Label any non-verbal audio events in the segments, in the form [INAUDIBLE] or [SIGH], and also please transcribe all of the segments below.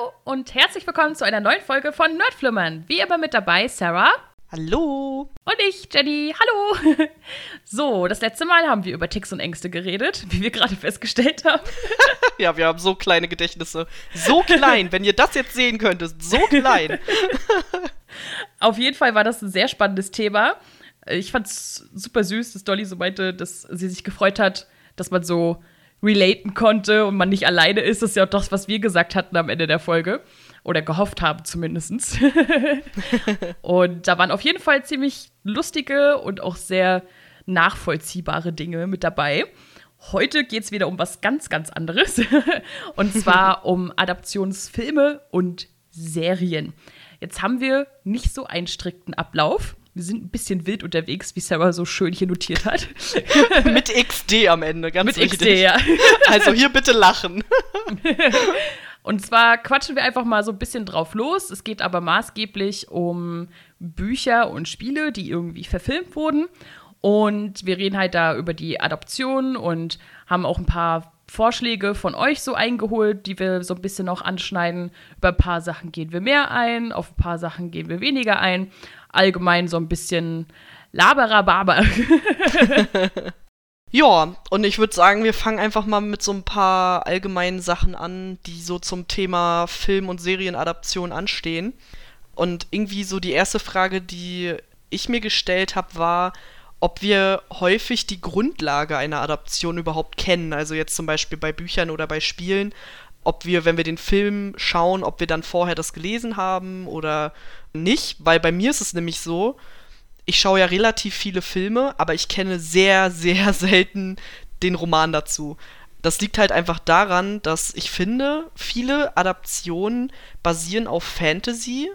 Hallo und herzlich willkommen zu einer neuen Folge von Nerdflimmern. Wie immer mit dabei Sarah. Hallo. Und ich, Jenny. Hallo. [LAUGHS] So, das letzte Mal haben wir über Ticks und Ängste geredet, wie wir gerade festgestellt haben. [LAUGHS] ja, wir haben so kleine Gedächtnisse. So klein, wenn ihr das jetzt sehen könntet. So klein. [LAUGHS] Auf jeden Fall war das ein sehr spannendes Thema. Ich fand es super süß, dass Dolly so meinte, dass sie sich gefreut hat, dass man so relaten konnte und man nicht alleine ist. Das ist ja auch das, was wir gesagt hatten am Ende der Folge. Oder gehofft haben zumindest. [LAUGHS] und da waren auf jeden Fall ziemlich lustige und auch sehr nachvollziehbare Dinge mit dabei. Heute geht es wieder um was ganz, ganz anderes. [LAUGHS] und zwar [LAUGHS] um Adaptionsfilme und Serien. Jetzt haben wir nicht so einen strikten Ablauf. Wir sind ein bisschen wild unterwegs, wie Sarah so schön hier notiert hat. [LAUGHS] Mit XD am Ende, ganz Mit wichtig. XD, ja. [LAUGHS] Also hier bitte lachen. [LAUGHS] Und zwar quatschen wir einfach mal so ein bisschen drauf los. Es geht aber maßgeblich um Bücher und Spiele, die irgendwie verfilmt wurden. Und wir reden halt da über die Adoption und haben auch ein paar Vorschläge von euch so eingeholt, die wir so ein bisschen noch anschneiden. Über ein paar Sachen gehen wir mehr ein, auf ein paar Sachen gehen wir weniger ein. Allgemein so ein bisschen Laberababer. [LAUGHS] Ja, und ich würde sagen, wir fangen einfach mal mit so ein paar allgemeinen Sachen an, die so zum Thema Film- und Serienadaption anstehen. Und irgendwie so die erste Frage, die ich mir gestellt habe, war, ob wir häufig die Grundlage einer Adaption überhaupt kennen. Also jetzt zum Beispiel bei Büchern oder bei Spielen. Ob wir, wenn wir den Film schauen, ob wir dann vorher das gelesen haben oder nicht. Weil bei mir ist es nämlich so, ich schaue ja relativ viele Filme, aber ich kenne sehr, sehr [LAUGHS] selten den Roman dazu. Das liegt halt einfach daran, dass ich finde, viele Adaptionen basieren auf Fantasy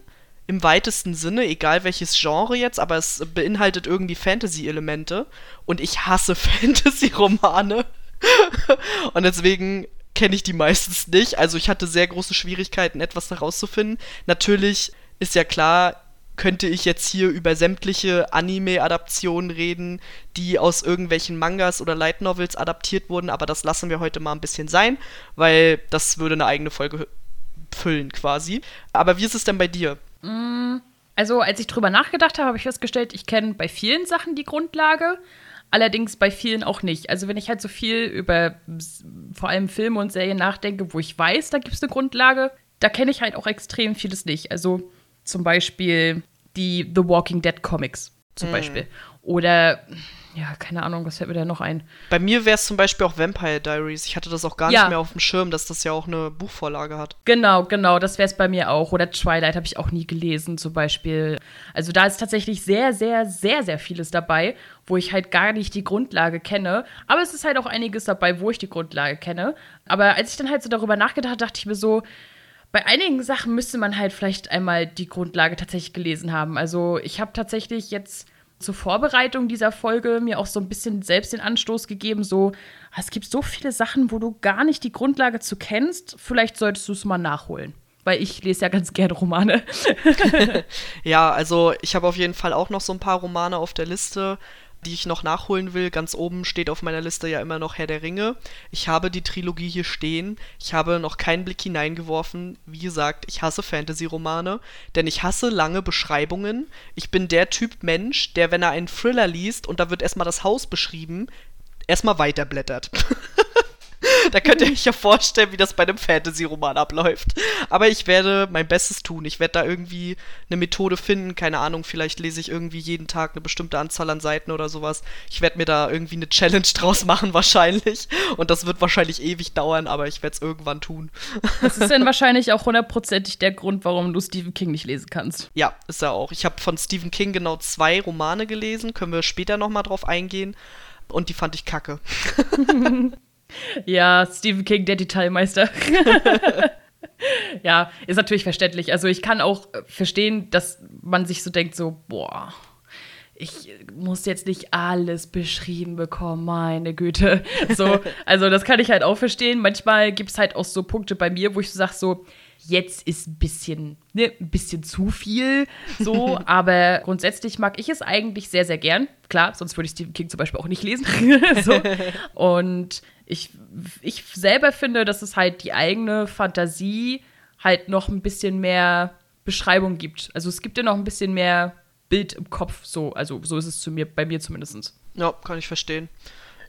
im weitesten Sinne, egal welches Genre jetzt, aber es beinhaltet irgendwie Fantasy-Elemente und ich hasse [LAUGHS] Fantasy-Romane. und deswegen kenne ich die meistens nicht. Also ich hatte sehr große Schwierigkeiten, etwas daraus zu finden. Natürlich ist ja klar, könnte ich jetzt hier über sämtliche Anime-Adaptionen reden, die aus irgendwelchen Mangas oder Light Novels adaptiert wurden, aber das lassen wir heute mal ein bisschen sein, weil das würde eine eigene Folge füllen quasi. Aber wie ist es denn bei dir? Also, als ich drüber nachgedacht habe, habe ich festgestellt, ich kenne bei vielen Sachen die Grundlage, allerdings bei vielen auch nicht. Also, wenn ich halt so viel über vor allem Filme und Serien nachdenke, wo ich weiß, da gibt es eine Grundlage, da kenne ich halt auch extrem vieles nicht. Also, zum Beispiel die The Walking Dead Comics zum Mhm. Beispiel. Oder, ja, keine Ahnung, was fällt mir da noch ein? Bei mir wäre es zum Beispiel auch Vampire Diaries. Ich hatte das auch gar Ja. nicht mehr auf dem Schirm, dass das ja auch eine Buchvorlage hat. Genau, genau, das wäre es bei mir auch. Oder Twilight habe ich auch nie gelesen, zum Beispiel. Also da ist tatsächlich sehr, sehr, sehr, sehr vieles dabei, wo ich halt gar nicht die Grundlage kenne. Aber es ist halt auch einiges dabei, wo ich die Grundlage kenne. Aber als ich dann halt so darüber nachgedacht habe, dachte ich mir so, bei einigen Sachen müsste man halt vielleicht einmal die Grundlage tatsächlich gelesen haben. Also ich habe tatsächlich jetzt zur Vorbereitung dieser Folge mir auch so ein bisschen selbst den Anstoß gegeben, so, ah, es gibt so viele Sachen, wo du gar nicht die Grundlage zu kennst, vielleicht solltest du es mal nachholen. Weil ich lese ja ganz gerne Romane. [LAUGHS] Ja, also ich habe auf jeden Fall auch noch so ein paar Romane auf der Liste, die ich noch nachholen will. Ganz oben steht auf meiner Liste ja immer noch Herr der Ringe. Ich habe die Trilogie hier stehen. Ich habe noch keinen Blick hineingeworfen. Wie gesagt, ich hasse Fantasy-Romane, denn ich hasse lange Beschreibungen. Ich bin der Typ Mensch, der, wenn er einen Thriller liest und da wird erstmal das Haus beschrieben, erstmal weiterblättert. [LAUGHS] Da könnt ihr euch ja vorstellen, wie das bei einem Fantasy-Roman abläuft. Aber ich werde mein Bestes tun. Ich werde da irgendwie eine Methode finden. Keine Ahnung, vielleicht lese ich irgendwie jeden Tag eine bestimmte Anzahl an Seiten oder sowas. Ich werde mir da irgendwie eine Challenge [LAUGHS] draus machen, wahrscheinlich. Und das wird wahrscheinlich ewig dauern, aber ich werde es irgendwann tun. Das ist dann [LAUGHS] wahrscheinlich auch hundertprozentig der Grund, warum du Stephen King nicht lesen kannst. Ja, ist er auch. Ich habe von Stephen King genau zwei Romane gelesen. Können wir später nochmal drauf eingehen. Und die fand ich kacke. [LAUGHS] Ja, Stephen King, der Detailmeister. [LAUGHS] ja, ist natürlich verständlich. Also ich kann auch äh, verstehen, dass man sich so denkt, so, boah, ich muss jetzt nicht alles beschrieben bekommen, meine Güte. So, [LAUGHS] also das kann ich halt auch verstehen. Manchmal gibt es halt auch so Punkte bei mir, wo ich so sage, so, jetzt ist ein bisschen, ne, ein bisschen zu viel, so, [LAUGHS] aber grundsätzlich mag ich es eigentlich sehr, sehr gern. Klar, sonst würde ich Stephen King zum Beispiel auch nicht lesen. so. Und ich, ich selber finde, dass es halt die eigene Fantasie halt noch ein bisschen mehr Beschreibung gibt. Also es gibt ja noch ein bisschen mehr Bild im Kopf, so, also so ist es zu mir, bei mir zumindest. Ja, kann ich verstehen.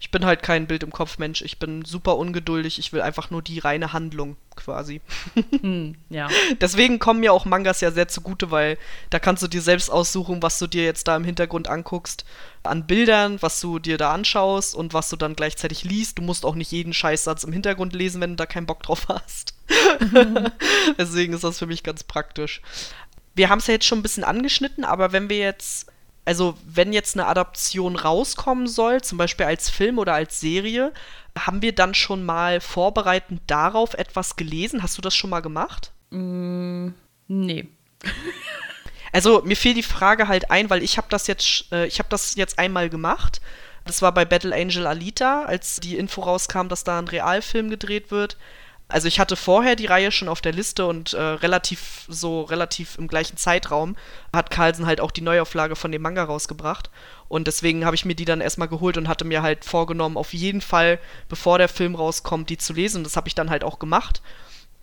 Ich bin halt kein Bild im Kopf Mensch. Ich bin super ungeduldig. Ich will einfach nur die reine Handlung quasi. [LAUGHS] Hm, ja. Deswegen kommen mir auch Mangas ja sehr zugute, weil da kannst du dir selbst aussuchen, was du dir jetzt da im Hintergrund anguckst. An Bildern, was du dir da anschaust und was du dann gleichzeitig liest. Du musst auch nicht jeden Scheißsatz im Hintergrund lesen, wenn du da keinen Bock drauf hast. [LAUGHS] Deswegen ist das für mich ganz praktisch. Wir haben es ja jetzt schon ein bisschen angeschnitten, aber wenn wir jetzt also wenn jetzt eine Adaption rauskommen soll, zum Beispiel als Film oder als Serie, haben wir dann schon mal vorbereitend darauf etwas gelesen? Hast du das schon mal gemacht? Mm, nee. [LAUGHS] also mir fiel die Frage halt ein, weil ich habe das jetzt, äh, ich habe das jetzt einmal gemacht. Das war bei Battle Angel Alita, als die Info rauskam, dass da ein Realfilm gedreht wird also ich hatte vorher die Reihe schon auf der Liste und äh, relativ so relativ im gleichen Zeitraum hat Carlsen halt auch die Neuauflage von dem Manga rausgebracht und deswegen habe ich mir die dann erstmal geholt und hatte mir halt vorgenommen, auf jeden Fall, bevor der Film rauskommt, die zu lesen. Und das habe ich dann halt auch gemacht.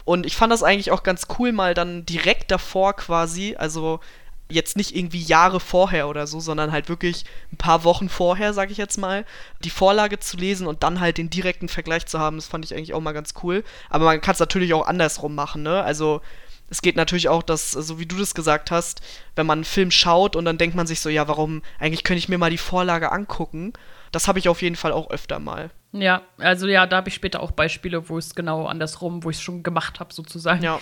Und ich fand das eigentlich auch ganz cool, mal dann direkt davor quasi, also jetzt nicht irgendwie Jahre vorher oder so, sondern halt wirklich ein paar Wochen vorher, sag ich jetzt mal, die Vorlage zu lesen und dann halt den direkten Vergleich zu haben, das fand ich eigentlich auch mal ganz cool. Aber man kann es natürlich auch andersrum machen, ne? Also es geht natürlich auch, dass, so wie du das gesagt hast, wenn man einen Film schaut und dann denkt man sich so, ja, warum, eigentlich könnte ich mir mal die Vorlage angucken. Das habe ich auf jeden Fall auch öfter mal. Ja, also ja, da habe ich später auch Beispiele, wo es genau andersrum, wo ich es schon gemacht habe, sozusagen. Ja.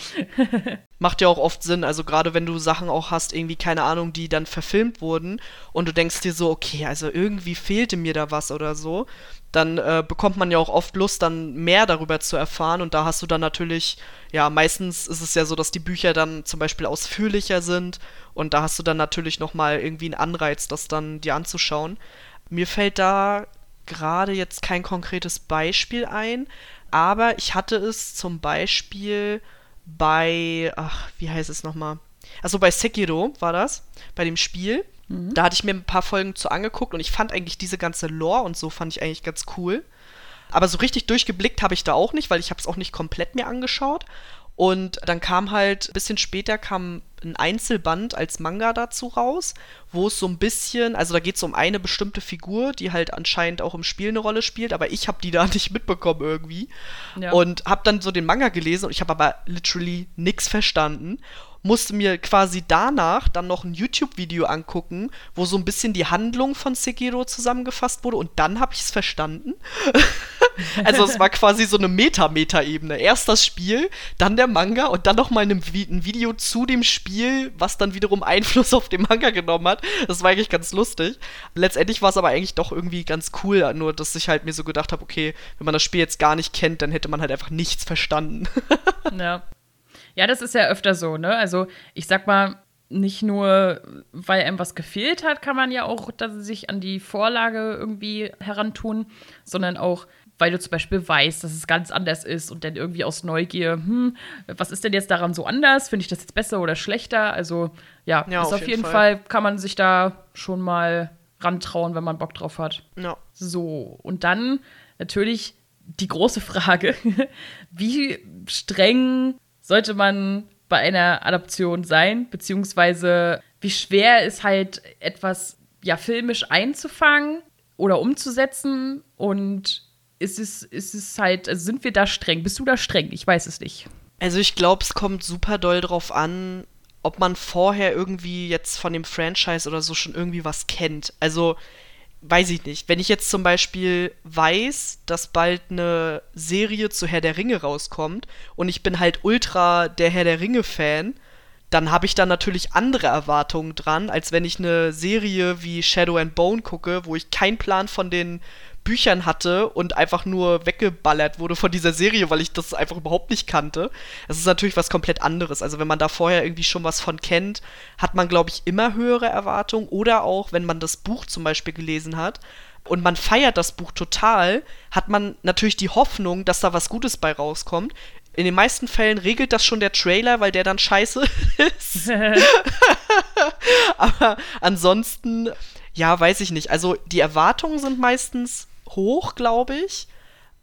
[LAUGHS] Macht ja auch oft Sinn, also gerade wenn du Sachen auch hast, irgendwie, keine Ahnung, die dann verfilmt wurden und du denkst dir so, okay, also irgendwie fehlte mir da was oder so, dann äh, bekommt man ja auch oft Lust, dann mehr darüber zu erfahren und da hast du dann natürlich, ja, meistens ist es ja so, dass die Bücher dann zum Beispiel ausführlicher sind und da hast du dann natürlich nochmal irgendwie einen Anreiz, das dann dir anzuschauen. Mir fällt da gerade jetzt kein konkretes Beispiel ein, aber ich hatte es zum Beispiel bei, ach, wie heißt es nochmal? Also bei Sekiro war das, bei dem Spiel. Mhm. Da hatte ich mir ein paar Folgen zu angeguckt und ich fand eigentlich diese ganze Lore und so fand ich eigentlich ganz cool. Aber so richtig durchgeblickt habe ich da auch nicht, weil ich habe es auch nicht komplett mir angeschaut. Und dann kam halt, ein bisschen später kam ein Einzelband als Manga dazu raus, wo es so ein bisschen, also da geht es um eine bestimmte Figur, die halt anscheinend auch im Spiel eine Rolle spielt, aber ich habe die [LAUGHS] da nicht mitbekommen irgendwie. Ja. Und habe dann so den Manga gelesen und ich habe aber literally nichts verstanden musste mir quasi danach dann noch ein YouTube-Video angucken, wo so ein bisschen die Handlung von Sekiro zusammengefasst wurde und dann habe ich es verstanden. [LAUGHS] also es war quasi so eine Meta-Meta-Ebene. Erst das Spiel, dann der Manga und dann noch mal ein, ein Video zu dem Spiel, was dann wiederum Einfluss auf den Manga genommen hat. Das war eigentlich ganz lustig. Letztendlich war es aber eigentlich doch irgendwie ganz cool, nur dass ich halt mir so gedacht habe, okay, wenn man das Spiel jetzt gar nicht kennt, dann hätte man halt einfach nichts verstanden. [LAUGHS] ja. Ja, das ist ja öfter so, ne? Also ich sag mal, nicht nur, weil einem was gefehlt hat, kann man ja auch sich an die Vorlage irgendwie herantun, sondern auch, weil du zum Beispiel weißt, dass es ganz anders ist und dann irgendwie aus Neugier, hm, was ist denn jetzt daran so anders? Finde ich das jetzt besser oder schlechter? Also ja, ja auf, auf, jeden Fall. Fall. kann man sich da schon mal rantrauen, wenn man Bock drauf hat. Ja. So, und dann natürlich die große Frage, [LAUGHS] wie streng sollte man bei einer Adaption sein, beziehungsweise wie schwer ist halt etwas ja filmisch einzufangen oder umzusetzen und ist es, ist es halt, also sind wir da streng? Bist du da streng? Ich weiß es nicht. Also ich glaube, es kommt super doll drauf an, ob man vorher irgendwie jetzt von dem Franchise oder so schon irgendwie was kennt. Also weiß ich nicht, wenn ich jetzt zum Beispiel weiß, dass bald eine Serie zu Herr der Ringe rauskommt und ich bin halt ultra der Herr der Ringe-Fan, dann habe ich da natürlich andere Erwartungen dran, als wenn ich eine Serie wie Shadow and Bone gucke, wo ich keinen Plan von den Büchern hatte und einfach nur weggeballert wurde von dieser Serie, weil ich das einfach überhaupt nicht kannte. Das ist natürlich was komplett anderes. Also wenn man da vorher irgendwie schon was von kennt, hat man, glaube ich, immer höhere Erwartungen. Oder auch, wenn man das Buch zum Beispiel gelesen hat und man feiert das Buch total, hat man natürlich die Hoffnung, dass da was Gutes bei rauskommt. In den meisten Fällen regelt das schon der Trailer, weil der dann scheiße [LAUGHS] ist. [LAUGHS] Aber ansonsten, ja, weiß ich nicht. Also die Erwartungen sind meistens hoch, glaube ich.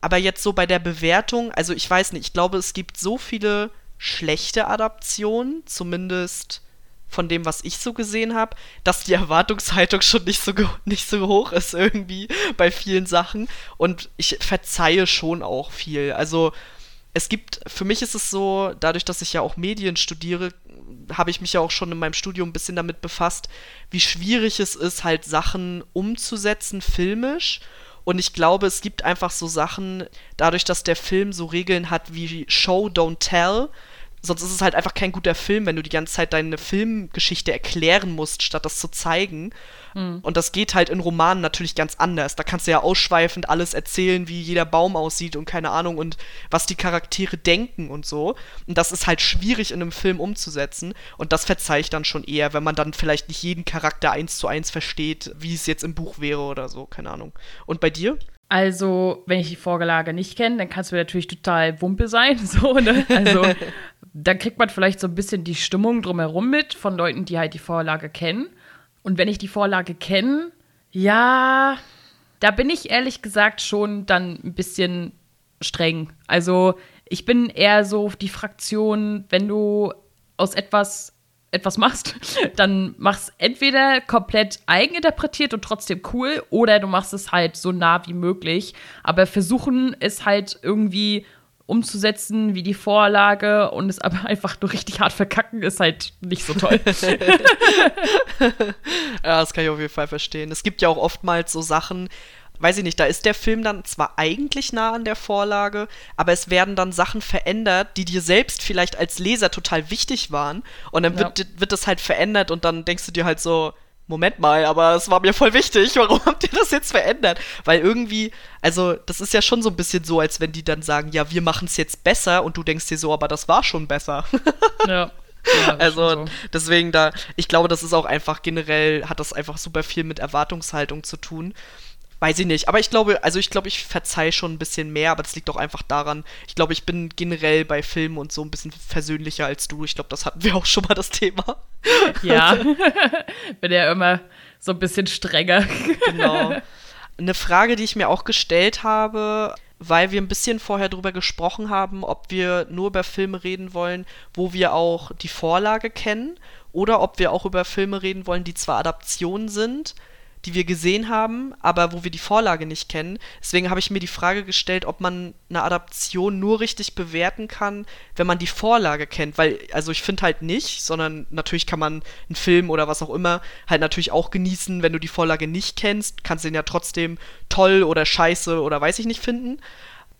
Aber jetzt so bei der Bewertung, also ich weiß nicht, ich glaube, es gibt so viele schlechte Adaption, zumindest von dem, was ich so gesehen habe, dass die [LAUGHS] Erwartungshaltung schon nicht so, nicht so hoch ist irgendwie bei vielen Sachen. Und ich verzeihe schon auch viel. Also es gibt, für mich ist es so, dadurch, dass ich ja auch Medien studiere, habe ich mich ja auch schon in meinem Studium ein bisschen damit befasst, wie schwierig es ist, halt Sachen umzusetzen, filmisch. Und ich glaube, es gibt einfach so Sachen, dadurch, dass der Film so Regeln hat wie Show, Don't Tell, sonst ist es halt einfach kein guter Film, wenn du die ganze Zeit deine Filmgeschichte erklären musst, statt das zu zeigen. Mhm. Und das geht halt in Romanen natürlich ganz anders. Da kannst du ja ausschweifend alles erzählen, wie jeder Baum aussieht und keine Ahnung und was die Charaktere denken und so. Und das ist halt schwierig in einem Film umzusetzen. Und das verzeih ich dann schon eher, wenn man dann vielleicht nicht jeden Charakter eins zu eins versteht, wie es jetzt im Buch wäre oder so, keine Ahnung. Und bei dir? Also, wenn ich die Vorgelage nicht kenne, dann kannst du natürlich total Wumpe sein. [LAUGHS] So, ne? Also, dann kriegt man vielleicht so ein bisschen die Stimmung drumherum mit von Leuten, die halt die Vorlage kennen. Und wenn ich die Vorlage kenne, ja, da bin ich ehrlich gesagt schon dann ein bisschen streng. Also, ich bin eher so die Fraktion, wenn du aus etwas etwas machst, [LAUGHS] dann mach's entweder komplett eigeninterpretiert und trotzdem cool oder du machst es halt so nah wie möglich. Aber versuchen es halt irgendwie umzusetzen wie die Vorlage und es aber [LAUGHS] einfach nur richtig hart verkacken, ist halt nicht so toll. [LAUGHS] ja, das kann ich auf jeden Fall verstehen. Es gibt ja auch oftmals so Sachen, weiß ich nicht, da ist der Film dann zwar eigentlich nah an der Vorlage, aber es werden dann Sachen verändert, die dir selbst vielleicht als Leser total wichtig waren. Und dann wird, ja. wird das halt verändert und dann denkst du dir halt so, Moment mal, aber es war mir voll wichtig, [LAUGHS] warum habt ihr das jetzt verändert? Weil irgendwie, also das ist ja schon so ein bisschen so, als wenn die dann sagen, ja, wir machen es jetzt besser und du denkst dir so, aber das war schon besser. [LAUGHS] Ja. Ja, also so. deswegen da, ich glaube, das ist auch einfach generell, hat das einfach super viel mit Erwartungshaltung zu tun. Weiß ich nicht. Aber ich glaube, also ich glaube, ich verzeihe schon ein bisschen mehr, aber das liegt auch einfach daran, ich glaube, ich bin generell bei Filmen und so ein bisschen versöhnlicher als du. Ich glaube, das hatten wir auch schon mal das Thema. Ja. [LAUGHS] [LAUGHS] bin ja immer so ein bisschen strenger. Genau. [LAUGHS] Eine Frage, die ich mir auch gestellt habe, weil wir ein bisschen vorher drüber gesprochen haben, ob wir nur über Filme reden wollen, wo wir auch die Vorlage kennen, oder ob wir auch über Filme reden wollen, die zwar Adaptionen sind, die wir gesehen haben, aber wo wir die Vorlage nicht kennen. Deswegen habe ich mir die Frage gestellt, ob man eine Adaption nur richtig bewerten kann, wenn man die Vorlage kennt. Weil, also ich finde halt nicht, sondern natürlich kann man einen Film oder was auch immer halt natürlich auch genießen, wenn du die Vorlage nicht kennst, kannst du den ja trotzdem toll oder scheiße oder weiß ich nicht finden.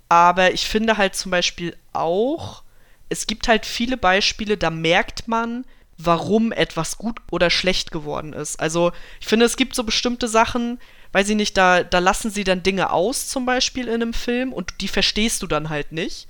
Aber ich finde halt zum Beispiel auch, es gibt halt viele Beispiele, da merkt man, warum etwas gut oder schlecht geworden ist. Also ich finde, es gibt so bestimmte Sachen, weiß ich nicht, da, da lassen sie dann Dinge aus, zum Beispiel in einem Film, und die verstehst du dann halt nicht.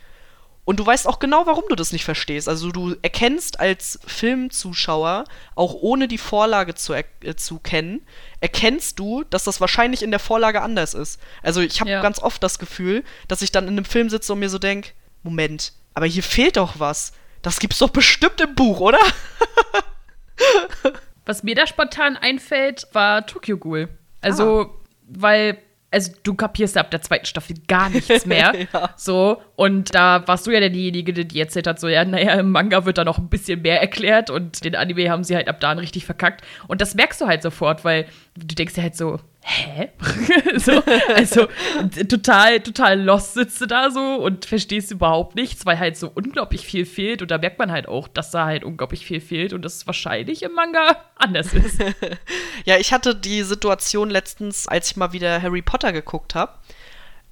Und du weißt auch genau, warum du das nicht verstehst. Also du erkennst als Filmzuschauer, auch ohne die Vorlage zu, äh, zu kennen, erkennst du, dass das wahrscheinlich in der Vorlage anders ist. Also ich habe ja. ganz oft das Gefühl, dass ich dann in einem Film sitze und mir so denke, Moment, aber hier fehlt doch was. Das gibt's doch bestimmt im Buch, oder? [LAUGHS] Was mir da spontan einfällt, war Tokyo Ghoul. Also, ah. weil also du kapierst ab der zweiten Staffel gar nichts mehr. [LAUGHS] ja. So, und da warst du ja diejenige, die erzählt hat, so, ja, naja, im Manga wird da noch ein bisschen mehr erklärt und den Anime haben sie halt ab da richtig verkackt. Und das merkst du halt sofort, weil du denkst ja halt so, hä? [LAUGHS] so, also total, total lost sitzt du da so und verstehst überhaupt nichts, weil halt so unglaublich viel fehlt. Und da merkt man halt auch, dass da halt unglaublich viel fehlt und das wahrscheinlich im Manga [LAUGHS] anders ist. [LAUGHS] ja, ich hatte die Situation letztens, als ich mal wieder Harry Potter geguckt habe.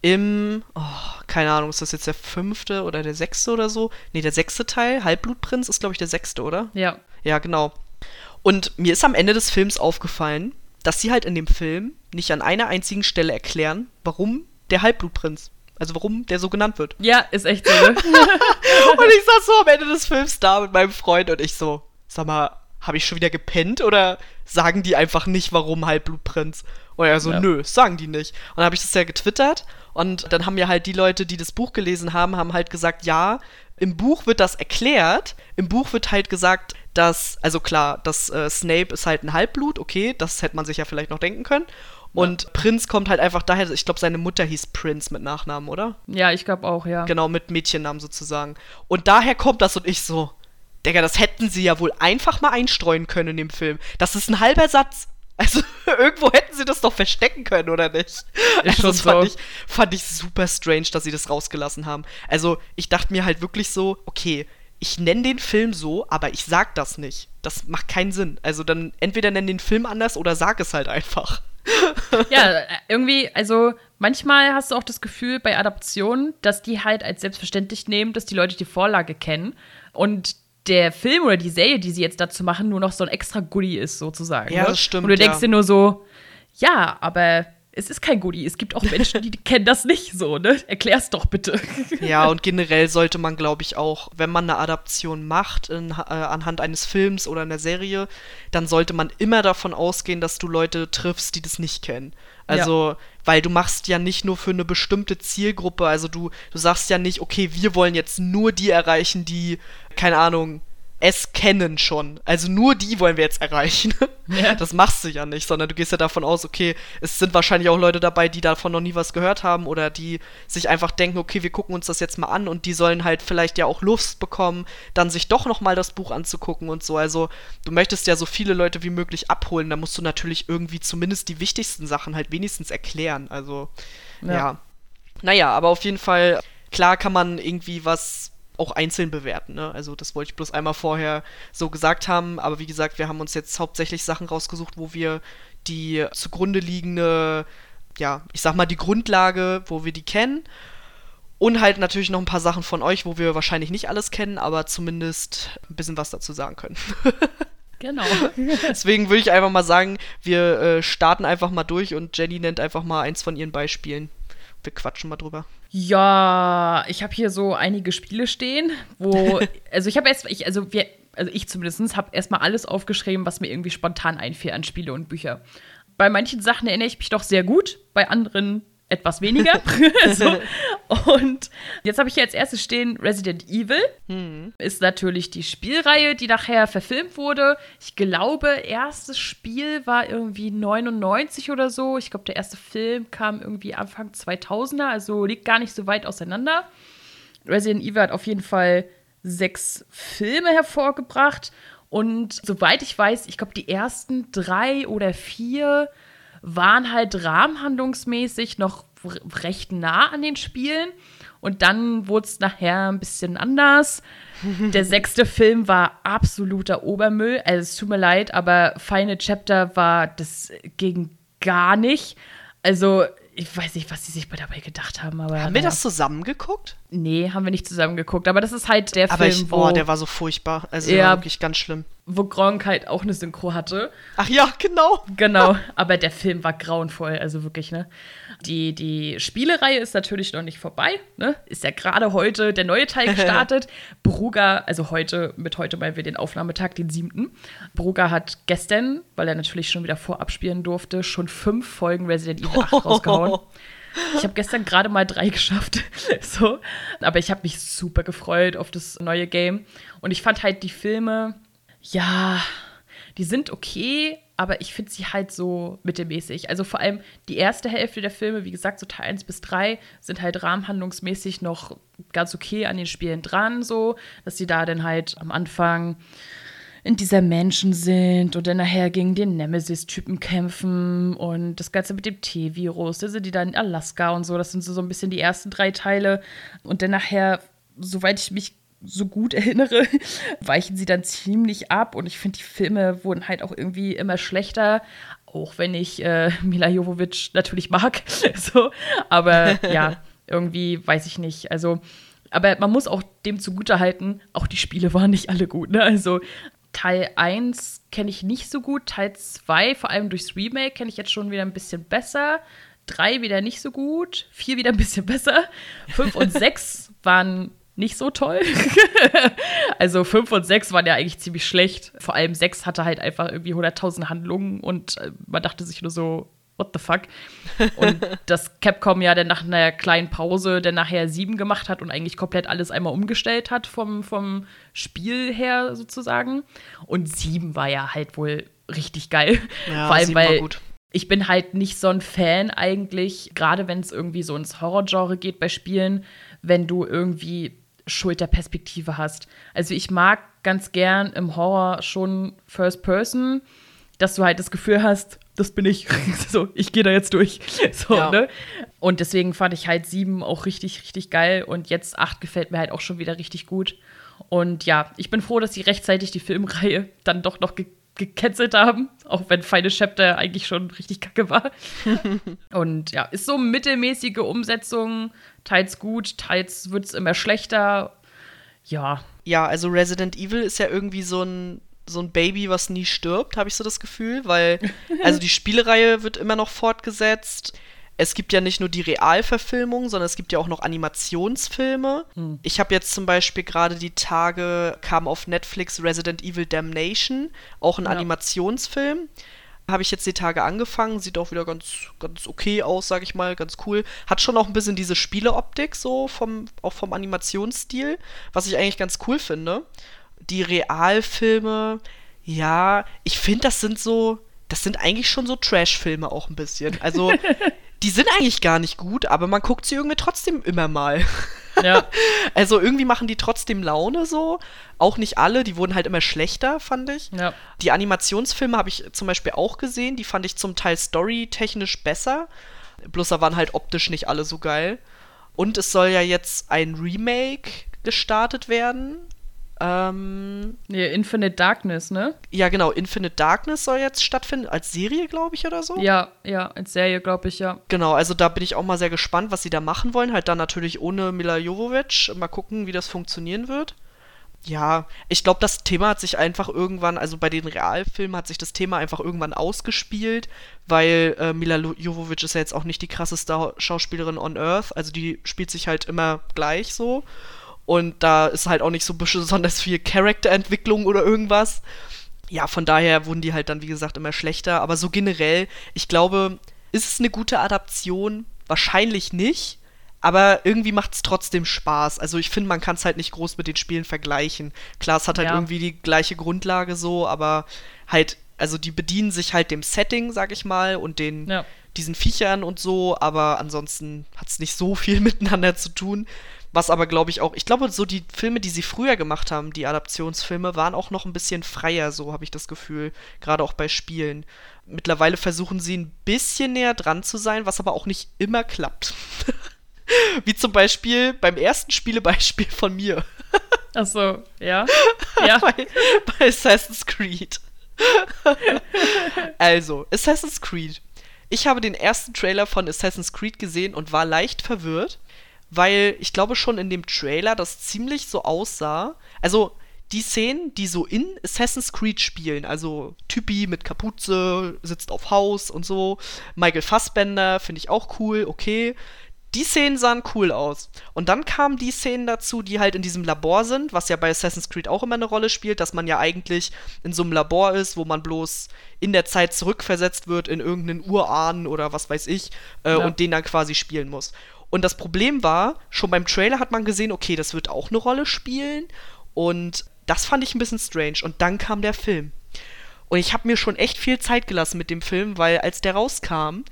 Im, oh, keine Ahnung, ist das jetzt der fünfte oder der sechste oder so? Nee, der sechste Teil, Halbblutprinz, ist glaube ich der sechste, oder? Ja. Ja, genau. Und mir ist am Ende des Films aufgefallen, dass sie halt in dem Film nicht an einer einzigen Stelle erklären, warum der Halbblutprinz, also warum der so genannt wird. Ja, ist echt so. Ne? [LAUGHS] und ich saß so am Ende des Films da mit meinem Freund und ich so, sag mal, habe ich schon wieder gepennt oder sagen die einfach nicht, warum Halbblutprinz? Und er so, ja. nö, sagen die nicht. Und dann habe ich das ja getwittert und dann haben mir halt die Leute, die das Buch gelesen haben, haben halt gesagt, ja, im Buch wird das erklärt. Im Buch wird halt gesagt, dass, also klar, dass äh, Snape ist halt ein Halbblut, okay, das hätte man sich ja vielleicht noch denken können. Und Prinz kommt halt einfach daher, ich glaube, seine Mutter hieß Prince mit Nachnamen, oder? Ja, ich glaube auch, ja. Genau, mit Mädchennamen sozusagen. Und daher kommt das und ich so, Digga, das hätten sie ja wohl einfach mal einstreuen können in dem Film. Das ist ein halber Satz. [LAUGHS] Also irgendwo hätten sie das doch verstecken können, oder nicht? Ist also, das fand, so. ich, fand ich super strange, dass sie das rausgelassen haben. Also ich dachte mir halt wirklich so, okay, ich nenne den Film so, aber ich sag das nicht. Das macht keinen Sinn. Also dann entweder nenn den Film anders oder sag es halt einfach. [LAUGHS] Ja, irgendwie, also manchmal hast du auch das Gefühl bei Adaptionen, dass die halt als selbstverständlich nehmen, dass die Leute die Vorlage kennen und der Film oder die Serie, die sie jetzt dazu machen, nur noch so ein extra Goodie ist, sozusagen. Ja, ne? das stimmt, Und du denkst ja. dir nur so, ja, aber es ist kein Goodie. Es gibt auch Menschen, die kennen das nicht so, ne? Erklär's doch bitte. [LAUGHS] Ja, und generell sollte man, glaube ich, auch, wenn man eine Adaption macht in, äh, anhand eines Films oder einer Serie, dann sollte man immer davon ausgehen, dass du Leute triffst, die das nicht kennen. Also, weil du machst ja nicht nur für eine bestimmte Zielgruppe, also du, du sagst ja nicht, okay, wir wollen jetzt nur die erreichen, die, keine Ahnung, es kennen schon. Also nur die wollen wir jetzt erreichen. [LAUGHS] Ja. Das machst du ja nicht, sondern du gehst ja davon aus, okay, es sind wahrscheinlich auch Leute dabei, die davon noch nie was gehört haben oder die sich einfach denken, okay, wir gucken uns das jetzt mal an und die sollen halt vielleicht ja auch Lust bekommen, dann sich doch noch mal das Buch anzugucken und so. Also du möchtest ja so viele Leute wie möglich abholen, da musst du natürlich irgendwie zumindest die wichtigsten Sachen halt wenigstens erklären. Also Ja. ja. Naja, aber auf jeden Fall, klar kann man irgendwie was auch einzeln bewerten. Ne? Also das wollte ich bloß einmal vorher so gesagt haben. Aber wie gesagt, wir haben uns jetzt hauptsächlich Sachen rausgesucht, wo wir die zugrunde liegende, ja, ich sag mal die Grundlage, wo wir die kennen. Und halt natürlich noch ein paar Sachen von euch, wo wir wahrscheinlich nicht alles kennen, aber zumindest ein bisschen was dazu sagen können. [LAUGHS] genau. Deswegen würde ich einfach mal sagen, wir äh, starten einfach mal durch und Jenny nennt einfach mal eins von ihren Beispielen. Wir quatschen mal drüber. Ja, ich habe hier so einige Spiele stehen, wo, [LAUGHS] also ich habe erst, ich, also wir, also ich zumindest habe erstmal alles aufgeschrieben, was mir irgendwie spontan einfiel an Spiele und Bücher. Bei manchen Sachen erinnere ich mich doch sehr gut, bei anderen etwas weniger. [LAUGHS] so. [LAUGHS] Und jetzt habe ich hier als erstes stehen Resident Evil. Ist natürlich die Spielreihe, die nachher verfilmt wurde. Ich glaube, erstes Spiel war irgendwie 99 oder so. Ich glaube, der erste Film kam irgendwie Anfang 2000er, also liegt gar nicht so weit auseinander. Resident Evil hat auf jeden Fall sechs Filme hervorgebracht. Und soweit ich weiß, ich glaube, die ersten drei oder vier waren halt rahmenhandlungsmäßig noch recht nah an den Spielen. Und dann wurde es nachher ein bisschen anders. [LAUGHS] Der sechste Film war absoluter Obermüll. Also es tut mir leid, aber Final Chapter war das ging gar nicht. Also ich weiß nicht, was sie sich bei dabei gedacht haben. Aber Haben wir das zusammen geguckt? Nee, haben wir nicht zusammen geguckt. Aber das ist halt der Aber Film, ich, wo, oh, der war so furchtbar. Also Ja. wirklich ganz schlimm. wo Gronk halt auch eine Synchro hatte. Ach ja, genau. Genau, aber der Film war grauenvoll, also wirklich, ne? Die, die Spielereihe ist natürlich noch nicht vorbei, ne? Ist ja gerade heute der neue Teil [LAUGHS] gestartet. Bruga, also heute, mit heute meinen wir den Aufnahmetag, den siebten. Bruga hat gestern, weil er natürlich schon wieder vorab spielen durfte, schon fünf Folgen Resident Evil 8 [LAUGHS] rausgehauen. Ich habe gestern gerade mal drei [LAUGHS] geschafft. so. Aber ich habe mich super gefreut auf das neue Game. Und ich fand halt die Filme, ja, die sind okay, aber ich finde sie halt so mittelmäßig. Also vor allem die erste Hälfte der Filme, wie gesagt, so Teil 1 bis 3, sind halt rahmenhandlungsmäßig noch ganz okay an den Spielen dran, so, dass sie da dann halt am Anfang in dieser Menschen sind und dann nachher gegen den Nemesis-Typen kämpfen und das Ganze mit dem T-Virus, da sind die dann in Alaska und so, das sind so, so ein bisschen die ersten drei Teile. Und dann nachher, soweit ich mich so gut [LAUGHS] erinnere, weichen sie dann ziemlich ab und ich finde, die Filme wurden halt auch irgendwie immer schlechter, auch wenn ich äh, [LAUGHS] Mila Jovovich natürlich mag, [LAUGHS] so, aber ja, irgendwie weiß ich nicht, also aber man muss auch dem zugutehalten, auch die Spiele waren nicht alle gut. Ne? Also Teil 1 kenne ich nicht so gut, Teil 2, vor allem durchs Remake, kenne ich jetzt schon wieder ein bisschen besser. 3 wieder nicht so gut, 4 wieder ein bisschen besser. 5 und 6 waren nicht so toll. [LAUGHS] also 5 und 6 waren ja eigentlich ziemlich schlecht. Vor allem 6 hatte halt einfach irgendwie 100.000 Handlungen und äh, man dachte sich nur so, what the fuck? Und [LAUGHS] dass Capcom ja dann nach einer kleinen Pause dann nachher 7 gemacht hat und eigentlich komplett alles einmal umgestellt hat vom, vom Spiel her sozusagen. Und 7 war ja halt wohl richtig geil. Ja, Vor allem, weil ich bin halt nicht so ein Fan eigentlich, gerade wenn es irgendwie so ins Horrorgenre geht bei Spielen, wenn du irgendwie Schulterperspektive hast. Also ich mag ganz gern im Horror schon First Person, dass du halt das Gefühl hast, das bin ich. [LAUGHS] so, ich gehe da jetzt durch. [LAUGHS] So, ja. ne? Und deswegen fand ich halt sieben auch richtig, richtig geil. Und jetzt acht gefällt mir halt auch schon wieder richtig gut. Und ja, ich bin froh, dass sie rechtzeitig die Filmreihe [LAUGHS] dann doch noch ge gecancelt haben, auch wenn Final Chapter eigentlich schon richtig kacke war. [LAUGHS] und ja, ist so mittelmäßige Umsetzung, teils gut, teils wird es immer schlechter. Ja. Ja, also Resident Evil ist ja irgendwie so ein so ein Baby, was nie stirbt, habe ich so das Gefühl, weil [LAUGHS] also die Spielereihe wird immer noch fortgesetzt. Es gibt ja nicht nur die Realverfilmung, sondern es gibt ja auch noch Animationsfilme. Hm. Ich habe jetzt zum Beispiel gerade die Tage kam auf Netflix Resident Evil Damnation, auch ein ja. Animationsfilm. Habe ich jetzt die Tage angefangen, sieht auch wieder ganz, ganz okay aus, sage ich mal, ganz cool. Hat schon auch ein bisschen diese Spieleoptik so vom, auch vom Animationsstil, was ich eigentlich ganz cool finde die Realfilme, ja, ich finde, das sind so, das sind eigentlich schon so Trash-Filme auch ein bisschen. Also, [LAUGHS] die sind eigentlich gar nicht gut, aber man guckt sie irgendwie trotzdem immer mal. [LAUGHS] Ja. Also irgendwie machen die trotzdem Laune so. Auch nicht alle, die wurden halt immer schlechter, fand ich. Ja. Die Animationsfilme habe ich zum Beispiel auch gesehen, die fand ich zum Teil storytechnisch besser. Bloß da waren halt optisch nicht alle so geil. Und es soll ja jetzt ein Remake gestartet werden ähm, nee, Infinite Darkness, ne? Ja, genau. Infinite Darkness soll jetzt stattfinden, als Serie, glaube ich, oder so. Ja, ja, als Serie, glaube ich, ja. Genau, also da bin ich auch mal sehr gespannt, was sie da machen wollen. Halt dann natürlich ohne Mila Jovovich. Mal gucken, wie das funktionieren wird. Ja, ich glaube, das Thema hat sich einfach irgendwann, also bei den Realfilmen hat sich das Thema einfach irgendwann ausgespielt, weil äh, Mila Jovovich ist ja jetzt auch nicht die krasseste Schauspielerin on Earth. Also die spielt sich halt immer gleich so. Und da ist halt auch nicht so besonders viel Charakterentwicklung oder irgendwas. Ja, von daher wurden die halt dann, wie gesagt, immer schlechter. Aber so generell, ich glaube, ist es eine gute Adaption? Wahrscheinlich nicht. Aber irgendwie macht es trotzdem Spaß. Also ich finde, man kann es halt nicht groß mit den Spielen vergleichen. Klar, es hat halt ja. irgendwie die gleiche Grundlage so, aber halt, also die bedienen sich halt dem Setting, sag ich mal, und den, ja. diesen Viechern und so, aber ansonsten hat es nicht so viel [LAUGHS] miteinander zu tun. Was aber, glaube ich, auch, ich glaube, so die Filme, die sie früher gemacht haben, die Adaptionsfilme, waren auch noch ein bisschen freier, so habe ich das Gefühl. Gerade auch bei Spielen. Mittlerweile versuchen sie ein bisschen näher dran zu sein, was aber auch nicht immer klappt. [LAUGHS] Wie zum Beispiel beim ersten Spielebeispiel von mir. Ach so, ja. [LAUGHS] ja. bei, bei Assassin's Creed. [LAUGHS] also, Assassin's Creed. Ich habe den ersten Trailer von Assassin's Creed gesehen und war leicht verwirrt, weil ich glaube schon in dem Trailer das ziemlich so aussah. Also die Szenen, die so in Assassin's Creed spielen, also Typi mit Kapuze, sitzt auf Haus und so, Michael Fassbender finde ich auch cool, okay. Die Szenen sahen cool aus. Und dann kamen die Szenen dazu, die halt in diesem Labor sind, was ja bei Assassin's Creed auch immer eine Rolle spielt, dass man ja eigentlich in so einem Labor ist, wo man bloß in der Zeit zurückversetzt wird in irgendeinen Urahnen oder was weiß ich äh, ja. und den dann quasi spielen muss. Und das Problem war, schon beim Trailer hat man gesehen, okay, das wird auch eine Rolle spielen. Und das fand ich ein bisschen strange. Und dann kam der Film. Und ich habe mir schon echt viel Zeit gelassen mit dem Film, weil als der rauskam,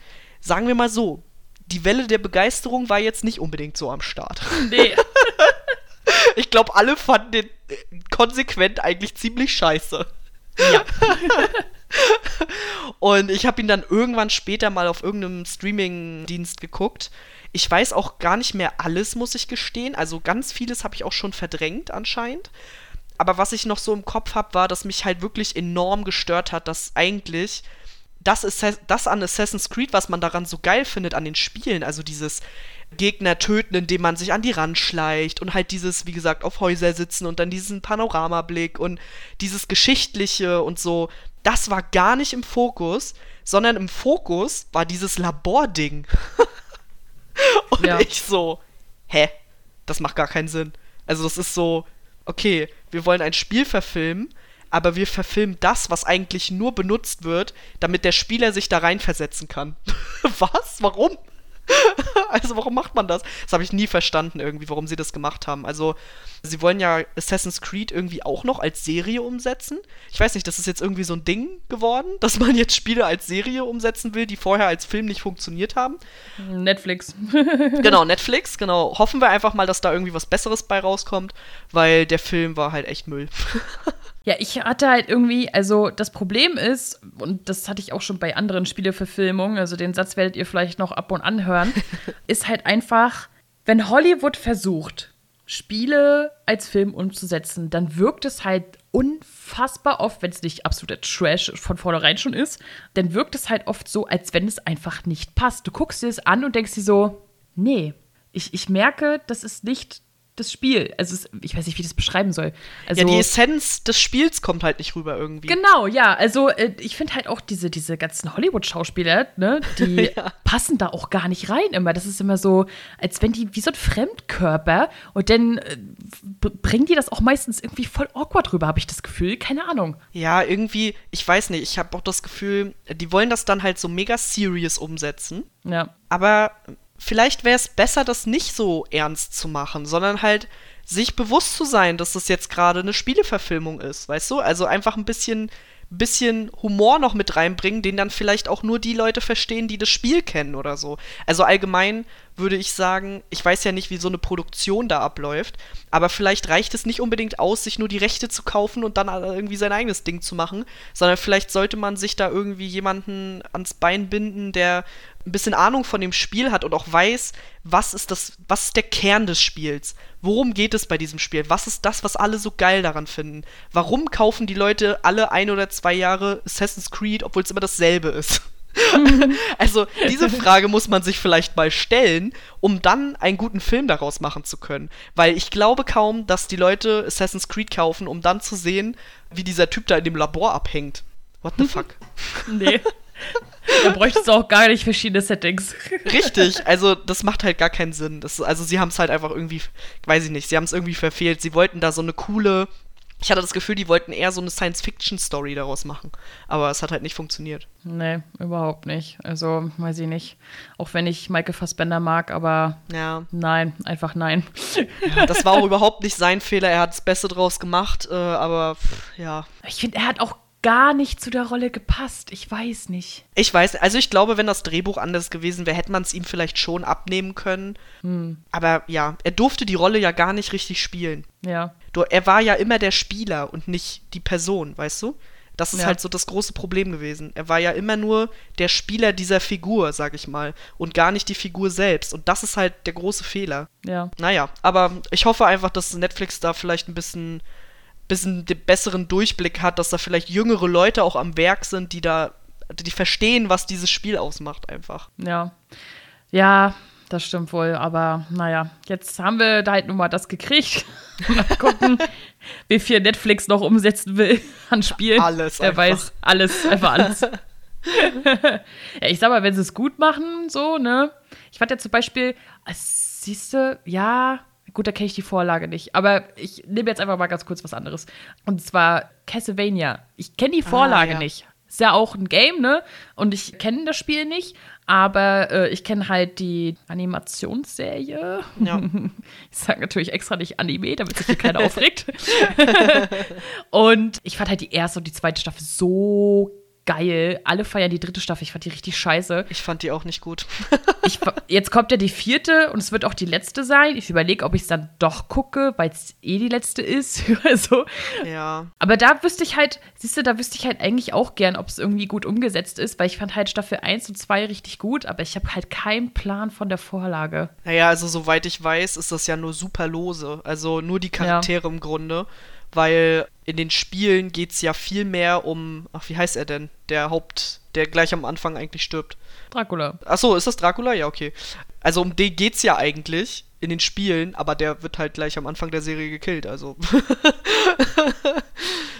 sagen wir mal so, die Welle der Begeisterung war jetzt nicht unbedingt so am Start. Nee. [LAUGHS] ich glaube, alle fanden den äh, konsequent eigentlich ziemlich scheiße. Ja. [LAUGHS] und ich habe ihn dann irgendwann später mal auf irgendeinem Streaming-Dienst geguckt ich weiß auch gar nicht mehr alles, muss ich gestehen. Also ganz vieles habe ich auch schon verdrängt anscheinend. Aber was ich noch so im Kopf habe, war, dass mich halt wirklich enorm gestört hat, dass eigentlich das, ist das an Assassin's Creed, was man daran so geil findet an den Spielen, also dieses Gegner töten, indem man sich an die Rand schleicht und halt dieses, wie gesagt, auf Häuser sitzen und dann diesen Panoramablick und dieses Geschichtliche und so, das war gar nicht im Fokus, sondern im Fokus war dieses Labording. [LAUGHS] Und ja. ich so, hä? Das macht gar keinen Sinn. Also das ist so, okay, wir wollen ein Spiel verfilmen, aber wir verfilmen das, was eigentlich nur benutzt wird, damit der Spieler sich da reinversetzen kann. [LAUGHS] was? Warum? [LAUGHS] also warum macht man das? Das habe ich nie verstanden irgendwie, warum sie das gemacht haben. Also sie wollen ja Assassin's Creed irgendwie auch noch als Serie umsetzen. Ich weiß nicht, das ist jetzt irgendwie so ein Ding geworden, [LAUGHS] dass man jetzt Spiele als Serie umsetzen will, die vorher als Film nicht funktioniert haben. Netflix. genau, Netflix, genau. Hoffen wir einfach mal, dass da irgendwie was Besseres bei rauskommt, weil der Film war halt echt Müll. Ja, ich hatte halt irgendwie, also das Problem ist, und das hatte ich auch schon bei anderen Spieleverfilmungen, also den Satz werdet ihr vielleicht noch ab und an hören, [LAUGHS] ist halt einfach, wenn Hollywood versucht, Spiele als Film umzusetzen, dann wirkt es halt unfassbar oft, wenn es nicht absoluter Trash von vornherein schon ist, dann wirkt es halt oft so, als wenn es einfach nicht passt. Du guckst dir es an und denkst dir so, nee, ich, ich merke, das ist nicht das Spiel. Also es, ich weiß nicht, wie ich das beschreiben soll. Also, ja, die Essenz des Spiels kommt halt nicht rüber irgendwie. Genau, ja. Also äh, ich finde halt auch diese, diese ganzen Hollywood-Schauspieler, ne, die [LAUGHS] ja. passen da auch gar nicht rein immer. Das ist immer so, als wenn die wie so ein Fremdkörper und dann äh, bringen die das auch meistens irgendwie voll awkward rüber, habe ich das Gefühl. Keine Ahnung. Ja, irgendwie, ich weiß nicht, ich habe auch das Gefühl, die wollen das dann halt so mega serious umsetzen. Ja. Aber vielleicht wäre es besser, das nicht so ernst zu machen, sondern halt sich bewusst zu sein, dass das jetzt gerade eine Spieleverfilmung ist, weißt du? Also einfach ein bisschen, bisschen Humor noch mit reinbringen, den dann vielleicht auch nur die Leute verstehen, die das Spiel kennen oder so. Also allgemein würde ich sagen, ich weiß ja nicht, wie so eine Produktion da abläuft, aber vielleicht reicht es nicht unbedingt aus, sich nur die Rechte zu kaufen und dann irgendwie sein eigenes Ding zu machen, sondern vielleicht sollte man sich da irgendwie jemanden ans Bein binden, der ein bisschen Ahnung von dem Spiel hat und auch weiß, was ist das, was ist der Kern des Spiels? Worum geht es bei diesem Spiel? Was ist das, was alle so geil daran finden? Warum kaufen die Leute alle ein oder zwei Jahre Assassin's Creed, obwohl es immer dasselbe ist? [LAUGHS] also diese Frage muss man sich vielleicht mal stellen, um dann einen guten Film daraus machen zu können. Weil ich glaube kaum, dass die Leute Assassin's Creed kaufen, um dann zu sehen, wie dieser Typ da in dem Labor abhängt. What the fuck? [LAUGHS] nee. Da bräuchtest du auch gar nicht verschiedene Settings. Richtig, also das macht halt gar keinen Sinn. Das, also sie haben es halt einfach irgendwie, weiß ich nicht, sie haben es irgendwie verfehlt. Sie wollten da so eine coole, ich hatte das Gefühl, die wollten eher so eine Science-Fiction-Story daraus machen. Aber es hat halt nicht funktioniert. Nee, überhaupt nicht. Also, weiß ich nicht. Auch wenn ich Michael Fassbender mag, aber ja. nein, einfach nein. Ja, das war auch überhaupt nicht sein Fehler. Er hat das Beste draus gemacht, äh, aber pff, ja. Ich finde, er hat auch gar nicht zu der Rolle gepasst. Ich weiß nicht. Ich weiß, also ich glaube, wenn das Drehbuch anders gewesen wäre, hätte man es ihm vielleicht schon abnehmen können. Hm. Aber ja, er durfte die Rolle ja gar nicht richtig spielen. Ja. Er war ja immer der Spieler und nicht die Person, weißt du? Das ist ja. halt so das große Problem gewesen. Er war ja immer nur der Spieler dieser Figur, sag ich mal, und gar nicht die Figur selbst. Und das ist halt der große Fehler. Ja. Naja, aber ich hoffe einfach, dass Netflix da vielleicht ein bisschen bisschen den besseren Durchblick hat, dass da vielleicht jüngere Leute auch am Werk sind, die da, die verstehen, was dieses Spiel ausmacht, einfach. Ja. Ja, das stimmt wohl, aber naja, jetzt haben wir da halt nun mal das gekriegt. [LAUGHS] mal gucken, wie viel Netflix noch umsetzen will an Spielen. Alles. Wer einfach. weiß, alles, einfach alles. [LAUGHS] ja, ich sag mal, wenn sie es gut machen, so, ne? Ich fand ja zum Beispiel, siehst du, ja, Gut, da kenne ich die Vorlage nicht. Aber ich nehme jetzt einfach mal ganz kurz was anderes. Und zwar Castlevania. Ich kenne die Vorlage ah, ja. nicht. Ist ja auch ein Game, ne? Und ich kenne das Spiel nicht. Aber äh, ich kenne halt die Animationsserie. Ja. [LAUGHS] Ich sage natürlich extra nicht Anime, damit sich hier keiner [LAUGHS] aufregt. [LAUGHS] und ich fand halt die erste und die zweite Staffel so geil. Alle feiern die dritte Staffel. Ich fand die richtig scheiße. Ich fand die auch nicht gut. [LAUGHS] ich, jetzt kommt ja die vierte und es wird auch die letzte sein. Ich überlege, ob ich es dann doch gucke, weil es eh die letzte ist. [LAUGHS] so. Ja. Aber da wüsste ich halt, siehst du, da wüsste ich halt eigentlich auch gern, ob es irgendwie gut umgesetzt ist, weil ich fand halt Staffel 1 und 2 richtig gut, aber ich habe halt keinen Plan von der Vorlage. Naja, also soweit ich weiß, ist das ja nur super lose. Also nur die Charaktere ja. im Grunde weil in den Spielen geht es ja viel mehr um, ach, wie heißt er denn? Der Haupt, der gleich am Anfang eigentlich stirbt. Dracula. Achso, ist das Dracula? Ja, okay. Also um den geht's ja eigentlich in den Spielen, aber der wird halt gleich am Anfang der Serie gekillt, also. [LAUGHS]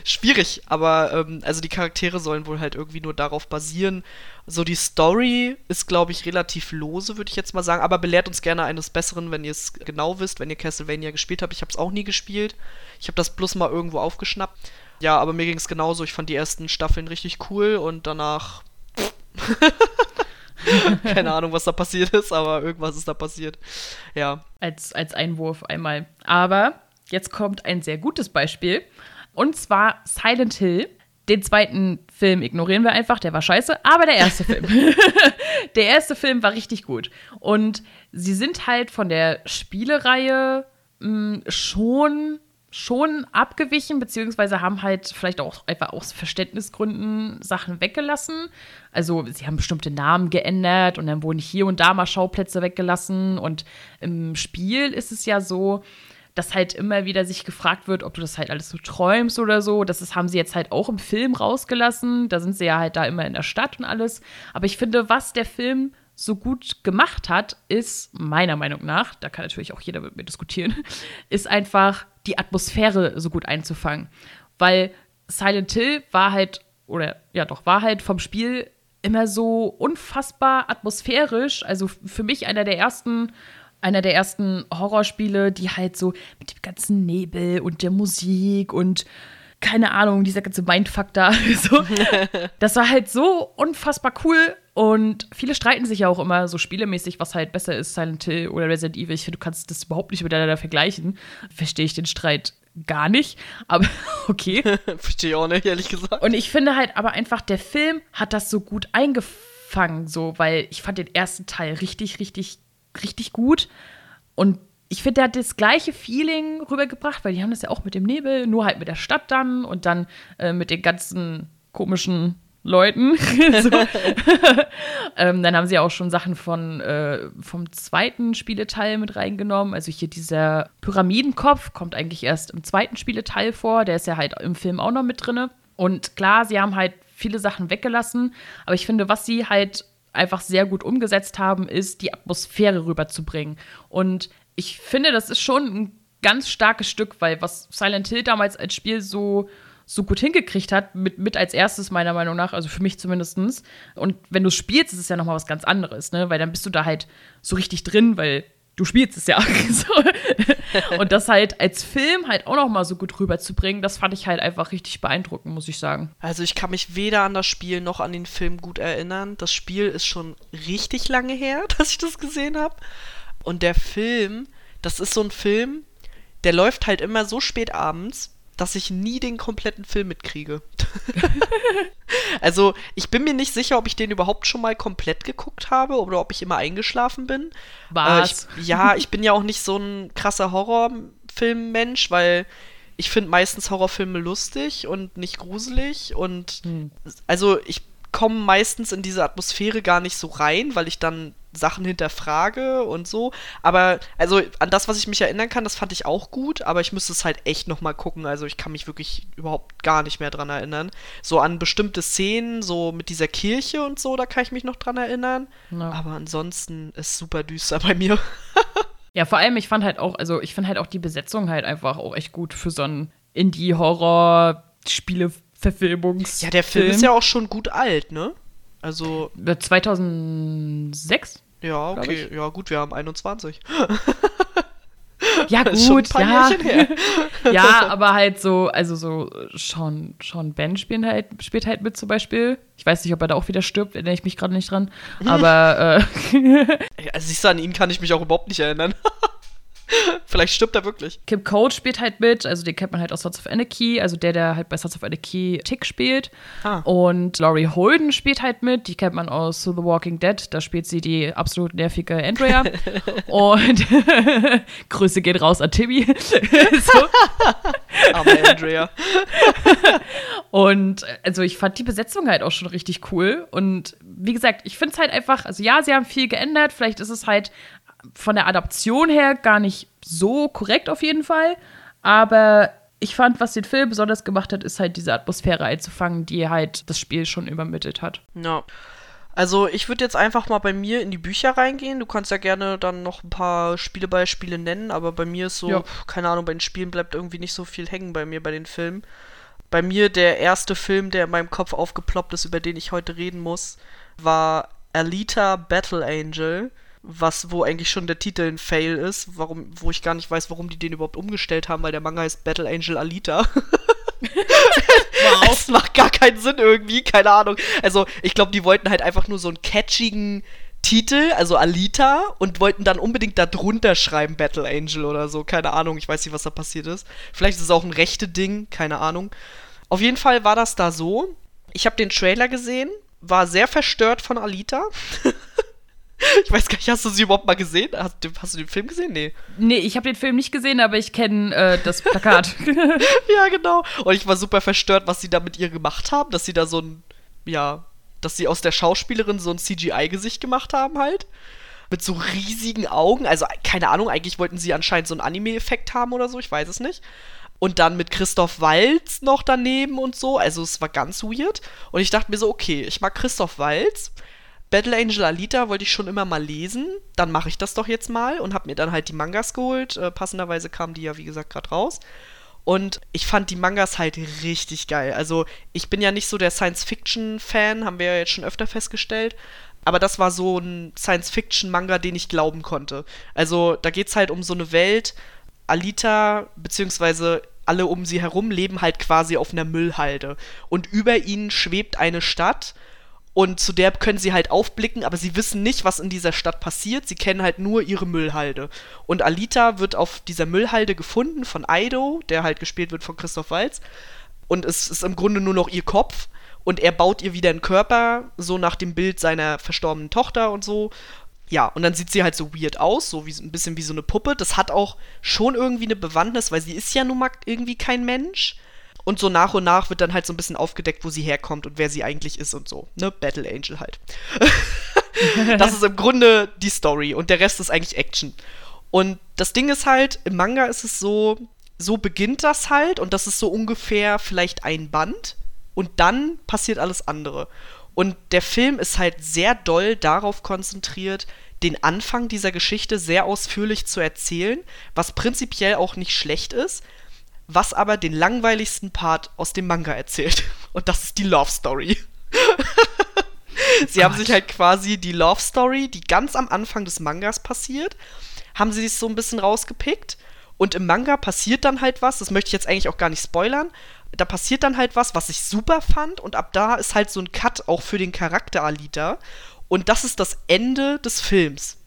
Schwierig, aber ähm, also die Charaktere sollen wohl halt irgendwie nur darauf basieren. So die Story ist, glaube ich, relativ lose, würde ich jetzt mal sagen, aber belehrt uns gerne eines Besseren, wenn ihr es genau wisst, wenn ihr Castlevania gespielt habt. Ich habe es auch nie gespielt. Ich habe das bloß mal irgendwo aufgeschnappt. Ja, aber mir ging es genauso. Ich fand die ersten Staffeln richtig cool und danach. [LAUGHS] Keine Ahnung, was da passiert ist, aber irgendwas ist da passiert. Ja. Als, als Einwurf einmal. Aber jetzt kommt ein sehr gutes Beispiel. Und zwar Silent Hill. Den zweiten Film ignorieren wir einfach, der war scheiße, aber der erste Film. [LAUGHS] der erste Film war richtig gut. Und sie sind halt von der Spielereihe mh, schon schon abgewichen, beziehungsweise haben halt vielleicht auch einfach aus Verständnisgründen Sachen weggelassen. Also sie haben bestimmte Namen geändert und dann wurden hier und da mal Schauplätze weggelassen. Und im Spiel ist es ja so, dass halt immer wieder sich gefragt wird, ob du das halt alles so träumst oder so. Das ist, haben sie jetzt halt auch im Film rausgelassen. Da sind sie ja halt da immer in der Stadt und alles. Aber ich finde, was der Film so gut gemacht hat, ist meiner Meinung nach, da kann natürlich auch jeder mit mir diskutieren, [LAUGHS] ist einfach die Atmosphäre so gut einzufangen. Weil Silent Hill war halt, oder ja doch, war halt vom Spiel immer so unfassbar atmosphärisch. Also für mich einer der ersten einer der ersten Horrorspiele, die halt so mit dem ganzen Nebel und der Musik und keine Ahnung, dieser ganze Mindfuck da. [LAUGHS] So. Das war halt so unfassbar cool. Und viele streiten sich ja auch immer so spielemäßig, was halt besser ist, Silent Hill oder Resident Evil. Ich finde, du kannst das überhaupt nicht miteinander vergleichen. Verstehe ich den Streit gar nicht. Aber [LAUGHS] okay. [LAUGHS] Verstehe ich auch nicht, ehrlich gesagt. Und ich finde halt aber einfach, der Film hat das so gut eingefangen, so, weil ich fand den ersten Teil richtig, richtig, richtig gut. Und ich finde, der hat das gleiche Feeling rübergebracht, weil die haben das ja auch mit dem Nebel, nur halt mit der Stadt dann und dann äh, mit den ganzen komischen Leuten. [LAUGHS] [LAUGHS] ähm, dann haben sie auch schon Sachen von, äh, vom zweiten Spieleteil mit reingenommen. Also hier dieser Pyramidenkopf kommt eigentlich erst im zweiten Spieleteil vor. Der ist ja halt im Film auch noch mit drin. Und klar, sie haben halt viele Sachen weggelassen. Aber ich finde, was sie halt einfach sehr gut umgesetzt haben, ist, die Atmosphäre rüberzubringen. Und ich finde, das ist schon ein ganz starkes Stück, weil was Silent Hill damals als Spiel so, so gut hingekriegt hat, mit, mit als erstes meiner Meinung nach, also für mich zumindest. Und wenn du spielst, ist es ja nochmal was ganz anderes, ne? Weil dann bist du da halt so richtig drin, weil du spielst es ja. [LAUGHS] und das halt als Film halt auch nochmal so gut rüberzubringen, das fand ich halt einfach richtig beeindruckend, muss ich sagen. Also ich kann mich weder an das Spiel noch an den Film gut erinnern. Das Spiel ist schon richtig lange her, [LAUGHS] dass ich das gesehen habe. Und der Film, das ist so ein Film, der läuft halt immer so spät abends, dass ich nie den kompletten Film mitkriege. [LAUGHS] also, ich bin mir nicht sicher, ob ich den überhaupt schon mal komplett geguckt habe oder ob ich immer eingeschlafen bin. Was? Äh, ich, ja, ich bin ja auch nicht so ein krasser Horrorfilmmensch, weil ich finde meistens Horrorfilme lustig und nicht gruselig und hm. also ich komme meistens in diese Atmosphäre gar nicht so rein, weil ich dann Sachen hinterfrage und so. Aber, also an das, was ich mich erinnern kann, das fand ich auch gut, aber ich müsste es halt echt nochmal gucken. Also ich kann mich wirklich überhaupt gar nicht mehr dran erinnern. So an bestimmte Szenen, so mit dieser Kirche und so, da kann ich mich noch dran erinnern. Ja. Aber ansonsten ist super düster bei mir. [LAUGHS] ja, vor allem, ich fand halt auch, also ich fand halt auch die Besetzung halt einfach auch echt gut für so ein Indie-Horror-Spiele-Verfilmungs. Ja, der Film, Film ist ja auch schon gut alt, ne? Also. 2006? Ja, okay. Ja, gut, wir haben 21. [LAUGHS] Ja, gut, ja. [LAUGHS] ja, aber halt so, also so Sean, Sean Ben spielt halt, spielt halt mit zum Beispiel. Ich weiß nicht, ob er da auch wieder stirbt, erinnere ich mich gerade nicht dran. Aber äh, [LAUGHS] also siehst du, an ihn kann ich mich auch überhaupt nicht erinnern. Vielleicht stirbt er wirklich. Kim Cole spielt halt mit, also den kennt man halt aus Sons of Anarchy, also der, der halt bei Sons of Anarchy Tick spielt. Ah. Und Laurie Holden spielt halt mit, die kennt man aus The Walking Dead, da spielt sie die absolut nervige Andrea. [LAUGHS] Und [LAUGHS] Grüße gehen raus an Timmy. [LAUGHS] so. Aber Andrea. Und also ich fand die Besetzung halt auch schon richtig cool. Und wie gesagt, ich finde es halt einfach, also ja, sie haben viel geändert, vielleicht ist es halt von der Adaption her gar nicht so korrekt auf jeden Fall. Aber ich fand, was den Film besonders gemacht hat, ist halt diese Atmosphäre einzufangen, die halt das Spiel schon übermittelt hat. Ja. Also ich würde jetzt einfach mal bei mir in die Bücher reingehen. Du kannst ja gerne dann noch ein paar Spielebeispiele nennen, aber bei mir ist so, ja. keine Ahnung, bei den Spielen bleibt irgendwie nicht so viel hängen bei mir bei den Filmen. Bei mir der erste Film, der in meinem Kopf aufgeploppt ist, über den ich heute reden muss, war Alita Battle Angel was, wo eigentlich schon der Titel ein Fail ist, warum, wo ich gar nicht weiß, warum die den überhaupt umgestellt haben, weil der Manga heißt Battle Angel Alita. [LAUGHS] wow. Das macht gar keinen Sinn irgendwie, keine Ahnung. Also, ich glaube, die wollten halt einfach nur so einen catchigen Titel, also Alita, und wollten dann unbedingt da drunter schreiben Battle Angel oder so. Keine Ahnung, ich weiß nicht, was da passiert ist. Vielleicht ist es auch ein rechte Ding, keine Ahnung. Auf jeden Fall war das da so. Ich habe den Trailer gesehen, war sehr verstört von Alita. [LAUGHS] ich weiß gar nicht, hast du sie überhaupt mal gesehen? Hast, hast du den Film gesehen? Nee. Nee, ich habe den Film nicht gesehen, aber ich kenne äh, das Plakat. [LAUGHS] [LAUGHS] ja, genau. Und ich war super verstört, was sie da mit ihr gemacht haben, dass sie da so ein, ja, dass sie aus der Schauspielerin so ein CGI-Gesicht gemacht haben halt. Mit so riesigen Augen. Also, keine Ahnung, eigentlich wollten sie anscheinend so einen Anime-Effekt haben oder so, ich weiß es nicht. Und dann mit Christoph Walz noch daneben und so. Also, es war ganz weird. Und ich dachte mir so, okay, ich mag Christoph Walz. Battle Angel Alita wollte ich schon immer mal lesen. Dann mache ich das doch jetzt mal und habe mir dann halt die Mangas geholt. Äh, passenderweise kamen die ja, wie gesagt, gerade raus. Und ich fand die Mangas halt richtig geil. Also, ich bin ja nicht so der Science-Fiction-Fan, haben wir ja jetzt schon öfter festgestellt. Aber das war so ein Science-Fiction-Manga, den ich glauben konnte. Also, da geht es halt um so eine Welt. Alita, beziehungsweise alle um sie herum, leben halt quasi auf einer Müllhalde. Und über ihnen schwebt eine Stadt und zu der können sie halt aufblicken, aber sie wissen nicht, was in dieser Stadt passiert. Sie kennen halt nur ihre Müllhalde. Und Alita wird auf dieser Müllhalde gefunden von Aido, der halt gespielt wird von Christoph Waltz. Und es ist im Grunde nur noch ihr Kopf. Und er baut ihr wieder einen Körper, so nach dem Bild seiner verstorbenen Tochter und so. Ja, und dann sieht sie halt so weird aus, so wie, ein bisschen wie so eine Puppe. Das hat auch schon irgendwie eine Bewandtnis, weil sie ist ja nun mal irgendwie kein Mensch. Und so nach und nach wird dann halt so ein bisschen aufgedeckt, wo sie herkommt und wer sie eigentlich ist und so. Ne? Battle Angel halt. [LAUGHS] das ist im Grunde die Story und der Rest ist eigentlich Action. Und das Ding ist halt, im Manga ist es so, so beginnt das halt und das ist so ungefähr vielleicht ein Band und dann passiert alles andere. Und der Film ist halt sehr doll darauf konzentriert, den Anfang dieser Geschichte sehr ausführlich zu erzählen, was prinzipiell auch nicht schlecht ist, was aber den langweiligsten Part aus dem Manga erzählt. [LAUGHS] Und das ist die Love Story. [LAUGHS] sie Gott. haben sich halt quasi die Love Story, die ganz am Anfang des Mangas passiert, haben sie sich so ein bisschen rausgepickt. Und im Manga passiert dann halt was, das möchte ich jetzt eigentlich auch gar nicht spoilern. Da passiert dann halt was, was ich super fand. Und ab da ist halt so ein Cut auch für den Charakter Alita. Und das ist das Ende des Films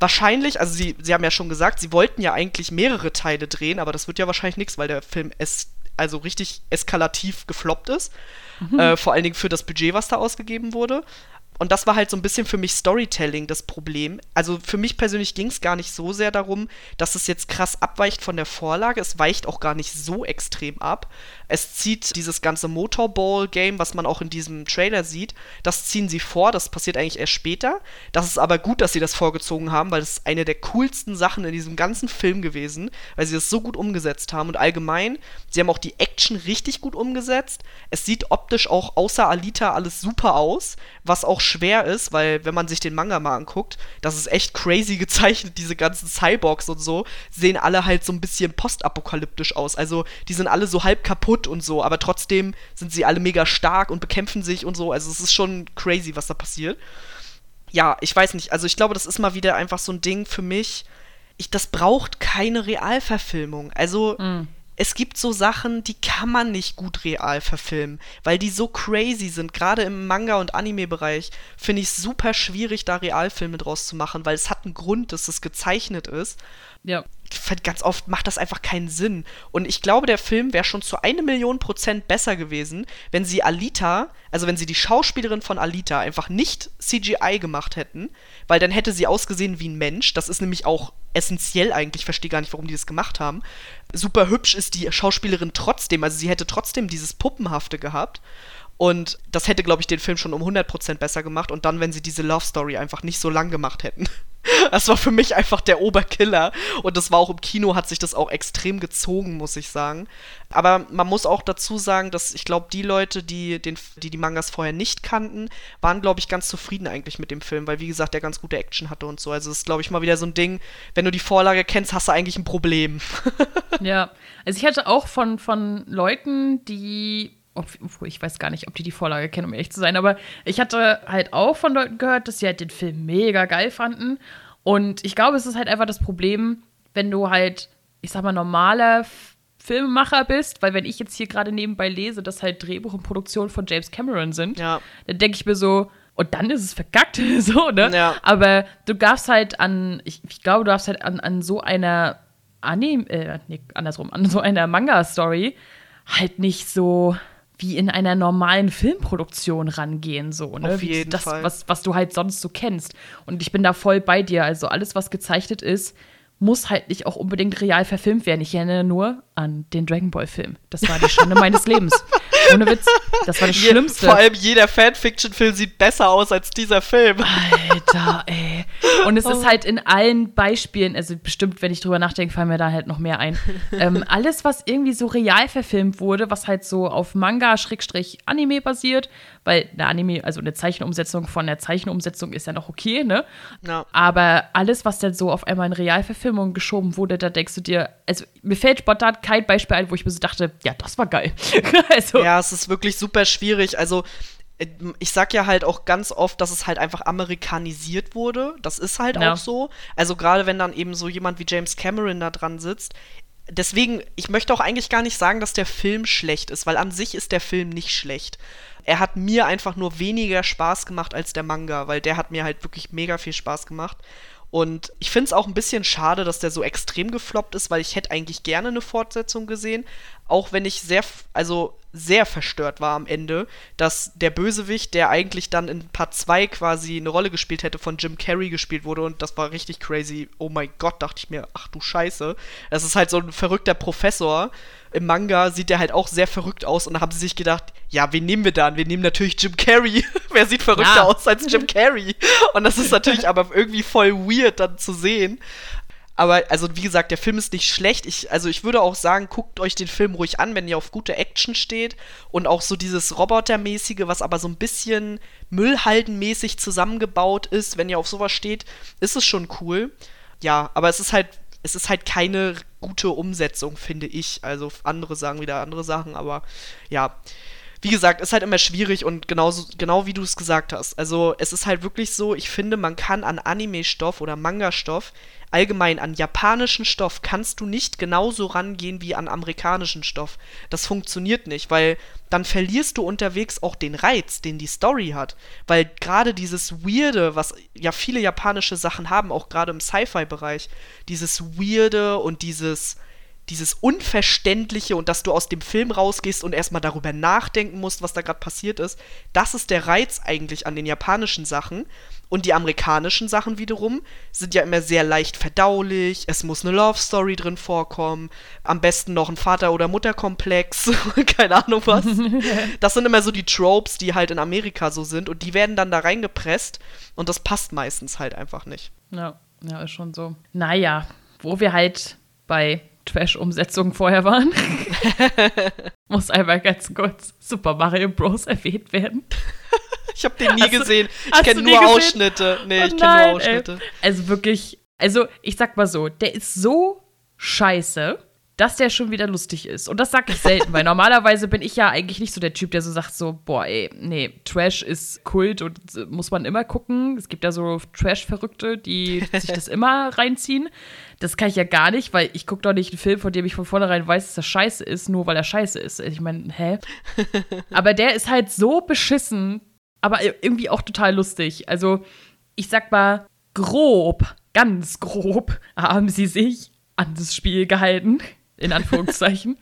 wahrscheinlich, also sie, sie haben ja schon gesagt, sie wollten ja eigentlich mehrere Teile drehen, aber das wird ja wahrscheinlich nichts, weil der Film es also richtig eskalativ gefloppt ist. Mhm. Äh, vor allen Dingen für das Budget, was da ausgegeben wurde. Und das war halt so ein bisschen für mich Storytelling das Problem. Also für mich persönlich ging es gar nicht so sehr darum, dass es jetzt krass abweicht von der Vorlage. Es weicht auch gar nicht so extrem ab. Es zieht dieses ganze Motorball-Game, was man auch in diesem Trailer sieht, das ziehen sie vor. Das passiert eigentlich erst später. Das ist aber gut, dass sie das vorgezogen haben, weil das ist eine der coolsten Sachen in diesem ganzen Film gewesen, weil sie das so gut umgesetzt haben. Und allgemein, sie haben auch die Action richtig gut umgesetzt. Es sieht optisch auch außer Alita alles super aus, was auch schwer ist, weil wenn man sich den Manga mal anguckt, das ist echt crazy [LAUGHS] gezeichnet, diese ganzen Cyborgs und so, sehen alle halt so ein bisschen postapokalyptisch aus. Also die sind alle so halb kaputt und so, aber trotzdem sind sie alle mega stark und bekämpfen sich und so. Also es ist schon crazy, was da passiert. Ja, ich weiß nicht. Also ich glaube, das ist mal wieder einfach so ein Ding für mich. Ich, das braucht keine Realverfilmung. Also mm es gibt so Sachen, die kann man nicht gut real verfilmen, weil die so crazy sind. Gerade im Manga- und Anime-Bereich finde ich es super schwierig, da Realfilme draus zu machen, weil es hat einen Grund, dass es gezeichnet ist. Ja. Ganz oft macht das einfach keinen Sinn. Und ich glaube, der Film wäre schon zu eine Million Prozent besser gewesen, wenn sie Alita, also wenn sie die Schauspielerin von Alita einfach nicht CGI gemacht hätten, weil dann hätte sie ausgesehen wie ein Mensch. Das ist nämlich auch essentiell eigentlich. Ich verstehe gar nicht, warum die das gemacht haben. Super hübsch ist die Schauspielerin trotzdem. Also sie hätte trotzdem dieses Puppenhafte gehabt. Und das hätte, glaube ich, den Film schon um 100% besser gemacht. Und dann, wenn sie diese Love Story einfach nicht so lang gemacht hätten. Das war für mich einfach der Oberkiller. Und das war auch im Kino, hat sich das auch extrem gezogen, muss ich sagen. Aber man muss auch dazu sagen, dass ich glaube, die Leute, die, den, die die Mangas vorher nicht kannten, waren, glaube ich, ganz zufrieden eigentlich mit dem Film, weil, wie gesagt, der ganz gute Action hatte und so. Also, das ist, glaube ich, mal wieder so ein Ding, wenn du die Vorlage kennst, hast du eigentlich ein Problem. ja, also ich hatte auch von, von Leuten, die obwohl ich weiß gar nicht, ob die die Vorlage kennen, um ehrlich zu sein, aber ich hatte halt auch von Leuten gehört, dass sie halt den Film mega geil fanden. Und ich glaube, es ist halt einfach das Problem, wenn du halt, ich sag mal, normaler Filmemacher bist, weil wenn ich jetzt hier gerade nebenbei lese, dass halt Drehbuch und Produktion von James Cameron sind, ja. dann denke ich mir so, und dann ist es verkackt, [LAUGHS] so, ne? Ja. Aber du darfst halt an, ich, ich glaube, du darfst halt an, an so einer Anime, äh, nee, andersrum, an so einer Manga-Story halt nicht so wie in einer normalen Filmproduktion rangehen, so, ne? Auf Wie jeden das, Fall. Was, was du halt sonst so kennst. Und ich bin da voll bei dir. Also alles, was gezeichnet ist, muss halt nicht auch unbedingt real verfilmt werden. Ich erinnere nur an den Dragon Ball-Film. Das war die Schande meines [LAUGHS] Lebens. Ohne Witz. Das war das Schlimmste. Vor allem jeder Fanfiction-Film sieht besser aus als dieser Film. Alter, ey. Und es ist halt in allen Beispielen, also bestimmt, wenn ich drüber nachdenke, fallen mir da halt noch mehr ein. [LAUGHS] ähm, alles, was irgendwie so real verfilmt wurde, was halt so auf Manga-Anime basiert, weil eine Anime, also eine Zeichenumsetzung von der Zeichenumsetzung ist ja noch okay, ne? Ja. Aber alles, was dann so auf einmal in Realverfilmung geschoben wurde, da denkst du dir, also mir fällt spontan kein Beispiel ein, wo ich mir so dachte, ja, das war geil. [LAUGHS] also, Ja, es ist wirklich super schwierig. Also, ich sag ja halt auch ganz oft, dass es halt einfach amerikanisiert wurde. Das ist halt Ja. auch so. Also, gerade wenn dann eben so jemand wie James Cameron da dran sitzt. Deswegen, ich möchte auch eigentlich gar nicht sagen, dass der Film schlecht ist, weil an sich ist der Film nicht schlecht. Er hat mir einfach nur weniger Spaß gemacht als der Manga, weil der hat mir halt wirklich mega viel Spaß gemacht. Und ich finde es auch ein bisschen schade, dass der so extrem gefloppt ist, weil ich hätte eigentlich gerne eine Fortsetzung gesehen. Auch wenn ich sehr, also sehr verstört war am Ende, dass der Bösewicht, der eigentlich dann in Part 2 quasi eine Rolle gespielt hätte, von Jim Carrey gespielt wurde. Und das war richtig crazy. Oh mein Gott, dachte ich mir, ach du Scheiße. Das ist halt so ein verrückter Professor. Im Manga sieht der halt auch sehr verrückt aus. Und da haben sie sich gedacht, ja, wen nehmen wir dann? Wir nehmen natürlich Jim Carrey. [LAUGHS] Wer sieht verrückter Ja. aus als Jim Carrey? Und das ist natürlich aber irgendwie voll weird dann zu sehen. Aber, also, wie gesagt, der Film ist nicht schlecht. Ich, also, ich würde auch sagen, guckt euch den Film ruhig an, wenn ihr auf gute Action steht. Und auch so dieses Robotermäßige, was aber so ein bisschen Müllhaldenmäßig zusammengebaut ist. Wenn ihr auf sowas steht, ist es schon cool. Ja, aber es ist halt, es ist halt keine gute Umsetzung, finde ich. Also, andere sagen wieder andere Sachen, aber ja wie gesagt, ist halt immer schwierig und genauso, genau wie du es gesagt hast. Also es ist halt wirklich so, ich finde, man kann an Anime-Stoff oder Manga-Stoff, allgemein an japanischen Stoff, kannst du nicht genauso rangehen wie an amerikanischen Stoff. Das funktioniert nicht, weil dann verlierst du unterwegs auch den Reiz, den die Story hat. Weil gerade dieses Weirde, was ja viele japanische Sachen haben, auch gerade im Sci-Fi-Bereich, dieses Weirde und dieses dieses Unverständliche und dass du aus dem Film rausgehst und erstmal darüber nachdenken musst, was da gerade passiert ist, das ist der Reiz eigentlich an den japanischen Sachen. Und die amerikanischen Sachen wiederum sind ja immer sehr leicht verdaulich. Es muss eine Love Story drin vorkommen. Am besten noch ein Vater- oder Mutterkomplex. [LAUGHS] Keine Ahnung was. [LAUGHS] Das sind immer so die Tropes, die halt in Amerika so sind. Und die werden dann da reingepresst. Und das passt meistens halt einfach nicht. Ja, ja, ist schon so. Naja, wo wir halt bei Trash-Umsetzungen vorher waren, [LAUGHS] muss einmal ganz kurz Super Mario Bros. erwähnt werden. Ich habe den nie Hast du- gesehen. Ich hast kenne du nur gesehen? Ausschnitte. Nee, Oh ich kenne nur Ausschnitte. Ey. Also wirklich, also ich sag mal so, der ist so scheiße, dass der schon wieder lustig ist. Und das sag ich selten, weil normalerweise bin ich ja eigentlich nicht so der Typ, der so sagt so, boah, ey, nee, Trash ist Kult und äh, muss man immer gucken. Es gibt ja so Trash-Verrückte, die sich das immer reinziehen. Das kann ich ja gar nicht, weil ich gucke doch nicht einen Film, von dem ich von vornherein weiß, dass das scheiße ist, nur weil er scheiße ist. Ich meine, hä? Aber der ist halt so beschissen, aber irgendwie auch total lustig. Also, ich sag mal, grob, ganz grob haben sie sich an das Spiel gehalten, in Anführungszeichen.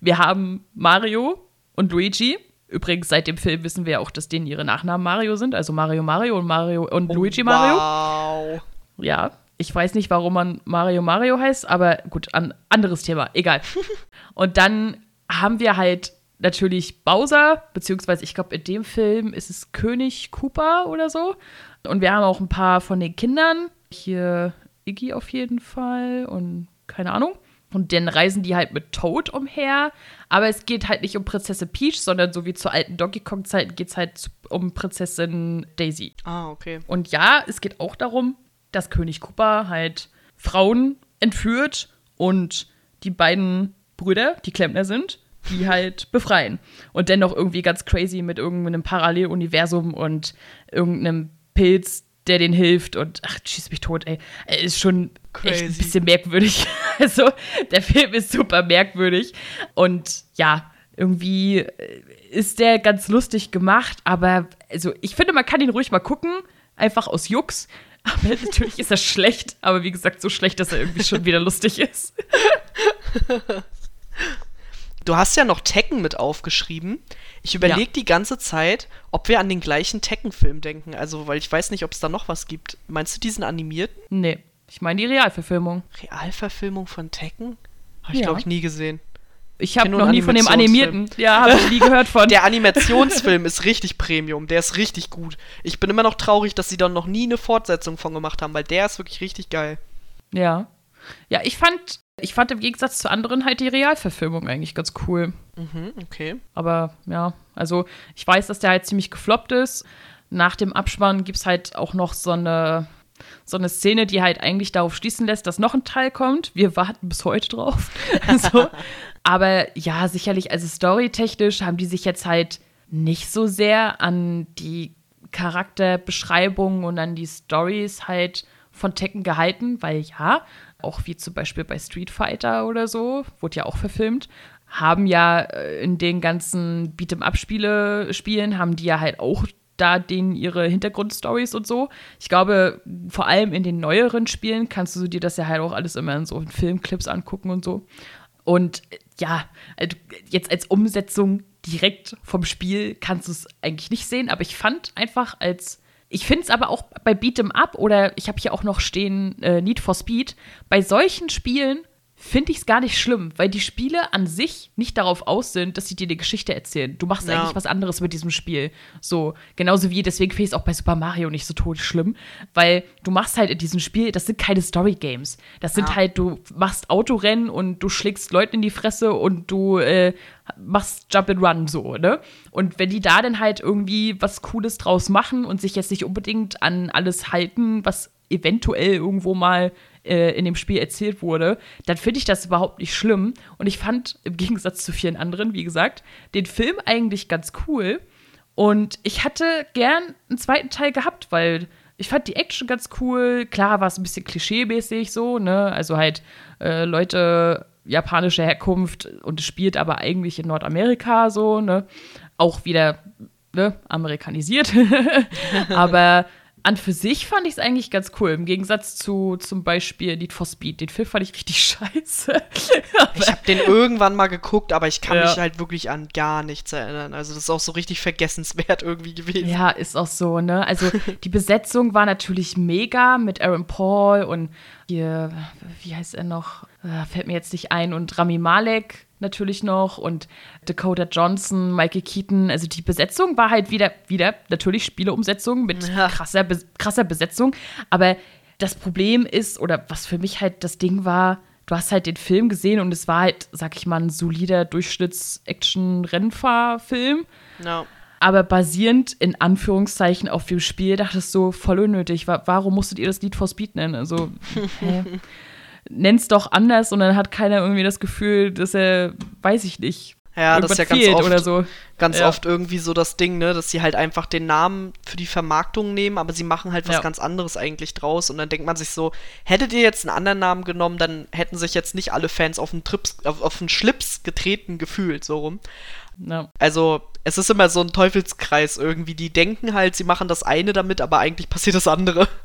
wir haben Mario und Luigi. Übrigens, seit dem Film wissen wir ja auch, dass denen ihre Nachnamen Mario sind. Also Mario Mario und Mario und Luigi Mario. Wow. Ja, ich weiß nicht, warum man Mario Mario heißt, aber gut, an anderes Thema, egal. [LAUGHS] Und dann haben wir halt natürlich Bowser, beziehungsweise ich glaube, in dem Film ist es König Koopa oder so. Und wir haben auch ein paar von den Kindern. Hier Iggy auf jeden Fall und keine Ahnung. Und dann reisen die halt mit Toad umher. Aber es geht halt nicht um Prinzessin Peach, sondern so wie zu alten Donkey Kong-Zeiten geht es halt um Prinzessin Daisy. Ah, okay. Und ja, es geht auch darum, dass König Koopa halt Frauen entführt und die beiden Brüder, die Klempner sind, die halt [LAUGHS] befreien. Und dennoch irgendwie ganz crazy mit irgendeinem Paralleluniversum und irgendeinem Pilz, der denen hilft und ach, schieß mich tot, ey. Er Ist schon echt ein Crazy. bisschen merkwürdig. [LAUGHS] Also, der Film ist super merkwürdig. Und ja, irgendwie äh, ist der ganz lustig gemacht, aber also ich finde, man kann ihn ruhig mal gucken, einfach aus Jux. Aber [LAUGHS] natürlich ist er schlecht, aber wie gesagt, so schlecht, dass er irgendwie schon wieder lustig ist. [LAUGHS] Du hast ja noch Tekken mit aufgeschrieben. Ich überlege Ja. die ganze Zeit, ob wir an den gleichen Tekken-Film denken. Also, weil ich weiß nicht, ob es da noch was gibt. Meinst du diesen animierten? Nee, ich meine die Realverfilmung. Realverfilmung von Tekken? Habe ich, Ja. glaube ich, nie gesehen. Ich habe noch nie von dem animierten. Ja, habe ich nie gehört von. [LAUGHS] Der Animationsfilm ist richtig Premium. Der ist richtig gut. Ich bin immer noch traurig, dass sie da noch nie eine Fortsetzung von gemacht haben, weil der ist wirklich richtig geil. Ja. Ja, ich fand, ich fand im Gegensatz zu anderen halt die Realverfilmung eigentlich ganz cool. Mhm, okay. Aber ja, also ich weiß, dass der halt ziemlich gefloppt ist. Nach dem Abspann gibt es halt auch noch so eine, so eine Szene, die halt eigentlich darauf schließen lässt, dass noch ein Teil kommt. Wir warten bis heute drauf. [LAUGHS] so. Aber ja, sicherlich, also storytechnisch haben die sich jetzt halt nicht so sehr an die Charakterbeschreibungen und an die Stories halt von Tekken gehalten, weil ja, auch wie zum Beispiel bei Street Fighter oder so, wurde ja auch verfilmt, haben ja äh, in den ganzen Beat'em-up-Spiele Spielen haben die ja halt auch da denen ihre Hintergrundstories und so. Ich glaube, vor allem in den neueren Spielen kannst du dir das ja halt auch alles immer in so Filmclips angucken und so. Und äh, ja, also jetzt als Umsetzung direkt vom Spiel kannst du es eigentlich nicht sehen, aber ich fand einfach als ich finde es aber auch bei Beat'em Up oder ich habe hier auch noch stehen äh, Need for Speed. Bei solchen Spielen finde ich es gar nicht schlimm, weil die Spiele an sich nicht darauf aus sind, dass sie dir eine Geschichte erzählen. Du machst Ja. eigentlich was anderes mit diesem Spiel. So, genauso wie, deswegen finde ich es auch bei Super Mario nicht so tot schlimm, weil du machst halt in diesem Spiel, das sind keine Story-Games. Das sind Ja. halt, du machst Autorennen und du schlägst Leuten in die Fresse und du äh, machst Jump and Run so, ne? Und wenn die da dann halt irgendwie was Cooles draus machen und sich jetzt nicht unbedingt an alles halten, was eventuell irgendwo mal äh, in dem Spiel erzählt wurde, dann finde ich das überhaupt nicht schlimm. Und ich fand im Gegensatz zu vielen anderen, wie gesagt, den Film eigentlich ganz cool. Und ich hatte gern einen zweiten Teil gehabt, weil ich fand die Action ganz cool. Klar war es ein bisschen klischeemäßig so, ne? Also halt äh, Leute japanischer Herkunft und es spielt aber eigentlich in Nordamerika so, ne? Auch wieder ne, amerikanisiert. [LAUGHS] aber an für sich fand ich es eigentlich ganz cool. Im Gegensatz zu zum Beispiel Need for Speed. Den Film fand ich richtig [LAUGHS] scheiße. Ich habe den irgendwann mal geguckt, aber ich kann Ja. mich halt wirklich an gar nichts erinnern. Also das ist auch so richtig vergessenswert irgendwie gewesen. Ja, ist auch so, ne? Also [LAUGHS] die Besetzung war natürlich mega mit Aaron Paul und hier, wie heißt er noch? Äh, fällt mir jetzt nicht ein. Und Rami Malek natürlich noch und Dakota Johnson, Michael Keaton. Also die Besetzung war halt wieder, wieder natürlich Spieleumsetzung mit Ja. krasser, krasser Besetzung. Aber das Problem ist, oder was für mich halt das Ding war, du hast halt den Film gesehen und es war halt, sag ich mal, ein solider Durchschnitts-Action-Rennfahrfilm Ja. aber basierend in Anführungszeichen auf dem Spiel dachtest du, voll unnötig. Wa warum musstet ihr das Need for Speed nennen? Also, hä? [LAUGHS] Nenn's doch anders und dann hat keiner irgendwie das Gefühl, dass er, weiß ich nicht, Ja, das ist ja ganz oft, oder so. ganz Ja. oft irgendwie so das Ding, ne, dass sie halt einfach den Namen für die Vermarktung nehmen, aber sie machen halt was Ja. ganz anderes eigentlich draus und dann denkt man sich so, hättet ihr jetzt einen anderen Namen genommen, dann hätten sich jetzt nicht alle Fans auf den Trips, auf, auf den Schlips getreten gefühlt, so rum. Ja. Also, es ist immer so ein Teufelskreis irgendwie. Die denken halt, sie machen das eine damit, aber eigentlich passiert das andere. [LAUGHS]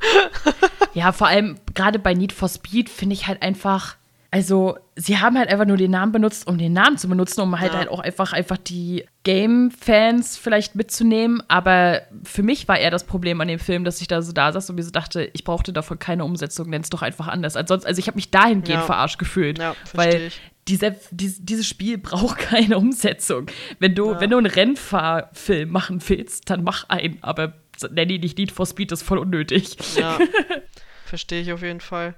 ja, vor allem gerade bei Need for Speed finde ich halt einfach, also sie haben halt einfach nur den Namen benutzt, um den Namen zu benutzen, um halt Ja. halt auch einfach, einfach die Game-Fans vielleicht mitzunehmen. Aber für mich war eher das Problem an dem Film, dass ich da so da saß und mir so dachte, ich brauchte davon keine Umsetzung, nenn's doch einfach anders. Ansonsten, also ich habe mich dahingehend Ja. verarscht gefühlt. Ja, weil ich. dieser, dies, dieses Spiel braucht [LAUGHS] keine Umsetzung. Wenn du, wenn du einen Rennfahrfilm machen willst, dann mach einen, aber nenn ihn nicht Need for Speed, das ist voll unnötig. Ja, [LAUGHS] verstehe ich auf jeden Fall.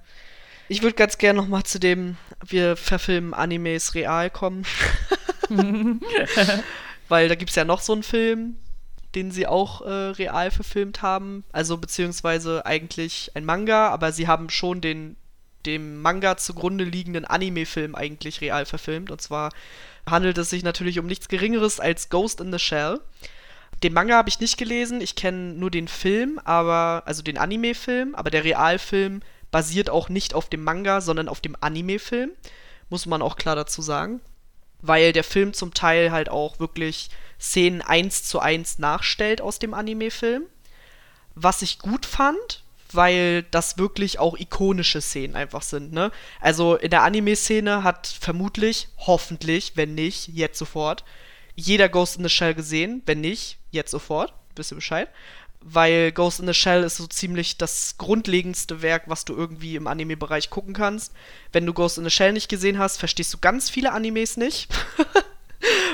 Ich würde ganz gerne noch mal zu dem, wir verfilmen Animes real kommen. [LAUGHS] [LAUGHS] Weil da gibt es ja noch so einen Film, den sie auch äh, real verfilmt haben. Also beziehungsweise eigentlich ein Manga, aber sie haben schon den dem Manga zugrunde liegenden Anime-Film eigentlich real verfilmt. Und zwar handelt es sich natürlich um nichts Geringeres als Ghost in the Shell. Den Manga habe ich nicht gelesen, ich kenne nur den Film, aber also den Anime-Film, aber der Realfilm basiert auch nicht auf dem Manga, sondern auf dem Anime-Film. Muss man auch klar dazu sagen. weil der Film zum Teil halt auch wirklich Szenen eins zu eins nachstellt aus dem Anime-Film. Was ich gut fand, weil das wirklich auch ikonische Szenen einfach sind, ne? Also in der Anime-Szene hat vermutlich, hoffentlich, wenn nicht, jetzt sofort, jeder Ghost in the Shell gesehen. Wenn nicht, jetzt sofort. Wisst ihr Bescheid? Weil Ghost in the Shell ist so ziemlich das grundlegendste Werk, was du irgendwie im Anime-Bereich gucken kannst. Wenn du Ghost in the Shell nicht gesehen hast, verstehst du ganz viele Animes nicht. [LAUGHS]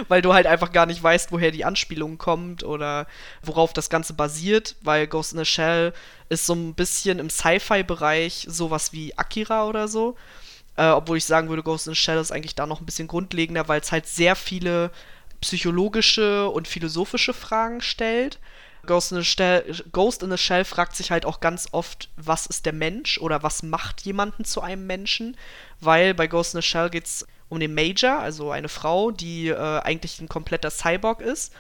weil du halt einfach gar nicht weißt, woher die Anspielung kommt oder worauf das Ganze basiert, weil Ghost in the Shell ist so ein bisschen im Sci-Fi-Bereich sowas wie Akira oder so. Äh, obwohl ich sagen würde, Ghost in the Shell ist eigentlich da noch ein bisschen grundlegender, weil es halt sehr viele psychologische und philosophische Fragen stellt. Ghost in, the Shell, Ghost in the Shell fragt sich halt auch ganz oft, was ist der Mensch oder was macht jemanden zu einem Menschen? Weil bei Ghost in the Shell geht es um den Major, also eine Frau, die äh, eigentlich ein kompletter Cyborg ist.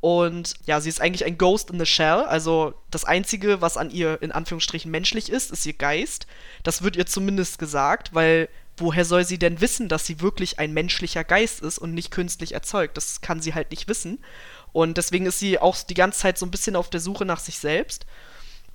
Und ja, sie ist eigentlich ein Ghost in the Shell. Also das Einzige, was an ihr in Anführungsstrichen menschlich ist, ist ihr Geist. Das wird ihr zumindest gesagt, weil woher soll sie denn wissen, dass sie wirklich ein menschlicher Geist ist und nicht künstlich erzeugt? Das kann sie halt nicht wissen. Und deswegen ist sie auch die ganze Zeit so ein bisschen auf der Suche nach sich selbst.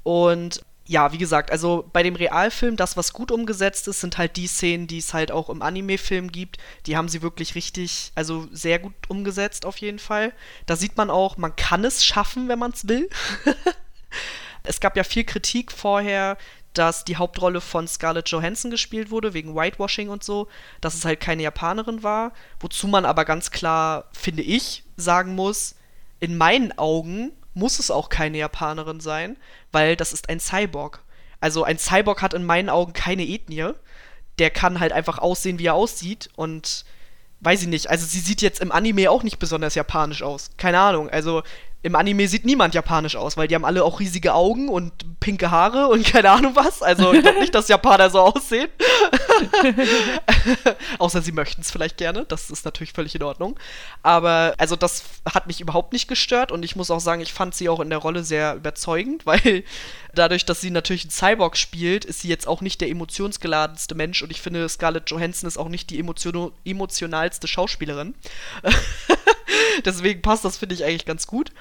Und ja, wie gesagt, also bei dem Realfilm, das, was gut umgesetzt ist, sind halt die Szenen, die es halt auch im Anime-Film gibt. Die haben sie wirklich richtig, also sehr gut umgesetzt auf jeden Fall. Da sieht man auch, man kann es schaffen, wenn man es will. [LAUGHS] es gab ja viel Kritik vorher, dass die Hauptrolle von Scarlett Johansson gespielt wurde, wegen Whitewashing und so, dass es halt keine Japanerin war. Wozu man aber ganz klar, finde ich, sagen muss, in meinen Augen muss es auch keine Japanerin sein, weil das ist ein Cyborg. Also ein Cyborg hat in meinen Augen keine Ethnie. Der kann halt einfach aussehen, wie er aussieht und weiß ich nicht. Also sie sieht jetzt im Anime auch nicht besonders japanisch aus. Keine Ahnung. Also im Anime sieht niemand japanisch aus, weil die haben alle auch riesige Augen und pinke Haare und [LAUGHS] keine Ahnung was. Also ich glaube nicht, dass Japaner so aussehen. [LAUGHS] Außer sie möchten es vielleicht gerne. Das ist natürlich völlig in Ordnung. Aber also das hat mich überhaupt nicht gestört und ich muss auch sagen, ich fand sie auch in der Rolle sehr überzeugend, [LAUGHS] weil dadurch, dass sie natürlich einen Cyborg spielt, ist sie jetzt auch nicht der emotionsgeladenste Mensch und ich finde, Scarlett Johansson ist auch nicht die emotion emotionalste Schauspielerin. [LAUGHS] Deswegen passt das, finde ich, eigentlich ganz gut.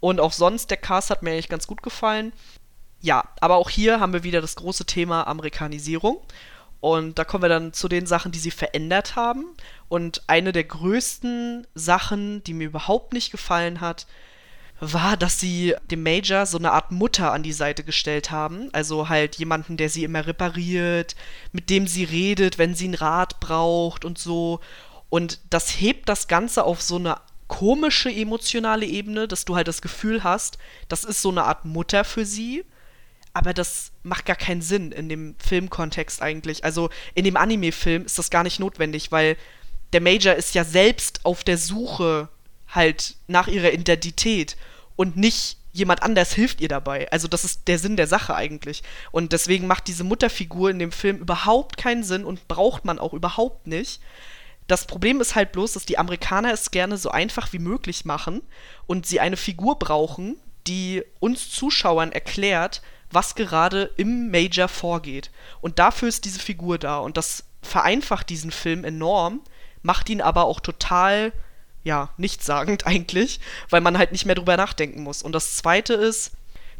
Und auch sonst, der Cast hat mir eigentlich ganz gut gefallen. Ja, aber auch hier haben wir wieder das große Thema Amerikanisierung. Und da kommen wir dann zu den Sachen, die sie verändert haben. Und eine der größten Sachen, die mir überhaupt nicht gefallen hat, war, dass sie dem Major so eine Art Mutter an die Seite gestellt haben. Also halt jemanden, der sie immer repariert, mit dem sie redet, wenn sie einen Rat braucht und so. Und das hebt das Ganze auf so eine komische emotionale Ebene, dass du halt das Gefühl hast, das ist so eine Art Mutter für sie, aber das macht gar keinen Sinn in dem Filmkontext eigentlich. Also in dem Anime-Film ist das gar nicht notwendig, weil der Major ist ja selbst auf der Suche halt nach ihrer Identität und nicht jemand anders hilft ihr dabei. Also das ist der Sinn der Sache eigentlich. Und deswegen macht diese Mutterfigur in dem Film überhaupt keinen Sinn und braucht man auch überhaupt nicht. Das Problem ist halt bloß, dass die Amerikaner es gerne so einfach wie möglich machen und sie eine Figur brauchen, die uns Zuschauern erklärt, was gerade im Major vorgeht. Und dafür ist diese Figur da. Und das vereinfacht diesen Film enorm, macht ihn aber auch total, ja, nichtssagend [LAUGHS] eigentlich, weil man halt nicht mehr drüber nachdenken muss. Und das zweite ist,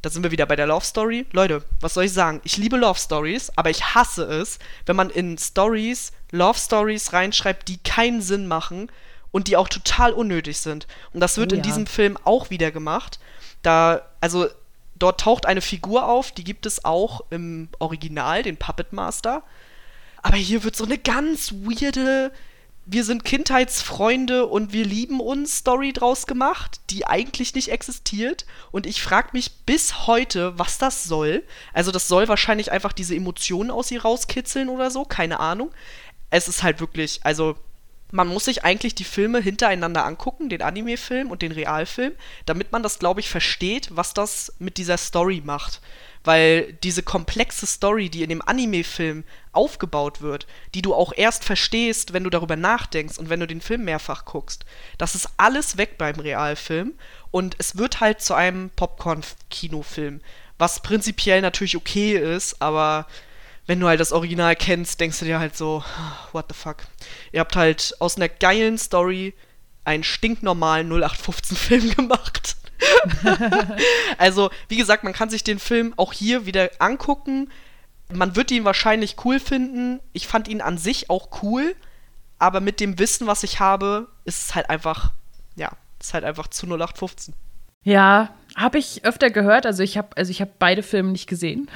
da sind wir wieder bei der Love Story. Leute, was soll ich sagen? Ich liebe Love Stories, aber ich hasse es, wenn man in Stories Love Stories reinschreibt, die keinen Sinn machen und die auch total unnötig sind. Und das wird oh, in diesem Film auch wieder gemacht. Da, also dort taucht eine Figur auf, die gibt es auch im Original, den Puppet Master. Aber hier wird so eine ganz weirde wir sind Kindheitsfreunde und wir lieben uns Story draus gemacht, die eigentlich nicht existiert. Und ich frage mich bis heute, was das soll. Also das soll wahrscheinlich einfach diese Emotionen aus ihr rauskitzeln oder so, keine Ahnung. Es ist halt wirklich, also man muss sich eigentlich die Filme hintereinander angucken, den Anime-Film und den Realfilm, damit man das, glaube ich, versteht, was das mit dieser Story macht. Weil diese komplexe Story, die in dem Anime-Film aufgebaut wird, die du auch erst verstehst, wenn du darüber nachdenkst und wenn du den Film mehrfach guckst, das ist alles weg beim Realfilm und es wird halt zu einem Popcorn-Kinofilm, was prinzipiell natürlich okay ist, aber wenn du halt das Original kennst, denkst du dir halt so, what the fuck. Ihr habt halt aus einer geilen Story einen stinknormalen 0815-Film [LAUGHS] gemacht. [LAUGHS] also, wie gesagt, man kann sich den Film auch hier wieder angucken. Man wird ihn wahrscheinlich cool finden. Ich fand ihn an sich auch cool, aber mit dem Wissen, was ich habe, ist es halt einfach, ja, ist halt einfach zu 0815. Ja, habe ich öfter gehört. Also ich habe also ich beide Filme nicht gesehen.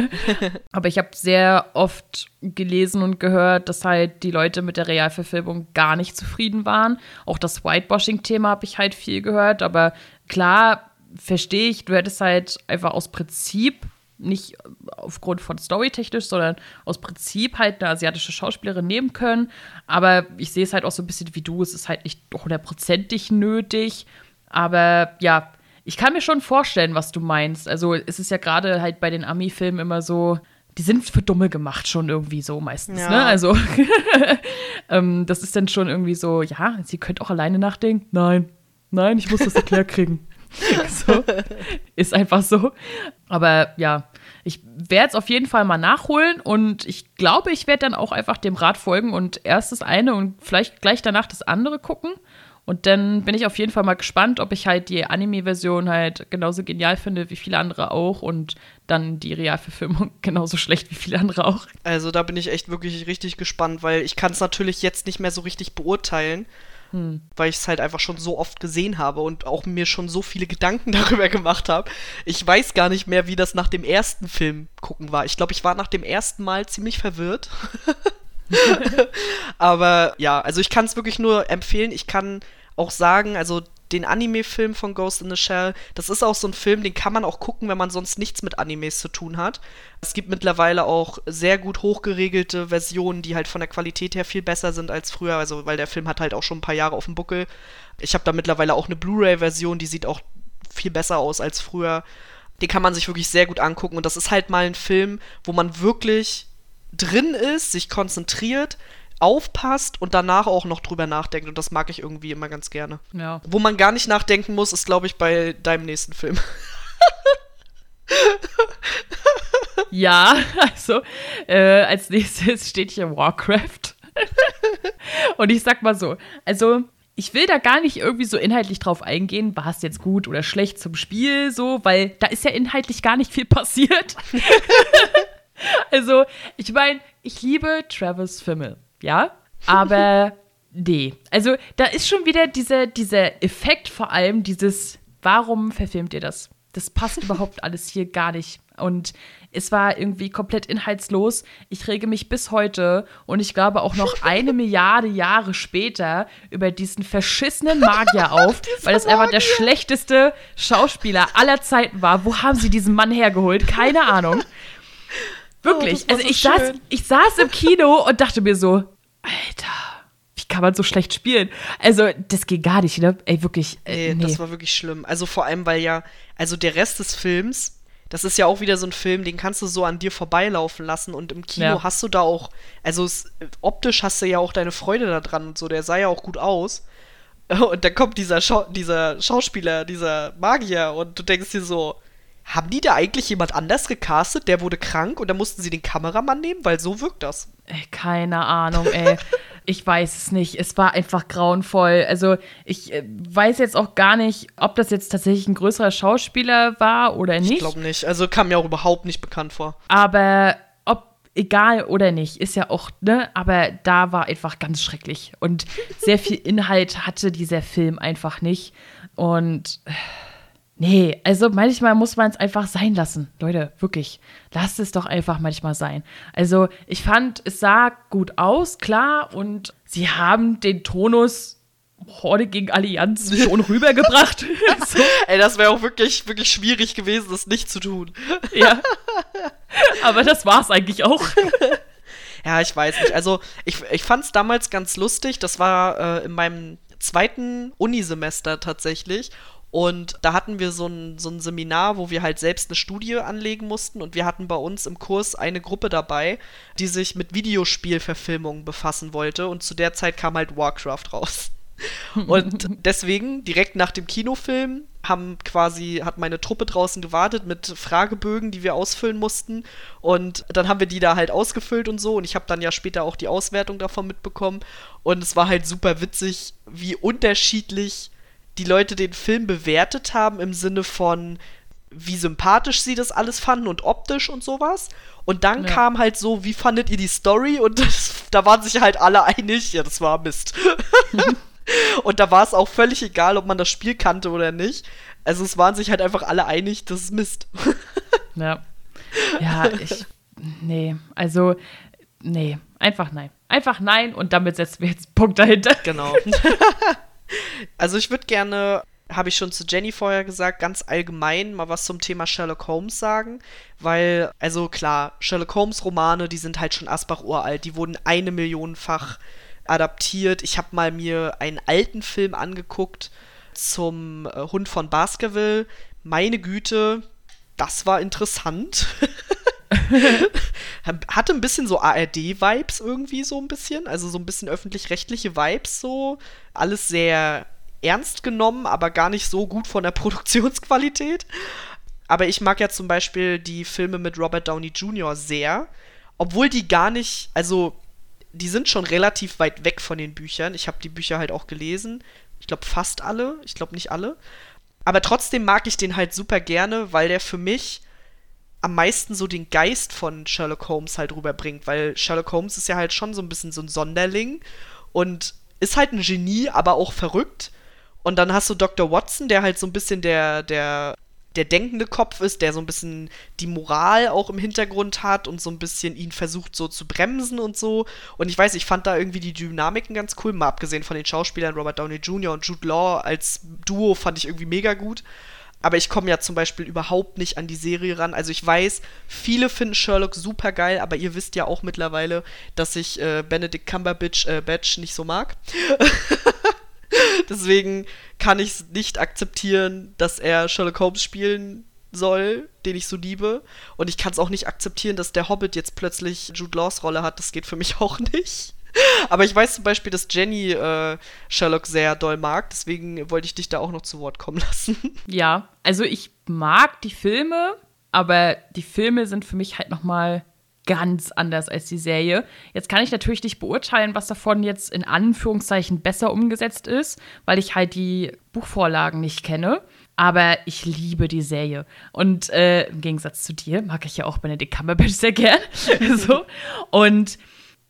[LAUGHS] Aber ich habe sehr oft gelesen und gehört, dass halt die Leute mit der Realverfilmung gar nicht zufrieden waren. Auch das Whitewashing-Thema habe ich halt viel gehört. Aber klar, verstehe ich, du hättest halt einfach aus Prinzip nicht aufgrund von storytechnisch, sondern aus Prinzip halt eine asiatische Schauspielerin nehmen können. Aber ich sehe es halt auch so ein bisschen wie du. Es ist halt nicht hundertprozentig nötig. Aber ja, ich kann mir schon vorstellen, was du meinst. Also es ist ja gerade halt bei den Ami-Filmen immer so, die sind für Dumme gemacht schon irgendwie so meistens. Ja. Ne? Also [LAUGHS] ähm, das ist dann schon irgendwie so, ja, sie könnte auch alleine nachdenken. Nein, nein, ich muss das erklärt kriegen. [LAUGHS] so. Ist einfach so. Aber ja, ich werde es auf jeden Fall mal nachholen und ich glaube, ich werde dann auch einfach dem Rat folgen und erst das eine und vielleicht gleich danach das andere gucken. Und dann bin ich auf jeden Fall mal gespannt, ob ich halt die Anime-Version halt genauso genial finde wie viele andere auch und dann die Realverfilmung [LAUGHS] genauso schlecht wie viele andere auch. Also da bin ich echt wirklich richtig gespannt, weil ich kann es natürlich jetzt nicht mehr so richtig beurteilen, hm. weil ich es halt einfach schon so oft gesehen habe und auch mir schon so viele Gedanken [LAUGHS] darüber gemacht habe. Ich weiß gar nicht mehr, wie das nach dem ersten Film gucken war. Ich glaube, ich war nach dem ersten Mal ziemlich verwirrt. [LAUGHS] [LAUGHS] Aber ja, also ich kann es wirklich nur empfehlen. Ich kann auch sagen, also den Anime-Film von Ghost in the Shell, das ist auch so ein Film, den kann man auch gucken, wenn man sonst nichts mit Animes zu tun hat. Es gibt mittlerweile auch sehr gut hochgeregelte Versionen, die halt von der Qualität her viel besser sind als früher, also weil der Film hat halt auch schon ein paar Jahre auf dem Buckel. Ich habe da mittlerweile auch eine Blu-ray-Version, die sieht auch viel besser aus als früher. Den kann man sich wirklich sehr gut angucken und das ist halt mal ein Film, wo man wirklich drin ist, sich konzentriert, aufpasst und danach auch noch drüber nachdenkt. Und das mag ich irgendwie immer ganz gerne. Ja. Wo man gar nicht nachdenken muss, ist, glaube ich, bei deinem nächsten Film. [LAUGHS] ja, also äh, als nächstes steht hier Warcraft. [LAUGHS] und ich sag mal so, also ich will da gar nicht irgendwie so inhaltlich drauf eingehen, war es jetzt gut oder schlecht zum Spiel, so, weil da ist ja inhaltlich gar nicht viel passiert. [LAUGHS] Also, ich meine, ich liebe Travis Fimmel, ja, aber [LAUGHS] nee. Also, da ist schon wieder dieser, dieser Effekt, vor allem dieses, warum verfilmt ihr das? Das passt [LAUGHS] überhaupt alles hier gar nicht. Und es war irgendwie komplett inhaltslos. Ich rege mich bis heute und ich glaube auch noch [LAUGHS] eine Milliarde Jahre später über diesen verschissenen Magier auf, weil das einfach der schlechteste Schauspieler aller Zeiten war. Wo haben sie diesen Mann hergeholt? Keine Ahnung. Wirklich. Oh, also ich, so saß, ich saß im Kino [LAUGHS] und dachte mir so, Alter, wie kann man so schlecht spielen? Also, das geht gar nicht, ne? Ey, wirklich. Äh, nee, das war wirklich schlimm. Also vor allem, weil ja, also der Rest des Films, das ist ja auch wieder so ein Film, den kannst du so an dir vorbeilaufen lassen und im Kino ja. hast du da auch, also es, optisch hast du ja auch deine Freude da dran und so, der sah ja auch gut aus. [LAUGHS] Und dann kommt dieser, Schau dieser Schauspieler, dieser Magier und du denkst dir so, haben die da eigentlich jemand anders gecastet? Der wurde krank und dann mussten sie den Kameramann nehmen, weil so wirkt das. Keine Ahnung, ey. [LAUGHS] ich weiß es nicht. Es war einfach grauenvoll. Also, ich äh, weiß jetzt auch gar nicht, ob das jetzt tatsächlich ein größerer Schauspieler war oder nicht. Ich glaube nicht. Also, kam mir auch überhaupt nicht bekannt vor. Aber ob egal oder nicht, ist ja auch, ne? Aber da war einfach ganz schrecklich. Und sehr viel [LAUGHS] Inhalt hatte dieser Film einfach nicht. Und. Nee, also manchmal muss man es einfach sein lassen. Leute, wirklich. Lasst es doch einfach manchmal sein. Also, ich fand, es sah gut aus, klar, und sie haben den Tonus Horde gegen Allianz [LAUGHS] schon rübergebracht. [LAUGHS] so. Ey, das wäre auch wirklich, wirklich schwierig gewesen, das nicht zu tun. [LAUGHS] ja. Aber das war es eigentlich auch. ja, ich weiß nicht. Also, ich, ich fand es damals ganz lustig. Das war äh, in meinem zweiten Unisemester tatsächlich. Und da hatten wir so ein, so ein Seminar, wo wir halt selbst eine Studie anlegen mussten. Und wir hatten bei uns im Kurs eine Gruppe dabei, die sich mit Videospielverfilmungen befassen wollte. Und zu der Zeit kam halt Warcraft raus. [LAUGHS] Und deswegen, direkt nach dem Kinofilm, haben quasi, hat meine Truppe draußen gewartet mit Fragebögen, die wir ausfüllen mussten. Und dann haben wir die da halt ausgefüllt und so. Und ich habe dann ja später auch die Auswertung davon mitbekommen. Und es war halt super witzig, wie unterschiedlich die Leute den Film bewertet haben im Sinne von, wie sympathisch sie das alles fanden und optisch und sowas. Und dann ja. kam halt so, wie fandet ihr die Story? Und das, da waren sich halt alle einig, ja, das war Mist. [LAUGHS] und da war es auch völlig egal, ob man das Spiel kannte oder nicht. Also es waren sich halt einfach alle einig, das ist Mist. [LAUGHS] ja. Ja, ich. Nee, also. Nee, einfach nein. Einfach nein und damit setzen wir jetzt einen Punkt dahinter. Genau. [LAUGHS] also ich würde gerne habe ich schon zu Jenny vorher gesagt, ganz allgemein mal was zum Thema Sherlock Holmes sagen, weil, also klar, Sherlock Holmes Romane, die sind halt schon Asbach uralt, die wurden eine Millionenfach adaptiert. Ich habe mal mir einen alten Film angeguckt zum äh, Hund von Baskerville. Meine Güte, das war interessant. [LAUGHS] [LAUGHS] Hatte ein bisschen so ARD-Vibes irgendwie so ein bisschen, also so ein bisschen öffentlich-rechtliche Vibes so. Alles sehr ernst genommen, aber gar nicht so gut von der [LAUGHS] Produktionsqualität. Aber ich mag ja zum Beispiel die Filme mit Robert Downey Jr. sehr, obwohl die gar nicht, also die sind schon relativ weit weg von den Büchern. Ich habe die Bücher halt auch gelesen. Ich glaube fast alle, ich glaube nicht alle. Aber trotzdem mag ich den halt super gerne, weil der für mich am meisten so den Geist von Sherlock Holmes halt rüberbringt, weil Sherlock Holmes ist ja halt schon so ein bisschen so ein Sonderling und ist halt ein Genie, aber auch verrückt. Und dann hast du Dr. Watson, der halt so ein bisschen der, der, der denkende Kopf ist, der so ein bisschen die Moral auch im Hintergrund hat und so ein bisschen ihn versucht so zu bremsen und so. Und ich weiß, ich fand da irgendwie die Dynamiken ganz cool, mal abgesehen von den Schauspielern Robert Downey Jr. und Jude Law als Duo fand ich irgendwie mega gut. Aber ich komme ja zum Beispiel überhaupt nicht an die Serie ran. Also ich weiß, viele finden Sherlock super geil, aber ihr wisst ja auch mittlerweile, dass ich äh, Benedict Cumberbatch äh, Batch nicht so mag. [LAUGHS] Deswegen kann ich es nicht akzeptieren, dass er Sherlock Holmes spielen soll, den ich so liebe. Und ich kann es auch nicht akzeptieren, dass der Hobbit jetzt plötzlich Jude Laws Rolle hat. Das geht für mich [LAUGHS] auch nicht. Aber ich weiß zum Beispiel, dass Jenny äh, Sherlock sehr doll mag, deswegen wollte ich dich da auch noch zu Wort kommen [LAUGHS] lassen. Ja, also ich mag die Filme, aber die Filme sind für mich halt noch mal ganz anders als die Serie. Jetzt kann ich natürlich nicht beurteilen, was davon jetzt in Anführungszeichen besser umgesetzt ist, weil ich halt die Buchvorlagen nicht kenne. Aber ich liebe die Serie. Und äh, im Gegensatz zu dir mag ich ja auch Benedict Cumberbatch sehr gern. [LAUGHS] so. Und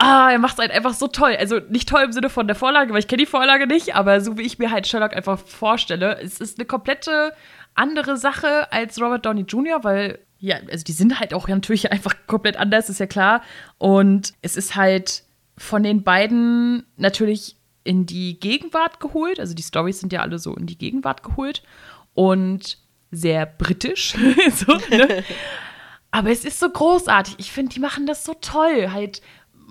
ah, er macht es halt einfach so toll. Also nicht toll im Sinne von der Vorlage, weil ich kenne die Vorlage nicht, aber so wie ich mir halt Sherlock einfach vorstelle, es ist eine komplette andere Sache als Robert Downey Jr., weil ja, also die sind halt auch natürlich einfach komplett anders, ist ja klar. Und es ist halt von den beiden natürlich in die Gegenwart geholt. Also die Stories sind ja alle so in die Gegenwart geholt und sehr britisch. [LAUGHS] so, ne? [LAUGHS] Aber es ist so großartig. Ich finde, die machen das so toll. Halt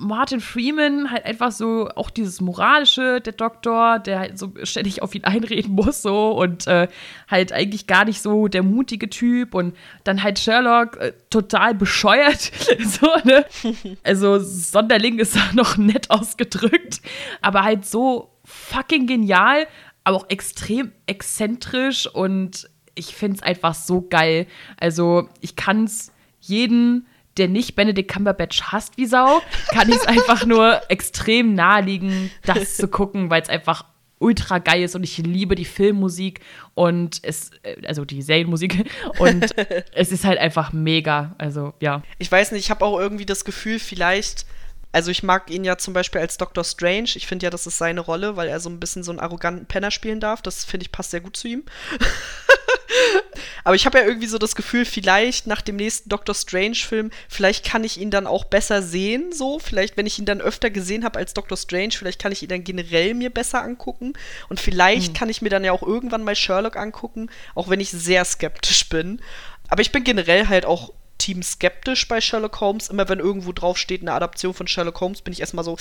Martin Freeman halt einfach so auch dieses moralische, der Doktor, der halt so ständig auf ihn einreden muss so und äh, halt eigentlich gar nicht so der mutige Typ und dann halt Sherlock äh, total bescheuert [LAUGHS] so ne [LAUGHS] also Sonderling ist da noch nett ausgedrückt, aber halt so fucking genial, aber auch extrem exzentrisch und ich find's einfach so geil. Also ich kann's jeden der nicht Benedict Cumberbatch hasst wie Sau, kann ich es einfach nur extrem naheliegen, das zu gucken, weil es einfach ultra geil ist und ich liebe die Filmmusik und es, äh, also die Serienmusik und [LAUGHS] es ist halt einfach mega. Also ja. Ich weiß nicht, ich habe auch irgendwie das Gefühl, vielleicht. Also ich mag ihn ja zum Beispiel als Doctor Strange. Ich finde ja, das ist seine Rolle, weil er so ein bisschen so einen arroganten Penner spielen darf. Das finde ich passt sehr gut zu ihm. [LAUGHS] Aber ich habe ja irgendwie so das Gefühl, vielleicht nach dem nächsten Doctor Strange-Film, vielleicht kann ich ihn dann auch besser sehen, so. Vielleicht, wenn ich ihn dann öfter gesehen habe als Doctor Strange, vielleicht kann ich ihn dann generell mir besser angucken. Und vielleicht hm. kann ich mir dann ja auch irgendwann mal Sherlock angucken, auch wenn ich sehr skeptisch bin. Aber ich bin generell halt auch Team skeptisch bei Sherlock Holmes. Immer wenn irgendwo drauf steht, eine Adaption von Sherlock Holmes, bin ich erstmal so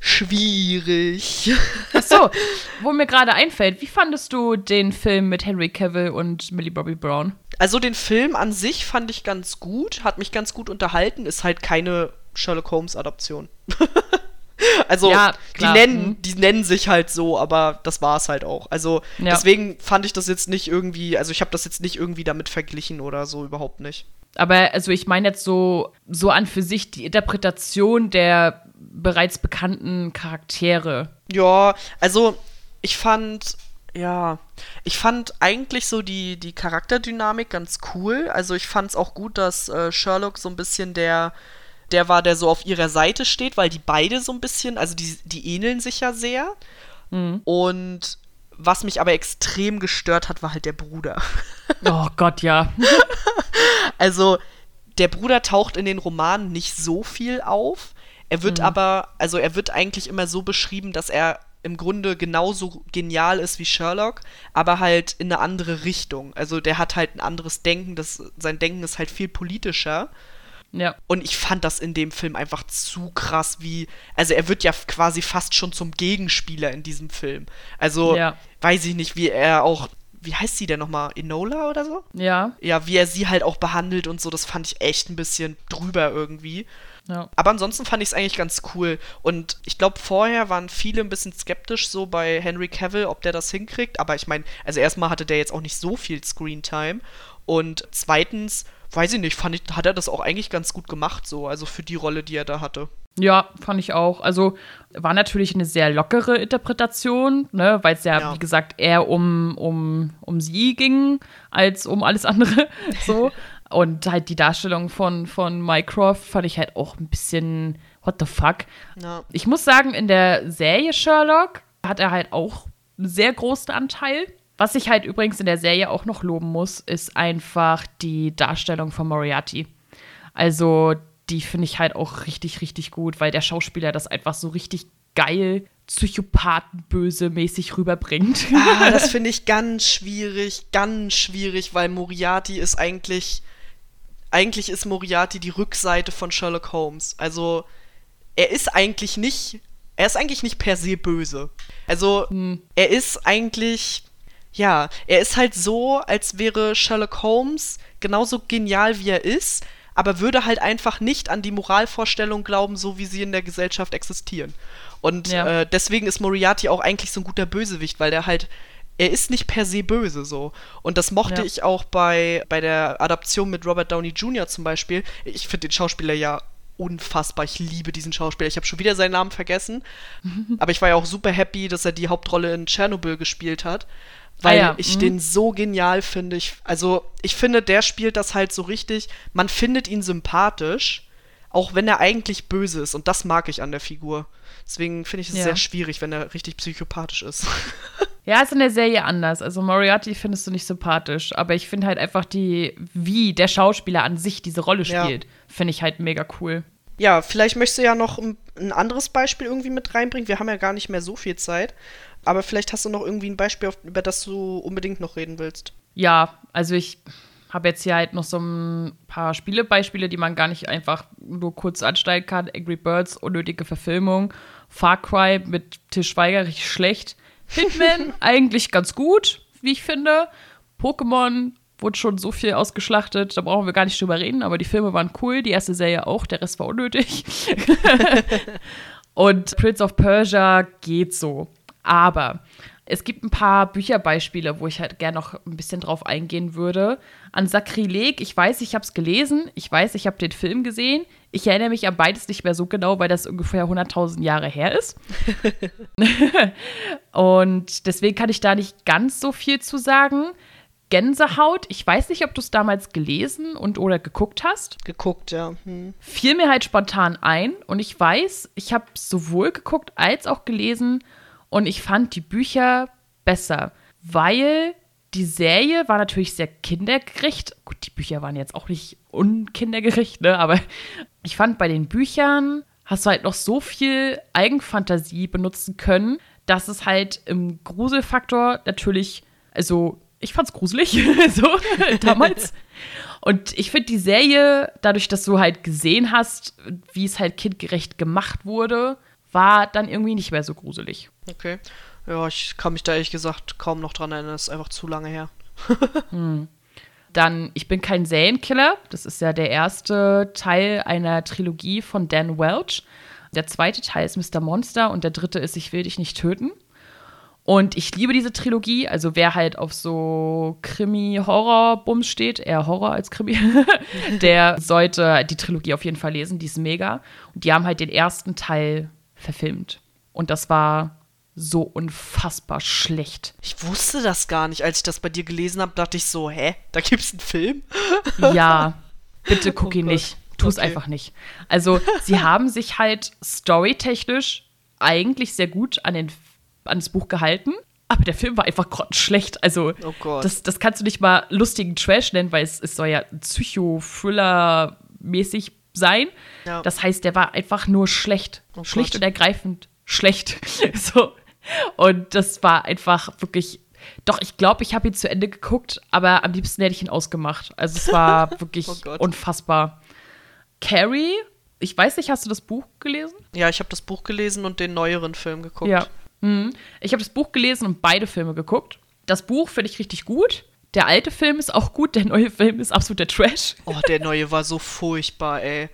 schwierig. Ach so, wo mir gerade einfällt, wie fandest du den Film mit Henry Cavill und Millie Bobby Brown? Also den Film an sich fand ich ganz gut, hat mich ganz gut unterhalten, ist halt keine Sherlock Holmes Adaption. [LAUGHS] Also, Ja, die, nennen, Mhm. die nennen sich halt so, aber das war es halt auch. Also, Ja. deswegen fand ich das jetzt nicht irgendwie, also ich habe das jetzt nicht irgendwie damit verglichen oder so, überhaupt nicht. Aber also ich meine jetzt so, so an für sich die Interpretation der bereits bekannten Charaktere. Ja, also ich fand, ja, ich fand eigentlich so die, die Charakterdynamik ganz cool. Also ich fand es auch gut, dass äh, Sherlock so ein bisschen der, der war, der so auf ihrer Seite steht, weil die beide so ein bisschen, also die, die ähneln sich ja sehr. Und was mich aber extrem gestört hat, war halt der Bruder. [LAUGHS] Oh Gott, ja. Also, der Bruder taucht in den Romanen nicht so viel auf. Er wird aber, also er wird eigentlich immer so beschrieben, dass er im Grunde genauso genial ist wie Sherlock, aber halt in eine andere Richtung. Also der hat halt ein anderes Denken, das, sein Denken ist halt viel politischer. Ja. Und ich fand das in dem Film einfach zu krass, wie. Also, er wird ja quasi fast schon zum Gegenspieler in diesem Film. Also, Ja. weiß ich nicht, wie er auch. Wie heißt sie denn nochmal? Enola oder so? Ja. Ja, wie er sie halt auch behandelt und so, das fand ich echt ein bisschen drüber irgendwie. Ja. Aber ansonsten fand ich es eigentlich ganz cool. Und ich glaube, vorher waren viele ein bisschen skeptisch so bei Henry Cavill, ob der das hinkriegt. Aber ich meine, also erstmal hatte der jetzt auch nicht so viel Screentime. Und zweitens, weiß ich nicht, fand ich, hat er das auch eigentlich ganz gut gemacht, so, also für die Rolle, die er da hatte. Ja, fand ich auch. Also war natürlich eine sehr lockere Interpretation, ne, weil es ja, Ja. wie gesagt, eher um, um, um sie ging, als um alles andere. [LAUGHS] so. Und halt die Darstellung von, von Mycroft fand ich halt auch ein bisschen what the fuck. Ja. Ich muss sagen, in der Serie Sherlock hat er halt auch einen sehr großen Anteil. Was ich halt übrigens in der Serie auch noch loben muss, ist einfach die Darstellung von Moriarty. Also, die finde ich halt auch richtig, richtig gut, weil der Schauspieler das einfach so richtig geil, psychopathenböse mäßig rüberbringt. Ah, das [LAUGHS] finde ich ganz schwierig, ganz schwierig, weil Moriarty ist eigentlich. Eigentlich ist Moriarty die Rückseite von Sherlock Holmes. Also, er ist eigentlich nicht. Er ist eigentlich nicht per se böse. Also, er ist eigentlich. Ja, er ist halt so, als wäre Sherlock Holmes genauso genial, wie er ist, aber würde halt einfach nicht an die Moralvorstellung glauben, so wie sie in der Gesellschaft existieren. Und Ja. äh, deswegen ist Moriarty auch eigentlich so ein guter Bösewicht, weil der halt, er ist nicht per se böse so. Und das mochte Ja. ich auch bei, bei der Adaption mit Robert Downey Jr. zum Beispiel. Ich finde den Schauspieler ja unfassbar. Ich liebe diesen Schauspieler. Ich habe schon wieder seinen Namen vergessen. [LAUGHS] Aber ich war ja auch super happy, dass er die Hauptrolle in Tschernobyl gespielt hat. Weil Ah ja, ich mhm. den so genial finde. Ich, also, ich finde, der spielt das halt so richtig. Man findet ihn sympathisch, auch wenn er eigentlich böse ist. Und das mag ich an der Figur. Deswegen finde ich es Ja. sehr schwierig, wenn er richtig psychopathisch ist. [LAUGHS] Ja, ist in der Serie anders. Also Moriarty findest du nicht sympathisch, aber ich finde halt einfach die, wie der Schauspieler an sich diese Rolle Ja. spielt, finde ich halt mega cool. Ja, vielleicht möchtest du ja noch ein, ein anderes Beispiel irgendwie mit reinbringen. Wir haben ja gar nicht mehr so viel Zeit. Aber vielleicht hast du noch irgendwie ein Beispiel, über das du unbedingt noch reden willst. Ja, also ich habe jetzt hier halt noch so ein paar Spielebeispiele, die man gar nicht einfach nur kurz ansteigen kann. Angry Birds, unnötige Verfilmung. Far Cry mit Til Schweiger richtig schlecht. Hitman eigentlich ganz gut, wie ich finde. Pokémon wurde schon so viel ausgeschlachtet, da brauchen wir gar nicht drüber reden, aber die Filme waren cool, die erste Serie auch, der Rest war unnötig. [LAUGHS] Und Prince of Persia geht so. Aber es gibt ein paar Bücherbeispiele, wo ich halt gerne noch ein bisschen drauf eingehen würde. An Sakrileg, ich weiß, ich habe es gelesen, ich weiß, ich habe den Film gesehen. Ich erinnere mich an beides nicht mehr so genau, weil das ungefähr 100.000 Jahre her ist. [LAUGHS] Und deswegen kann ich da nicht ganz so viel zu sagen. Gänsehaut, ich weiß nicht, ob du es damals gelesen und oder geguckt hast Geguckt, ja. Hm. fiel mir halt spontan ein und ich weiß, ich habe sowohl geguckt als auch gelesen und ich fand die Bücher besser, weil die Serie war natürlich sehr kindergerecht. Gut, die Bücher waren jetzt auch nicht unkindergerecht, ne? aber ich fand bei den Büchern hast du halt noch so viel Eigenfantasie benutzen können, dass es halt im Gruselfaktor natürlich, also ich fand's gruselig, [LAUGHS] so damals. Und ich finde die Serie, dadurch, dass du halt gesehen hast, wie es halt kindgerecht gemacht wurde, war dann irgendwie nicht mehr so gruselig. Okay. Ja, ich kann mich da ehrlich gesagt kaum noch dran erinnern. Das ist einfach zu lange her. [LAUGHS] Dann Ich bin kein Serienkiller. Das ist ja der erste Teil einer Trilogie von Dan Welch. Der zweite Teil ist Mr. Monster und der dritte ist Ich will dich nicht töten. Und ich liebe diese Trilogie. Also wer halt auf so Krimi-Horror-Bums steht, eher Horror als Krimi, [LAUGHS] der sollte die Trilogie auf jeden Fall lesen. Die ist mega. Und die haben halt den ersten Teil verfilmt. Und das war so unfassbar schlecht. Ich wusste das gar nicht. Als ich das bei dir gelesen habe, dachte ich so, hä, da gibt's einen Film? [LAUGHS] Ja, bitte guck ihn oh nicht. Tu es okay. einfach nicht. Also, sie [LAUGHS] haben sich halt storytechnisch eigentlich sehr gut an den ans Buch gehalten. Aber der Film war einfach schlecht. Also, oh das, das kannst du nicht mal lustigen Trash nennen, weil es, es soll ja Psycho-Thriller-mäßig sein. Ja. Das heißt, der war einfach nur schlecht. Oh schlicht und ergreifend schlecht. [LAUGHS] so. Und das war einfach wirklich. Doch, ich glaube, ich habe ihn zu Ende geguckt, aber am liebsten hätte ich ihn ausgemacht. Also, es war [LAUGHS] wirklich oh unfassbar. Carrie, ich weiß nicht, hast du das Buch gelesen? Ja, ich habe das Buch gelesen und den neueren Film geguckt. Ja, Mhm. Ich habe das Buch gelesen und beide Filme geguckt. Das Buch finde ich richtig gut. Der alte Film ist auch gut, der neue Film ist absoluter Trash. Oh, der neue war so furchtbar, ey.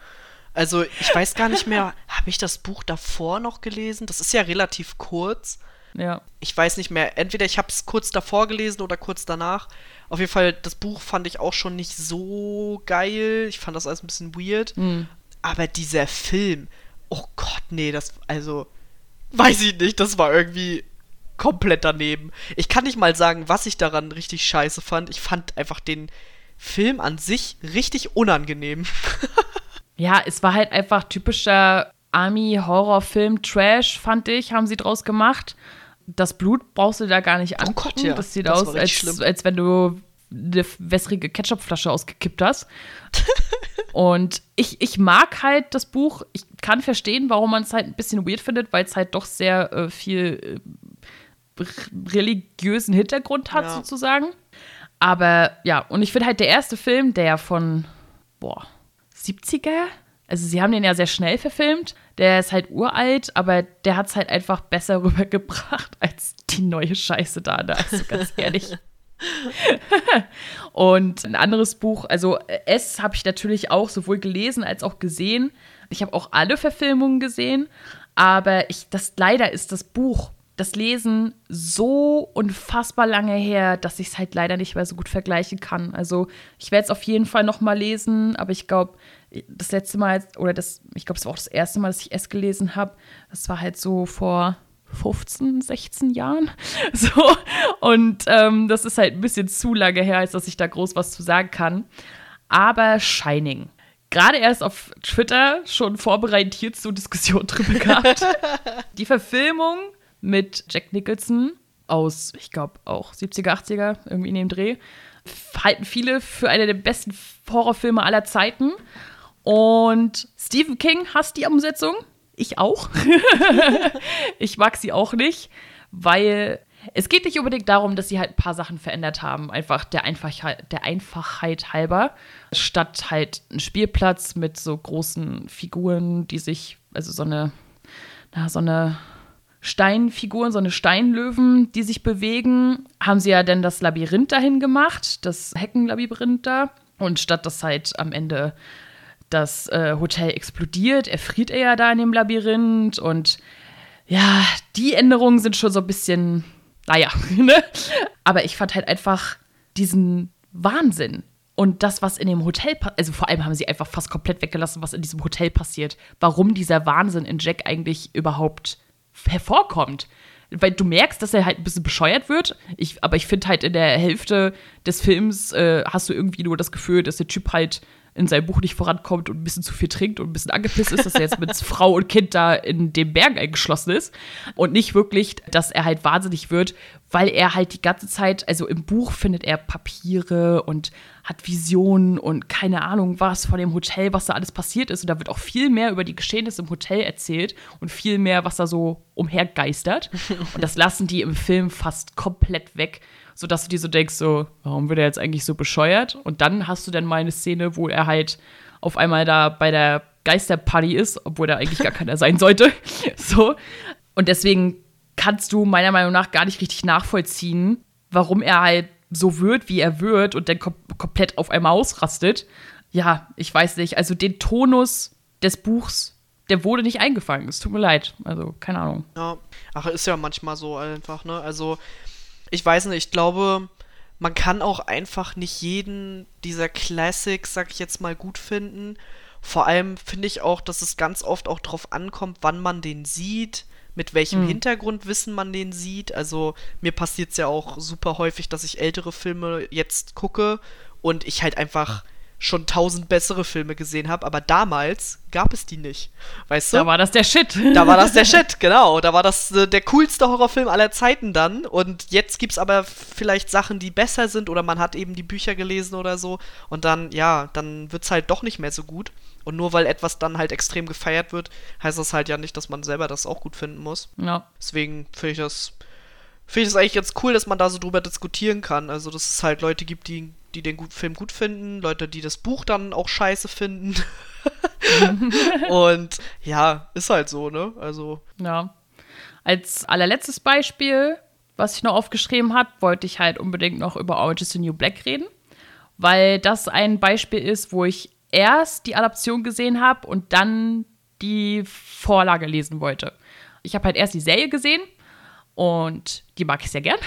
Also, ich weiß gar nicht mehr, habe ich das Buch davor noch gelesen? Das ist ja relativ kurz. Ja. Ich weiß nicht mehr, entweder ich habe es kurz davor gelesen oder kurz danach. Auf jeden Fall, das Buch fand ich auch schon nicht so geil. Ich fand das alles ein bisschen weird. Mhm. Aber dieser Film, oh Gott, nee, das, also, weiß ich nicht, das war irgendwie komplett daneben. Ich kann nicht mal sagen, was ich daran richtig scheiße fand. Ich fand einfach den Film an sich richtig unangenehm. [LAUGHS] ja, es war halt einfach typischer Army-Horrorfilm-Trash, fand ich, haben sie draus gemacht. Das Blut brauchst du da gar nicht angucken. Oh Gott, ja. Das sieht das aus, als, als wenn du eine wässrige Ketchupflasche ausgekippt hast. [LAUGHS] und ich, ich mag halt das Buch. Ich kann verstehen, warum man es halt ein bisschen weird findet, weil es halt doch sehr äh, viel äh, religiösen Hintergrund hat, ja. sozusagen. Aber ja, und ich finde halt der erste Film, der von, boah, 70er? Also sie haben den ja sehr schnell verfilmt. Der ist halt uralt, aber der hat es halt einfach besser [LAUGHS] rübergebracht als die neue Scheiße da. Also ganz [LAUGHS] ehrlich. [LAUGHS] und ein anderes Buch, also S habe ich natürlich auch sowohl gelesen als auch gesehen. Ich habe auch alle Verfilmungen gesehen, aber ich, das leider ist das Buch, das Lesen so unfassbar lange her, dass ich es halt leider nicht mehr so gut vergleichen kann. Also ich werde es auf jeden Fall noch mal lesen, aber ich glaube, das letzte Mal oder das, ich glaube, es war auch das erste Mal, dass ich es gelesen habe. Das war halt so vor 15, 16 Jahren. [LAUGHS] So. Und ähm, das ist halt ein bisschen zu lange her, als dass ich da groß was zu sagen kann. Aber Shining. Gerade erst auf Twitter schon vorbereitet hierzu Diskussion drüber gehabt. [LAUGHS] Die Verfilmung mit Jack Nicholson aus, ich glaube, auch 70er, 80er, irgendwie in dem Dreh, halten viele für eine der besten Horrorfilme aller Zeiten. Und Stephen King hasst die Umsetzung ich auch. [LAUGHS] ich mag sie auch nicht, weil es geht nicht unbedingt darum, dass sie halt ein paar Sachen verändert haben, einfach der Einfachheit, der Einfachheit halber. Statt halt ein Spielplatz mit so großen Figuren, die sich, also so eine, na, so eine Steinfiguren, so eine Steinlöwen, die sich bewegen, haben sie ja dann das Labyrinth dahin gemacht, das Heckenlabyrinth da. Und statt dass halt am Ende das äh, Hotel explodiert, erfriert er ja da in dem Labyrinth und ja, die Änderungen sind schon so ein bisschen, naja, [LAUGHS] ne? Aber ich fand halt einfach diesen Wahnsinn und das, was in dem Hotel, also vor allem haben sie einfach fast komplett weggelassen, was in diesem Hotel passiert, warum dieser Wahnsinn in Jack eigentlich überhaupt hervorkommt. Weil du merkst, dass er halt ein bisschen bescheuert wird. Ich, aber ich finde halt in der Hälfte des Films äh, hast du irgendwie nur das Gefühl, dass der Typ halt in seinem Buch nicht vorankommt und ein bisschen zu viel trinkt und ein bisschen angepisst ist, dass er jetzt mit [LAUGHS] Frau und Kind da in dem Berg eingeschlossen ist. Und nicht wirklich, dass er halt wahnsinnig wird, weil er halt die ganze Zeit, also im Buch findet er Papiere und hat Visionen und keine Ahnung was von dem Hotel, was da alles passiert ist. Und da wird auch viel mehr über die Geschehnisse im Hotel erzählt und viel mehr, was da so umhergeistert. Und das lassen die im Film fast komplett weg sodass du dir so denkst, so, warum wird er jetzt eigentlich so bescheuert? Und dann hast du dann mal eine Szene, wo er halt auf einmal da bei der Geisterparty ist, obwohl da eigentlich gar [LAUGHS] keiner sein sollte. [LAUGHS] so. Und deswegen kannst du meiner Meinung nach gar nicht richtig nachvollziehen, warum er halt so wird, wie er wird und dann kom komplett auf einmal ausrastet. Ja, ich weiß nicht. Also den Tonus des Buchs der wurde nicht eingefangen. Es tut mir leid. Also, keine Ahnung. Ja, ach, ist ja manchmal so einfach, ne? Also, ich weiß nicht, ich glaube, man kann auch einfach nicht jeden dieser Classics, sag ich jetzt mal, gut finden. Vor allem finde ich auch, dass es ganz oft auch drauf ankommt, wann man den sieht, mit welchem mhm. Hintergrundwissen man den sieht. Also mir passiert es ja auch super häufig, dass ich ältere Filme jetzt gucke und ich halt einfach schon tausend bessere Filme gesehen habe, aber damals gab es die nicht. Weißt du? Da war das der Shit. Da war das der [LAUGHS] Shit, genau. Da war das äh, der coolste Horrorfilm aller Zeiten dann. Und jetzt gibt es aber vielleicht Sachen, die besser sind oder man hat eben die Bücher gelesen oder so. Und dann, ja, dann wird es halt doch nicht mehr so gut. Und nur weil etwas dann halt extrem gefeiert wird, heißt das halt ja nicht, dass man selber das auch gut finden muss. Ja. Deswegen finde ich das. Finde ich es eigentlich ganz cool, dass man da so drüber diskutieren kann. Also, dass es halt Leute gibt, die die den Film gut finden, Leute, die das Buch dann auch scheiße finden. [LAUGHS] und ja, ist halt so, ne? Also. Ja. Als allerletztes Beispiel, was ich noch aufgeschrieben habe, wollte ich halt unbedingt noch über Orange is the New Black reden, weil das ein Beispiel ist, wo ich erst die Adaption gesehen habe und dann die Vorlage lesen wollte. Ich habe halt erst die Serie gesehen und die mag ich sehr gern.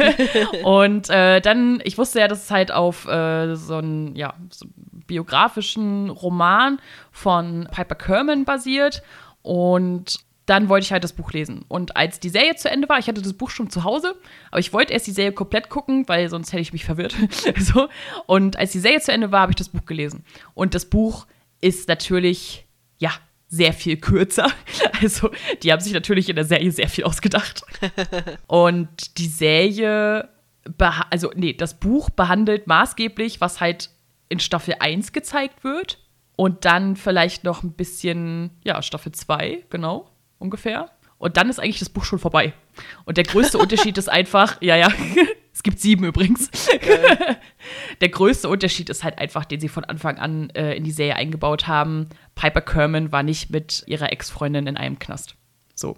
[LAUGHS] und äh, dann, ich wusste ja, dass es halt auf äh, so einen ja, so biografischen Roman von Piper Kerman basiert. Und dann wollte ich halt das Buch lesen. Und als die Serie zu Ende war, ich hatte das Buch schon zu Hause, aber ich wollte erst die Serie komplett gucken, weil sonst hätte ich mich verwirrt. [LAUGHS] so. Und als die Serie zu Ende war, habe ich das Buch gelesen. Und das Buch ist natürlich, ja, sehr viel kürzer. [LAUGHS] Also, die haben sich natürlich in der Serie sehr viel ausgedacht. Und die Serie, also, nee, das Buch behandelt maßgeblich, was halt in Staffel 1 gezeigt wird. Und dann vielleicht noch ein bisschen, ja, Staffel 2, genau, ungefähr. Und dann ist eigentlich das Buch schon vorbei. Und der größte [LAUGHS] Unterschied ist einfach, ja, ja, [LAUGHS] es gibt sieben übrigens. [LAUGHS] der größte Unterschied ist halt einfach, den sie von Anfang an äh, in die Serie eingebaut haben. Piper Kerman war nicht mit ihrer Ex-Freundin in einem Knast. So.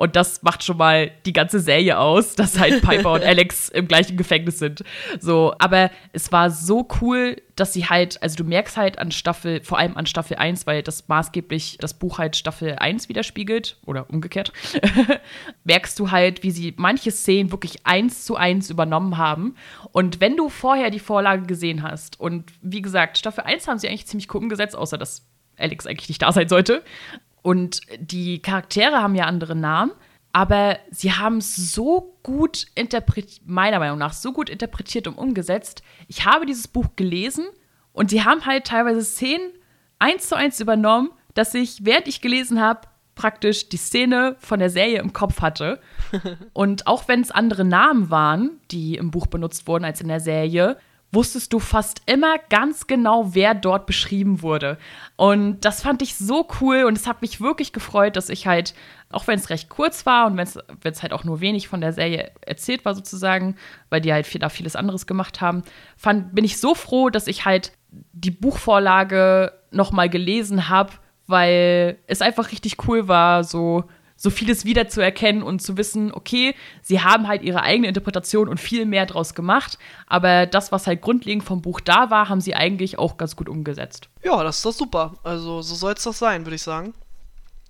Und das macht schon mal die ganze Serie aus, [LAUGHS] dass halt Piper und [LAUGHS] Alex im gleichen Gefängnis sind. So, aber es war so cool, dass sie halt, also du merkst halt an Staffel, vor allem an Staffel 1, weil das maßgeblich das Buch halt Staffel 1 widerspiegelt oder umgekehrt, [LAUGHS] merkst du halt, wie sie manche Szenen wirklich eins zu eins übernommen haben. Und wenn du vorher die Vorlage gesehen hast und wie gesagt, Staffel 1 haben sie eigentlich ziemlich cool umgesetzt, außer dass Alex eigentlich nicht da sein sollte. Und die Charaktere haben ja andere Namen, aber sie haben es so gut interpretiert, meiner Meinung nach, so gut interpretiert und umgesetzt. Ich habe dieses Buch gelesen und sie haben halt teilweise Szenen eins zu eins übernommen, dass ich, während ich gelesen habe, praktisch die Szene von der Serie im Kopf hatte. [LAUGHS] Und auch wenn es andere Namen waren, die im Buch benutzt wurden als in der Serie, wusstest du fast immer ganz genau, wer dort beschrieben wurde. Und das fand ich so cool und es hat mich wirklich gefreut, dass ich halt, auch wenn es recht kurz war und wenn es halt auch nur wenig von der Serie erzählt war sozusagen, weil die halt viel, da vieles anderes gemacht haben, fand, bin ich so froh, dass ich halt die Buchvorlage noch mal gelesen habe, weil es einfach richtig cool war, so so vieles wiederzuerkennen und zu wissen, okay, sie haben halt ihre eigene Interpretation und viel mehr draus gemacht, aber das, was halt grundlegend vom Buch da war, haben sie eigentlich auch ganz gut umgesetzt. Ja, das ist doch super. Also so soll es doch sein, würde ich sagen.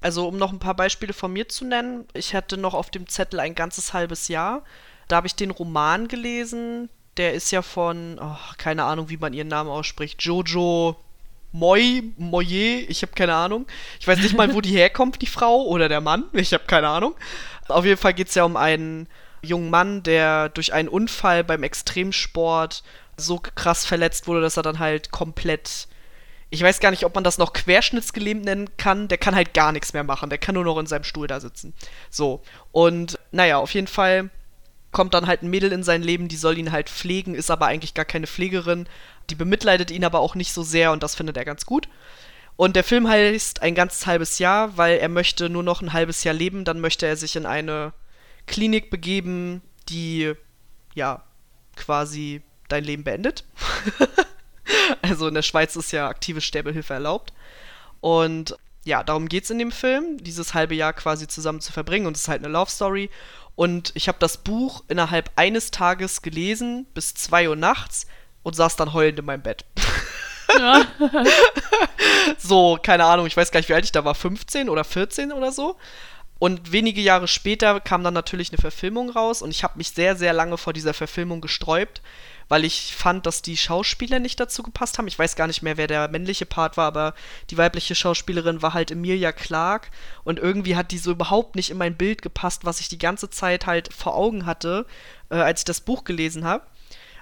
Also um noch ein paar Beispiele von mir zu nennen, ich hatte noch auf dem Zettel ein ganzes halbes Jahr. Da habe ich den Roman gelesen. Der ist ja von, oh, keine Ahnung, wie man ihren Namen ausspricht, Jojo Moi, Moyer, ich habe keine Ahnung. Ich weiß nicht mal, wo die herkommt, die Frau oder der Mann. Ich habe keine Ahnung. Auf jeden Fall geht es ja um einen jungen Mann, der durch einen Unfall beim Extremsport so krass verletzt wurde, dass er dann halt komplett. Ich weiß gar nicht, ob man das noch querschnittsgelähmt nennen kann. Der kann halt gar nichts mehr machen. Der kann nur noch in seinem Stuhl da sitzen. So. Und naja, auf jeden Fall kommt dann halt ein Mädel in sein Leben, die soll ihn halt pflegen, ist aber eigentlich gar keine Pflegerin, die bemitleidet ihn aber auch nicht so sehr und das findet er ganz gut. Und der Film heißt ein ganz halbes Jahr, weil er möchte nur noch ein halbes Jahr leben. Dann möchte er sich in eine Klinik begeben, die ja quasi dein Leben beendet. [LAUGHS] also in der Schweiz ist ja aktive Sterbehilfe erlaubt. Und ja, darum geht es in dem Film, dieses halbe Jahr quasi zusammen zu verbringen. Und es ist halt eine Love Story. Und ich habe das Buch innerhalb eines Tages gelesen, bis 2 Uhr nachts und saß dann heulend in meinem Bett. Ja. [LAUGHS] so, keine Ahnung, ich weiß gar nicht, wie alt ich da war, 15 oder 14 oder so. Und wenige Jahre später kam dann natürlich eine Verfilmung raus und ich habe mich sehr, sehr lange vor dieser Verfilmung gesträubt, weil ich fand, dass die Schauspieler nicht dazu gepasst haben. Ich weiß gar nicht mehr, wer der männliche Part war, aber die weibliche Schauspielerin war halt Emilia Clark und irgendwie hat die so überhaupt nicht in mein Bild gepasst, was ich die ganze Zeit halt vor Augen hatte, äh, als ich das Buch gelesen habe.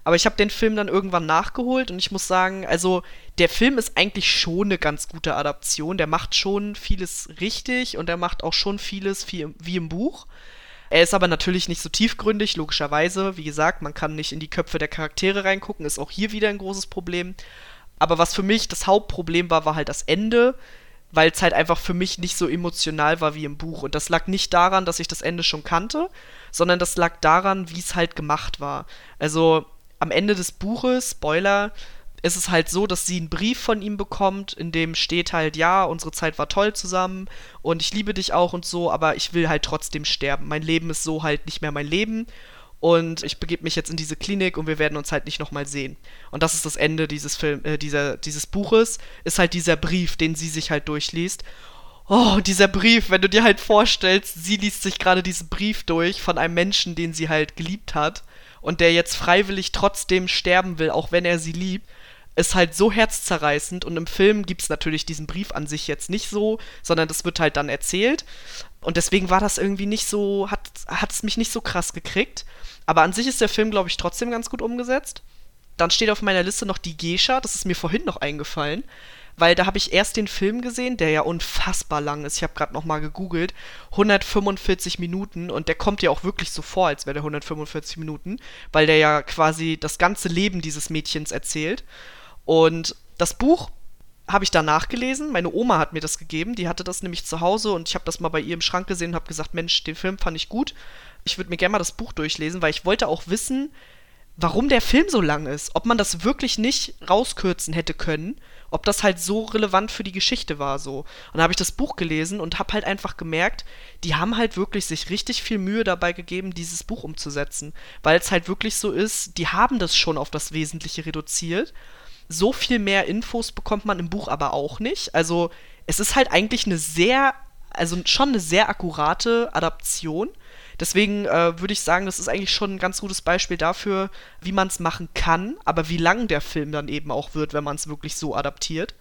Aber ich habe den Film dann irgendwann nachgeholt und ich muss sagen, also der Film ist eigentlich schon eine ganz gute Adaption. Der macht schon vieles richtig und er macht auch schon vieles wie, im Buch. Er ist aber natürlich nicht so tiefgründig, logischerweise. Wie gesagt, man kann nicht in die Köpfe der Charaktere reingucken, ist auch hier wieder ein großes Problem. Aber was für mich das Hauptproblem war, war halt das Ende, weil es halt einfach für mich nicht so emotional war wie im Buch. Und das lag nicht daran, dass ich das Ende schon kannte, sondern das lag daran, wie es halt gemacht war. Also am Ende des Buches, Spoiler, ist es halt so, dass sie einen Brief von ihm bekommt, in dem steht halt, ja, unsere Zeit war toll zusammen und ich liebe dich auch und so, aber ich will halt trotzdem sterben. Mein Leben ist so halt nicht mehr mein Leben und ich begebe mich jetzt in diese Klinik und wir werden uns halt nicht nochmal sehen. Und das ist das Ende dieses Film, äh, dieser, dieses Buches, ist halt dieser Brief, den sie sich halt durchliest. Oh, dieser Brief, wenn du dir halt vorstellst, sie liest sich gerade diesen Brief durch von einem Menschen, den sie halt geliebt hat und der jetzt freiwillig trotzdem sterben will, auch wenn er sie liebt, ist halt so herzzerreißend. Und im Film gibt es natürlich diesen Brief an sich jetzt nicht so, sondern das wird halt dann erzählt. Und deswegen war das irgendwie nicht so, hat es mich nicht so krass gekriegt. Aber an sich ist der Film, glaube ich, trotzdem ganz gut umgesetzt. Dann steht auf meiner Liste noch die Gescha, das ist mir vorhin noch eingefallen weil da habe ich erst den Film gesehen, der ja unfassbar lang ist. Ich habe gerade noch mal gegoogelt, 145 Minuten und der kommt ja auch wirklich so vor, als wäre der 145 Minuten, weil der ja quasi das ganze Leben dieses Mädchens erzählt. Und das Buch habe ich danach gelesen. Meine Oma hat mir das gegeben. Die hatte das nämlich zu Hause und ich habe das mal bei ihr im Schrank gesehen und habe gesagt, Mensch, den Film fand ich gut. Ich würde mir gerne mal das Buch durchlesen, weil ich wollte auch wissen, warum der Film so lang ist. Ob man das wirklich nicht rauskürzen hätte können ob das halt so relevant für die Geschichte war so. Und dann habe ich das Buch gelesen und habe halt einfach gemerkt, die haben halt wirklich sich richtig viel Mühe dabei gegeben, dieses Buch umzusetzen, weil es halt wirklich so ist, die haben das schon auf das Wesentliche reduziert. So viel mehr Infos bekommt man im Buch aber auch nicht. Also es ist halt eigentlich eine sehr, also schon eine sehr akkurate Adaption Deswegen äh, würde ich sagen, das ist eigentlich schon ein ganz gutes Beispiel dafür, wie man es machen kann, aber wie lang der Film dann eben auch wird, wenn man es wirklich so adaptiert.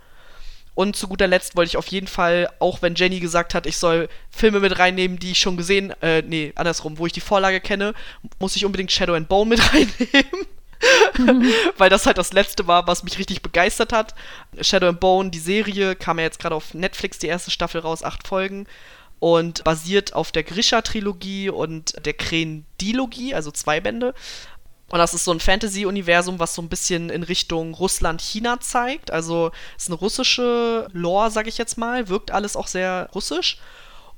Und zu guter Letzt wollte ich auf jeden Fall, auch wenn Jenny gesagt hat, ich soll Filme mit reinnehmen, die ich schon gesehen, äh, nee, andersrum, wo ich die Vorlage kenne, muss ich unbedingt Shadow and Bone mit [LAUGHS] reinnehmen. [LAUGHS] Weil das halt das letzte war, was mich richtig begeistert hat. Shadow and Bone, die Serie, kam ja jetzt gerade auf Netflix die erste Staffel raus, acht Folgen und basiert auf der Grisha-Trilogie und der Kren-Dilogie, also zwei Bände. Und das ist so ein Fantasy-Universum, was so ein bisschen in Richtung Russland-China zeigt. Also ist eine russische Lore, sag ich jetzt mal, wirkt alles auch sehr russisch.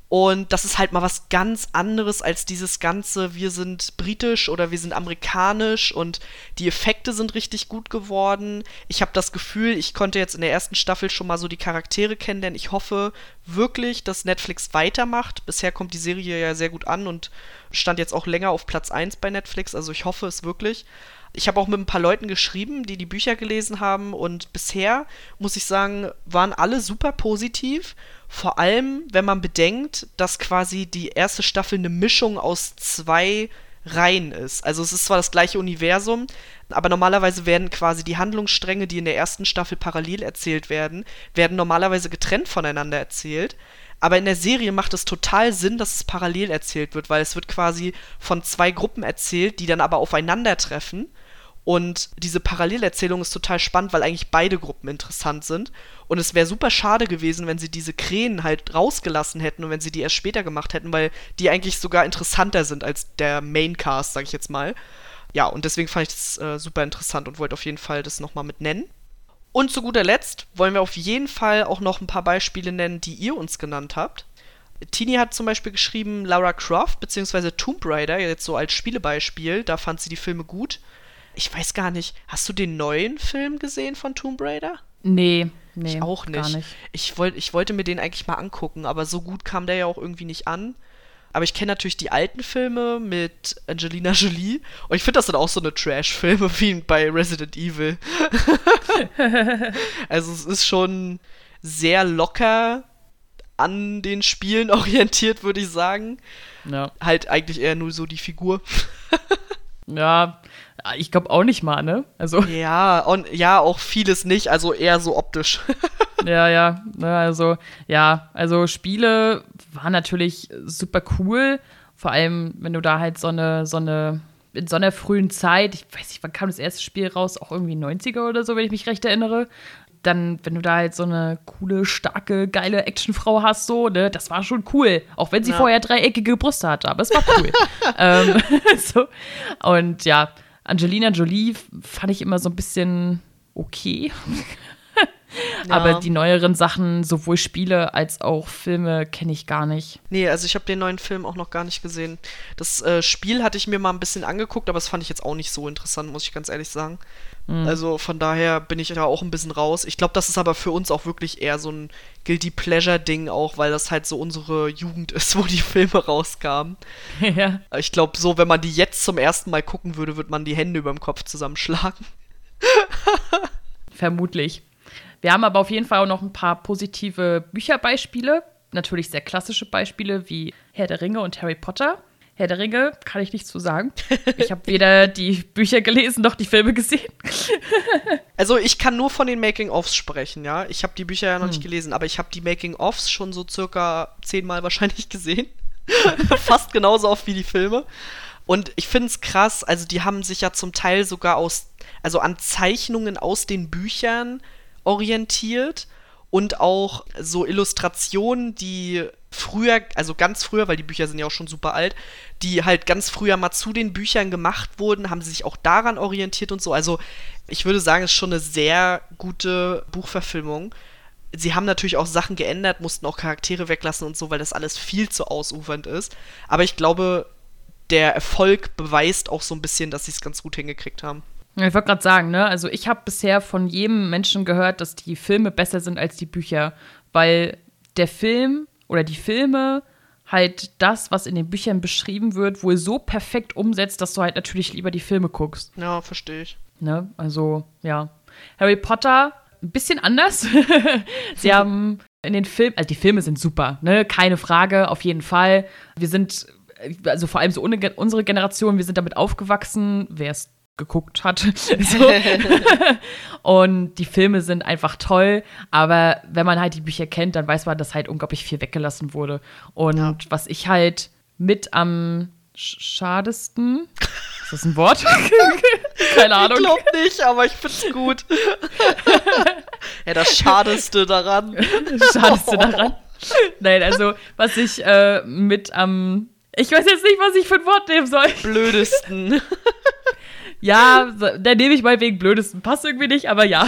Und das ist halt mal was ganz anderes als dieses ganze, wir sind britisch oder wir sind amerikanisch und die Effekte sind richtig gut geworden. Ich habe das Gefühl, ich konnte jetzt in der ersten Staffel schon mal so die Charaktere kennenlernen. Ich hoffe wirklich, dass Netflix weitermacht. Bisher kommt die Serie ja sehr gut an und stand jetzt auch länger auf Platz 1 bei Netflix. Also ich hoffe es wirklich. Ich habe auch mit ein paar Leuten geschrieben, die die Bücher gelesen haben und bisher, muss ich sagen, waren alle super positiv vor allem, wenn man bedenkt, dass quasi die erste Staffel eine Mischung aus zwei Reihen ist. Also es ist zwar das gleiche Universum, aber normalerweise werden quasi die Handlungsstränge, die in der ersten Staffel parallel erzählt werden, werden normalerweise getrennt voneinander erzählt. Aber in der Serie macht es total Sinn, dass es parallel erzählt wird, weil es wird quasi von zwei Gruppen erzählt, die dann aber aufeinandertreffen und diese Parallelerzählung ist total spannend, weil eigentlich beide Gruppen interessant sind. Und es wäre super schade gewesen, wenn sie diese Krähen halt rausgelassen hätten und wenn sie die erst später gemacht hätten, weil die eigentlich sogar interessanter sind als der Maincast, sag ich jetzt mal. Ja, und deswegen fand ich das äh, super interessant und wollte auf jeden Fall das nochmal mit nennen. Und zu guter Letzt wollen wir auf jeden Fall auch noch ein paar Beispiele nennen, die ihr uns genannt habt. Tini hat zum Beispiel geschrieben Lara Croft bzw. Tomb Raider, jetzt so als Spielebeispiel. Da fand sie die Filme gut ich weiß gar nicht, hast du den neuen Film gesehen von Tomb Raider? Nee, nee. Ich auch nicht. nicht. Ich, wollt, ich wollte mir den eigentlich mal angucken, aber so gut kam der ja auch irgendwie nicht an. Aber ich kenne natürlich die alten Filme mit Angelina Jolie. Und ich finde, das sind auch so eine Trash-Filme [LAUGHS] wie bei Resident Evil. [LAUGHS] also es ist schon sehr locker an den Spielen [LAUGHS] orientiert, würde ich sagen. Ja. Halt eigentlich eher nur so die Figur. ja, ich glaube auch nicht mal, ne? Also. [LAUGHS] Ja, und ja, auch vieles nicht, also eher so optisch. [LAUGHS] ja, ja, ne, also, ja, also Spiele waren natürlich super cool. Vor allem, wenn du da halt so eine, so eine, in so einer frühen Zeit, ich weiß nicht, wann kam das erste Spiel raus? Auch irgendwie 90er oder so, wenn ich mich recht erinnere dann, wenn du da halt so eine coole, starke, geile Actionfrau hast, so, ne, das war schon cool. Auch wenn sie ja. vorher dreieckige Brüste hatte, aber es war cool. [LAUGHS] ähm, so. Und ja, Angelina Jolie fand ich immer so ein bisschen okay. [LAUGHS] Ja. Aber die neueren Sachen, sowohl Spiele als auch Filme, kenne ich gar nicht. Nee, also ich habe den neuen Film auch noch gar nicht gesehen. Das äh, Spiel hatte ich mir mal ein bisschen angeguckt, aber das fand ich jetzt auch nicht so interessant, muss ich ganz ehrlich sagen. Mhm. Also von daher bin ich da auch ein bisschen raus. Ich glaube, das ist aber für uns auch wirklich eher so ein Guilty Pleasure-Ding, auch weil das halt so unsere Jugend [LAUGHS] ist, wo die Filme rauskamen. [LAUGHS] Ja. Ich glaube, so, wenn man die jetzt zum ersten Mal gucken würde, würde man die Hände über dem Kopf zusammenschlagen. [LAUGHS] Vermutlich. Wir haben aber auf jeden Fall auch noch ein paar positive Bücherbeispiele. Natürlich sehr klassische Beispiele wie Herr der Ringe und Harry Potter. Herr der Ringe kann ich nichts zu sagen. [LAUGHS] Ich habe weder die Bücher gelesen noch die Filme gesehen. [LAUGHS] also ich kann nur von den Making-ofs sprechen, ja. Ich habe die Bücher ja noch hm. nicht gelesen, aber ich habe die Making-ofs schon so circa zehnmal wahrscheinlich gesehen. [LAUGHS] Fast genauso oft wie die Filme. Und ich finde es krass, also die haben sich ja zum Teil sogar aus, also an Zeichnungen aus den Büchern orientiert und auch so Illustrationen, die früher, also ganz früher, weil die Bücher sind ja auch schon super alt, die halt ganz früher mal zu den Büchern gemacht wurden, haben sie sich auch daran orientiert und so. Also ich würde sagen, es ist schon eine sehr gute Buchverfilmung. Sie haben natürlich auch Sachen geändert, mussten auch Charaktere weglassen und so, weil das alles viel zu ausufernd ist. Aber ich glaube, der Erfolg beweist auch so ein bisschen, dass sie es ganz gut hingekriegt haben. Ich wollte gerade sagen, ne? Also ich habe bisher von jedem Menschen gehört, dass die Filme besser sind als die Bücher, weil der Film oder die Filme halt das, was in den Büchern beschrieben wird, wohl so perfekt umsetzt, dass du halt natürlich lieber die Filme guckst. Ja, verstehe ich. Ne? Also, ja. Harry Potter, ein bisschen anders. [LAUGHS] Sie haben in den Filmen, also die Filme sind super, ne? Keine Frage, auf jeden Fall. Wir sind, also vor allem so unsere Generation, wir sind damit aufgewachsen. Wer es geguckt hat. [LAUGHS] so. [LAUGHS] und die Filme sind einfach toll, aber wenn man halt die Bücher kennt, dann weiß man, dass halt unglaublich viel weggelassen wurde. Und ja. was ich halt mit am schadesten. [LAUGHS] Ist das ein Wort? Keine Ahnung. Ich glaube nicht, aber ich find's gut. ja, das Schadeste daran. Schadeste daran. Nein, also, was ich äh, mit am. ich weiß jetzt nicht, was ich für ein Wort nehmen soll. Blödesten. Ja, da nehme ich mal wegen blödesten. Passt irgendwie nicht, aber ja.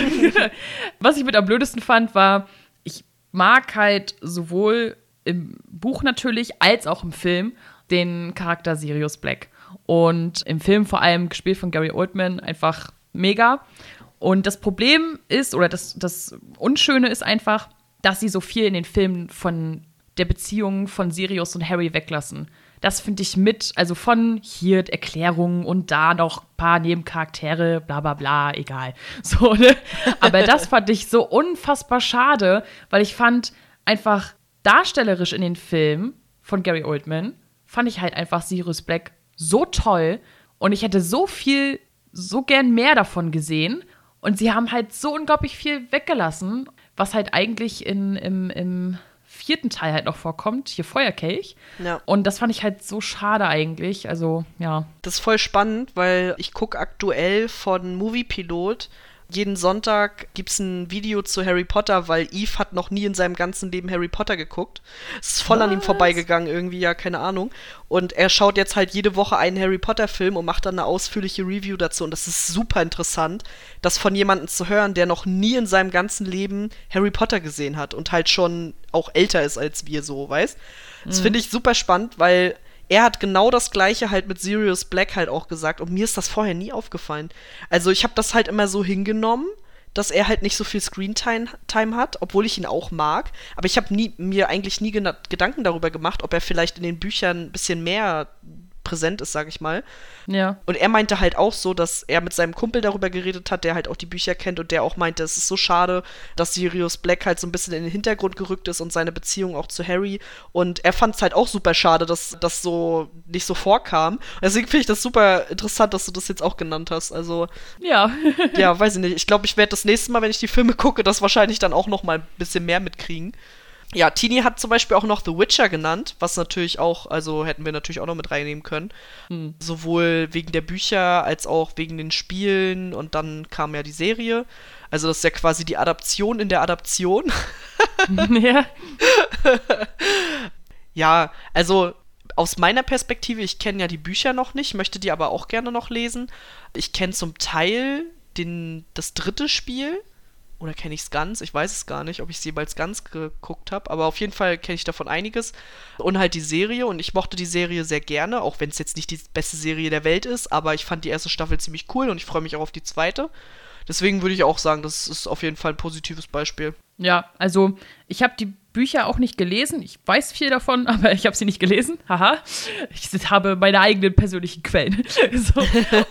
[LAUGHS] Was ich mit am blödesten fand, war, ich mag halt sowohl im Buch natürlich als auch im Film den Charakter Sirius Black. Und im Film vor allem gespielt von Gary Oldman einfach mega. Und das Problem ist, oder das, das Unschöne ist einfach, dass sie so viel in den Filmen von der Beziehung von Sirius und Harry weglassen. Das finde ich mit, also von hier Erklärungen und da noch ein paar Nebencharaktere, bla bla bla, egal. [LAUGHS] So, ne? Aber das fand ich so unfassbar schade, weil ich fand einfach darstellerisch in den Filmen von Gary Oldman, fand ich halt einfach Sirius Black so toll und ich hätte so viel, so gern mehr davon gesehen. Und sie haben halt so unglaublich viel weggelassen, was halt eigentlich in, im, im vierten Teil halt noch vorkommt, hier Feuerkelch. Ja. Und das fand ich halt so schade eigentlich. Also, ja. Das ist voll spannend, weil ich gucke aktuell von Moviepilot jeden Sonntag gibt es ein Video zu Harry Potter, weil Eve hat noch nie in seinem ganzen Leben Harry Potter geguckt. Es ist voll Was? an ihm vorbeigegangen, irgendwie, ja, keine Ahnung. Und er schaut jetzt halt jede Woche einen Harry Potter-Film und macht dann eine ausführliche Review dazu. Und das ist super interessant, das von jemandem zu hören, der noch nie in seinem ganzen Leben Harry Potter gesehen hat und halt schon auch älter ist als wir so, weißt? Das mhm. finde ich super spannend, weil er hat genau das gleiche halt mit Sirius Black halt auch gesagt und mir ist das vorher nie aufgefallen. Also ich habe das halt immer so hingenommen, dass er halt nicht so viel Screentime Time hat, obwohl ich ihn auch mag. Aber ich habe mir eigentlich nie Gedanken darüber gemacht, ob er vielleicht in den Büchern ein bisschen mehr präsent ist, sage ich mal. Ja. Und er meinte halt auch so, dass er mit seinem Kumpel darüber geredet hat, der halt auch die Bücher kennt und der auch meinte, es ist so schade, dass Sirius Black halt so ein bisschen in den Hintergrund gerückt ist und seine Beziehung auch zu Harry. Und er fand es halt auch super schade, dass das so nicht so vorkam. Deswegen finde ich das super interessant, dass du das jetzt auch genannt hast. Also ja, ja, weiß ich nicht. Ich glaube, ich werde das nächste Mal, wenn ich die Filme gucke, das wahrscheinlich dann auch noch mal ein bisschen mehr mitkriegen. Ja, Tini hat zum Beispiel auch noch The Witcher genannt, was natürlich auch, also hätten wir natürlich auch noch mit reinnehmen können. Hm. Sowohl wegen der Bücher als auch wegen den Spielen und dann kam ja die Serie. Also das ist ja quasi die Adaption in der Adaption. [LAUGHS] ja. [LAUGHS] ja, also aus meiner Perspektive, ich kenne ja die Bücher noch nicht, möchte die aber auch gerne noch lesen. Ich kenne zum Teil den, das dritte Spiel, oder kenne ich es ganz? Ich weiß es gar nicht, ob ich es jeweils ganz geguckt habe. Aber auf jeden Fall kenne ich davon einiges. Und halt die Serie. Und ich mochte die Serie sehr gerne, auch wenn es jetzt nicht die beste Serie der Welt ist. Aber ich fand die erste Staffel ziemlich cool und ich freue mich auch auf die zweite. Deswegen würde ich auch sagen, das ist auf jeden Fall ein positives Beispiel. Ja, also ich habe die Bücher auch nicht gelesen. Ich weiß viel davon, [LAUGHS] aber ich habe sie nicht gelesen. Haha. Ich habe meine eigenen persönlichen Quellen. [LAUGHS] so.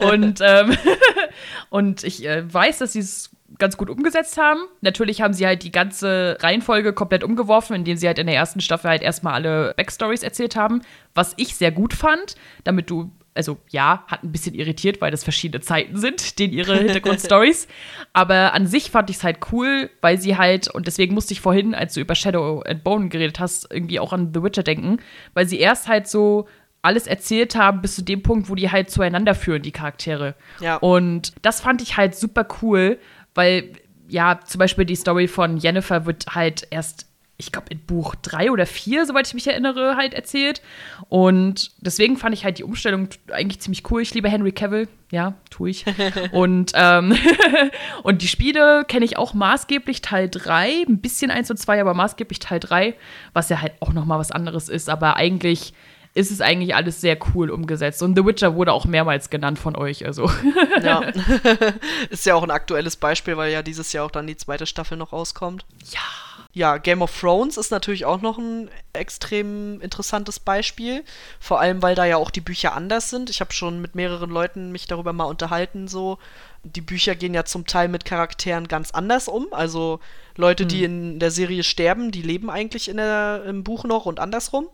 Und, ähm, [LAUGHS] und ich äh, weiß, dass sie es ganz gut umgesetzt haben. Natürlich haben sie halt die ganze Reihenfolge komplett umgeworfen, indem sie halt in der ersten Staffel halt erstmal alle Backstories erzählt haben, was ich sehr gut fand, damit du also ja, hat ein bisschen irritiert, weil das verschiedene Zeiten sind, denen ihre [LAUGHS] Hintergrundstories. Aber an sich fand ich es halt cool, weil sie halt, und deswegen musste ich vorhin, als du über Shadow and Bone geredet hast, irgendwie auch an The Witcher denken, weil sie erst halt so alles erzählt haben bis zu dem Punkt, wo die halt zueinander führen, die Charaktere. Ja. Und das fand ich halt super cool, weil, ja, zum Beispiel die Story von Jennifer wird halt erst, ich glaube, in Buch drei oder vier, soweit ich mich erinnere, halt erzählt. Und deswegen fand ich halt die Umstellung eigentlich ziemlich cool. Ich liebe Henry Cavill, ja, tue ich. [LAUGHS] und, ähm, [LAUGHS] und die Spiele kenne ich auch maßgeblich Teil 3, ein bisschen 1 und 2, aber maßgeblich Teil 3, was ja halt auch noch mal was anderes ist. Aber eigentlich ist es eigentlich alles sehr cool umgesetzt. Und The Witcher wurde auch mehrmals genannt von euch. Also. [LAUGHS] Ja. [LAUGHS] ist ja auch ein aktuelles Beispiel, weil ja dieses Jahr auch dann die zweite Staffel noch rauskommt. Ja. Ja, Game of Thrones ist natürlich auch noch ein extrem interessantes Beispiel. Vor allem, weil da ja auch die Bücher anders sind. Ich habe schon mit mehreren Leuten mich darüber mal unterhalten, so. Die Bücher gehen ja zum Teil mit Charakteren ganz anders um. Also Leute, hm. die in der Serie sterben, die leben eigentlich in der, im Buch noch und andersrum.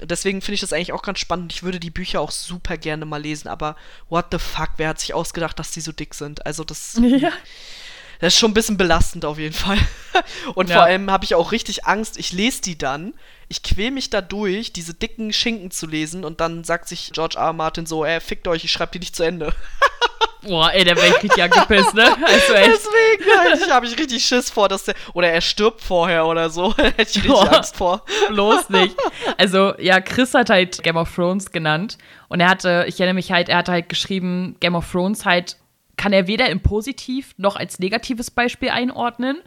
Deswegen finde ich das eigentlich auch ganz spannend. Ich würde die Bücher auch super gerne mal lesen, aber what the fuck, wer hat sich ausgedacht, dass die so dick sind? Also das. [LAUGHS] Ja. Das ist schon ein bisschen belastend auf jeden Fall. [LAUGHS] Und ja. vor allem habe ich auch richtig Angst, ich lese die dann, ich quäl mich da durch, diese dicken Schinken zu lesen und dann sagt sich George R. R. Martin so, ey, fickt euch, ich schreibe die nicht zu Ende. [LAUGHS] Boah, ey, der wäre ich richtig angepisst, ne? [LAUGHS] Also echt. Deswegen ich, habe ich richtig Schiss vor, dass der. Oder er stirbt vorher oder so. [LAUGHS] Hätte ich richtig Boah, Angst vor. Bloß nicht. [LAUGHS] Also, ja, Chris hat halt Game of Thrones genannt. Und er hatte, ich erinnere mich halt, er hatte halt geschrieben, Game of Thrones halt kann er weder im Positiv noch als negatives Beispiel einordnen,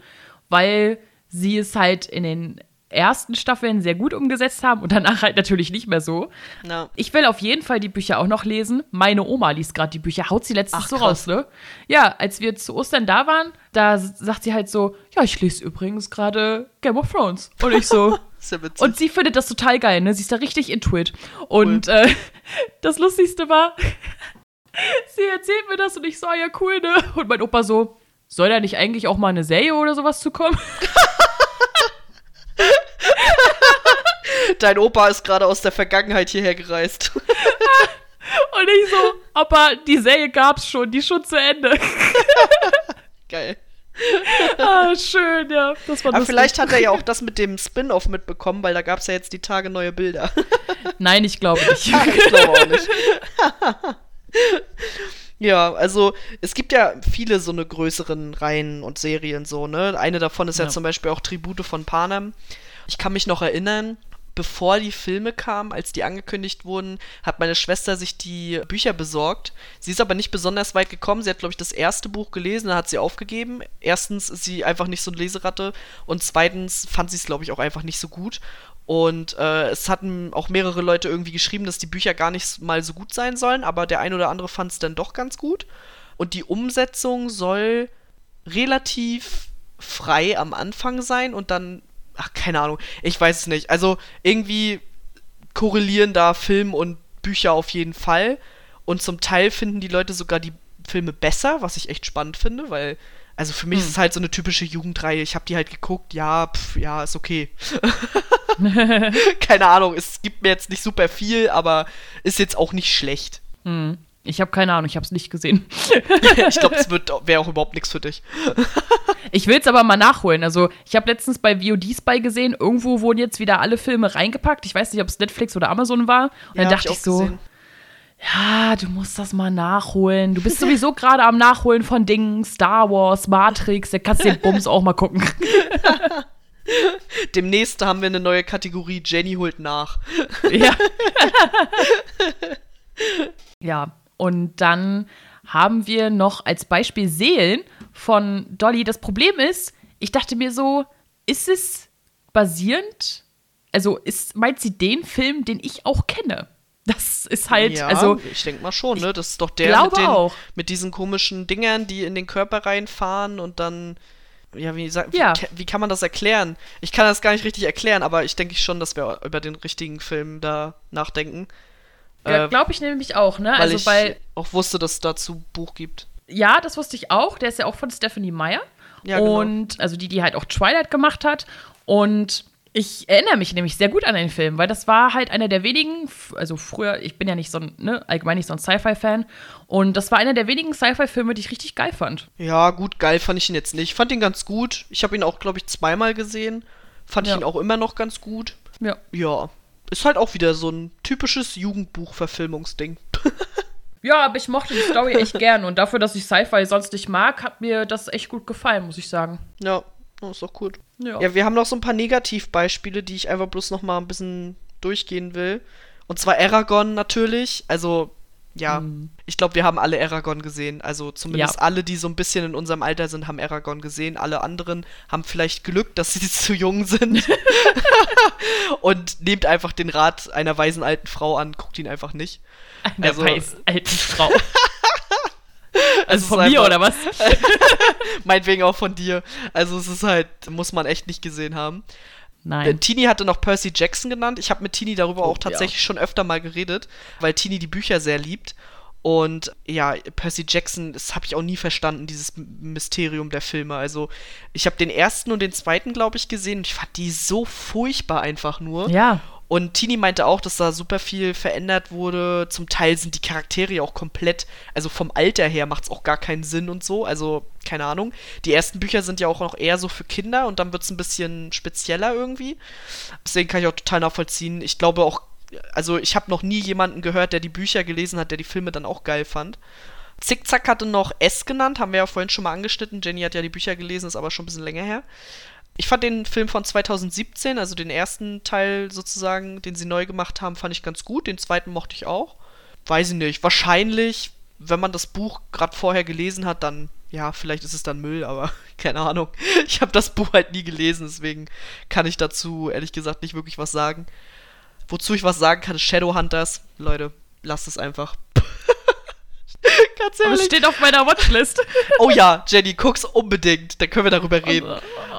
weil sie es halt in den ersten Staffeln sehr gut umgesetzt haben und danach halt natürlich nicht mehr so. No. Ich will auf jeden Fall die Bücher auch noch lesen. Meine Oma liest gerade die Bücher, haut sie letztens Ach, so raus, ne? Ja, als wir zu Ostern da waren, da sagt sie halt so, ja, ich lese übrigens gerade Game of Thrones. Und ich so, [LAUGHS] und sie findet das total geil, ne? Sie ist da richtig intuit. Und cool. äh, [LAUGHS] das Lustigste war, [LAUGHS] sie erzählt mir das und ich so, ah, ja, cool, ne? Und mein Opa so, soll da nicht eigentlich auch mal eine Serie oder sowas zu kommen? Dein Opa ist gerade aus der Vergangenheit hierher gereist. [LAUGHS] Und ich so, Opa, die Serie gab's schon, die ist schon zu Ende. [LAUGHS] Geil. ah, schön, ja. Das war Aber vielleicht hat er ja auch das mit dem Spin-off mitbekommen, weil da gab es ja jetzt die Tage neue Bilder. Nein, ich glaube nicht. [LAUGHS] Ich glaube auch nicht. Ja, also es gibt ja viele so eine größeren Reihen und Serien so, ne? Eine davon ist ja, ja zum Beispiel auch Tribute von Panem. Ich kann mich noch erinnern, bevor die Filme kamen, als die angekündigt wurden, hat meine Schwester sich die Bücher besorgt. Sie ist aber nicht besonders weit gekommen. Sie hat, glaube ich, das erste Buch gelesen, dann hat sie aufgegeben. Erstens ist sie einfach nicht so eine Leseratte und zweitens fand sie es, glaube ich, auch einfach nicht so gut. Und äh, es hatten auch mehrere Leute irgendwie geschrieben, dass die Bücher gar nicht mal so gut sein sollen, aber der ein oder andere fand es dann doch ganz gut. Und die Umsetzung soll relativ frei am Anfang sein und dann, ach, keine Ahnung, ich weiß es nicht. Also irgendwie korrelieren da Film und Bücher auf jeden Fall. Und zum Teil finden die Leute sogar die Filme besser, was ich echt spannend finde, weil, also für mich hm. ist es halt so eine typische Jugendreihe. Ich habe die halt geguckt, ja, pf, ja, ist okay. [LAUGHS] keine Ahnung, es gibt mir jetzt nicht super viel, aber ist jetzt auch nicht schlecht. Hm. Ich habe keine Ahnung, ich habe es nicht gesehen. [LAUGHS] ich glaube, es wäre auch überhaupt nichts für dich. [LAUGHS] ich will es aber mal nachholen. Also, ich habe letztens bei VOD Spy gesehen, irgendwo wurden jetzt wieder alle Filme reingepackt. Ich weiß nicht, ob es Netflix oder Amazon war. Und ja, dann dachte ich, ich so, gesehen. Ja, du musst das mal nachholen. Du bist sowieso [LAUGHS] gerade am Nachholen von Dingen, Star Wars, Matrix, da kannst du den Bums auch mal gucken. [LAUGHS] Demnächst haben wir eine neue Kategorie, Jenny holt nach. [LAUGHS] Ja. ja, und dann haben wir noch als Beispiel Seelen von Dolly. Das Problem ist, ich dachte mir so, ist es basierend? Also ist, meint sie den Film, den ich auch kenne? Das ist halt, ja, also. Ich denke mal schon, ne? Das ist doch der mit, den, mit, diesen komischen Dingern, die in den Körper reinfahren und dann. Ja, wie, wie, ja. wie kann man das erklären? Ich kann das gar nicht richtig erklären, aber ich denke schon, dass wir über den richtigen Film da nachdenken. Ja, äh, glaube ich nämlich auch, ne? Weil also, ich weil, auch wusste, dass es dazu Buch gibt. Ja, das wusste ich auch. Der ist ja auch von Stephanie Meyer. Ja, genau. Und also die, die halt auch Twilight gemacht hat. Und ich erinnere mich nämlich sehr gut an den Film, weil das war halt einer der wenigen, also früher, ich bin ja nicht so ein, ne, allgemein nicht so ein Sci-Fi-Fan. Und das war einer der wenigen Sci-Fi-Filme, die ich richtig geil fand. Ja, gut, geil fand ich ihn jetzt nicht. Ich fand ihn ganz gut. Ich habe ihn auch, glaube ich, zweimal gesehen. Fand ja. ich ihn auch immer noch ganz gut. Ja. Ja, ist halt auch wieder so ein typisches Jugendbuch-Verfilmungsding. [LAUGHS] ja, aber ich mochte die Story echt gern und dafür, dass ich Sci-Fi sonst nicht mag, hat mir das echt gut gefallen, muss ich sagen. Ja, das ist doch gut. Ja. ja, wir haben noch so ein paar Negativbeispiele, die ich einfach bloß noch mal ein bisschen durchgehen will. Und zwar Aragon natürlich. Also ja, mhm. ich glaube, wir haben alle Aragon gesehen. Also zumindest ja. alle, die so ein bisschen in unserem Alter sind, haben Aragon gesehen. Alle anderen haben vielleicht Glück, dass sie [LAUGHS] zu jung sind. [LAUGHS] und nehmt einfach den Rat einer weisen alten Frau an, guckt ihn einfach nicht. Einer also, weisen alten Frau. [LAUGHS] [LAUGHS] also von mir oder was? [LAUGHS] [LAUGHS] meinetwegen auch von dir. Also es ist halt, muss man echt nicht gesehen haben. Nein. Äh, Tini hatte noch Percy Jackson genannt. Ich habe mit Tini darüber oh, auch tatsächlich ja. schon öfter mal geredet, weil Tini die Bücher sehr liebt. Und ja, Percy Jackson, das habe ich auch nie verstanden, dieses Mysterium der Filme. Also, ich habe den ersten und den zweiten, glaube ich, gesehen und ich fand die so furchtbar einfach nur. Ja. Und Tini meinte auch, dass da super viel verändert wurde. Zum Teil sind die Charaktere auch komplett, also vom Alter her macht es auch gar keinen Sinn und so. Also, keine Ahnung. Die ersten Bücher sind ja auch noch eher so für Kinder und dann wird es ein bisschen spezieller irgendwie. Deswegen kann ich auch total nachvollziehen. Ich glaube auch, also ich habe noch nie jemanden gehört, der die Bücher gelesen hat, der die Filme dann auch geil fand. Zickzack hatte noch S genannt, haben wir ja vorhin schon mal angeschnitten. Jenny hat ja die Bücher gelesen, ist aber schon ein bisschen länger her. Ich fand den Film von 2017, also den ersten Teil sozusagen, den sie neu gemacht haben, fand ich ganz gut. Den zweiten mochte ich auch. Weiß ich nicht. Wahrscheinlich, wenn man das Buch gerade vorher gelesen hat, dann, ja, vielleicht ist es dann Müll, aber [LAUGHS] keine Ahnung. Ich habe das Buch halt nie gelesen, deswegen kann ich dazu ehrlich gesagt nicht wirklich was sagen. Wozu ich was sagen kann, ist Shadowhunters. Leute, lasst es einfach. [LAUGHS] Ganz ehrlich. Das steht auf meiner Watchlist. Oh ja, Jenny, guck's unbedingt. Dann können wir darüber reden.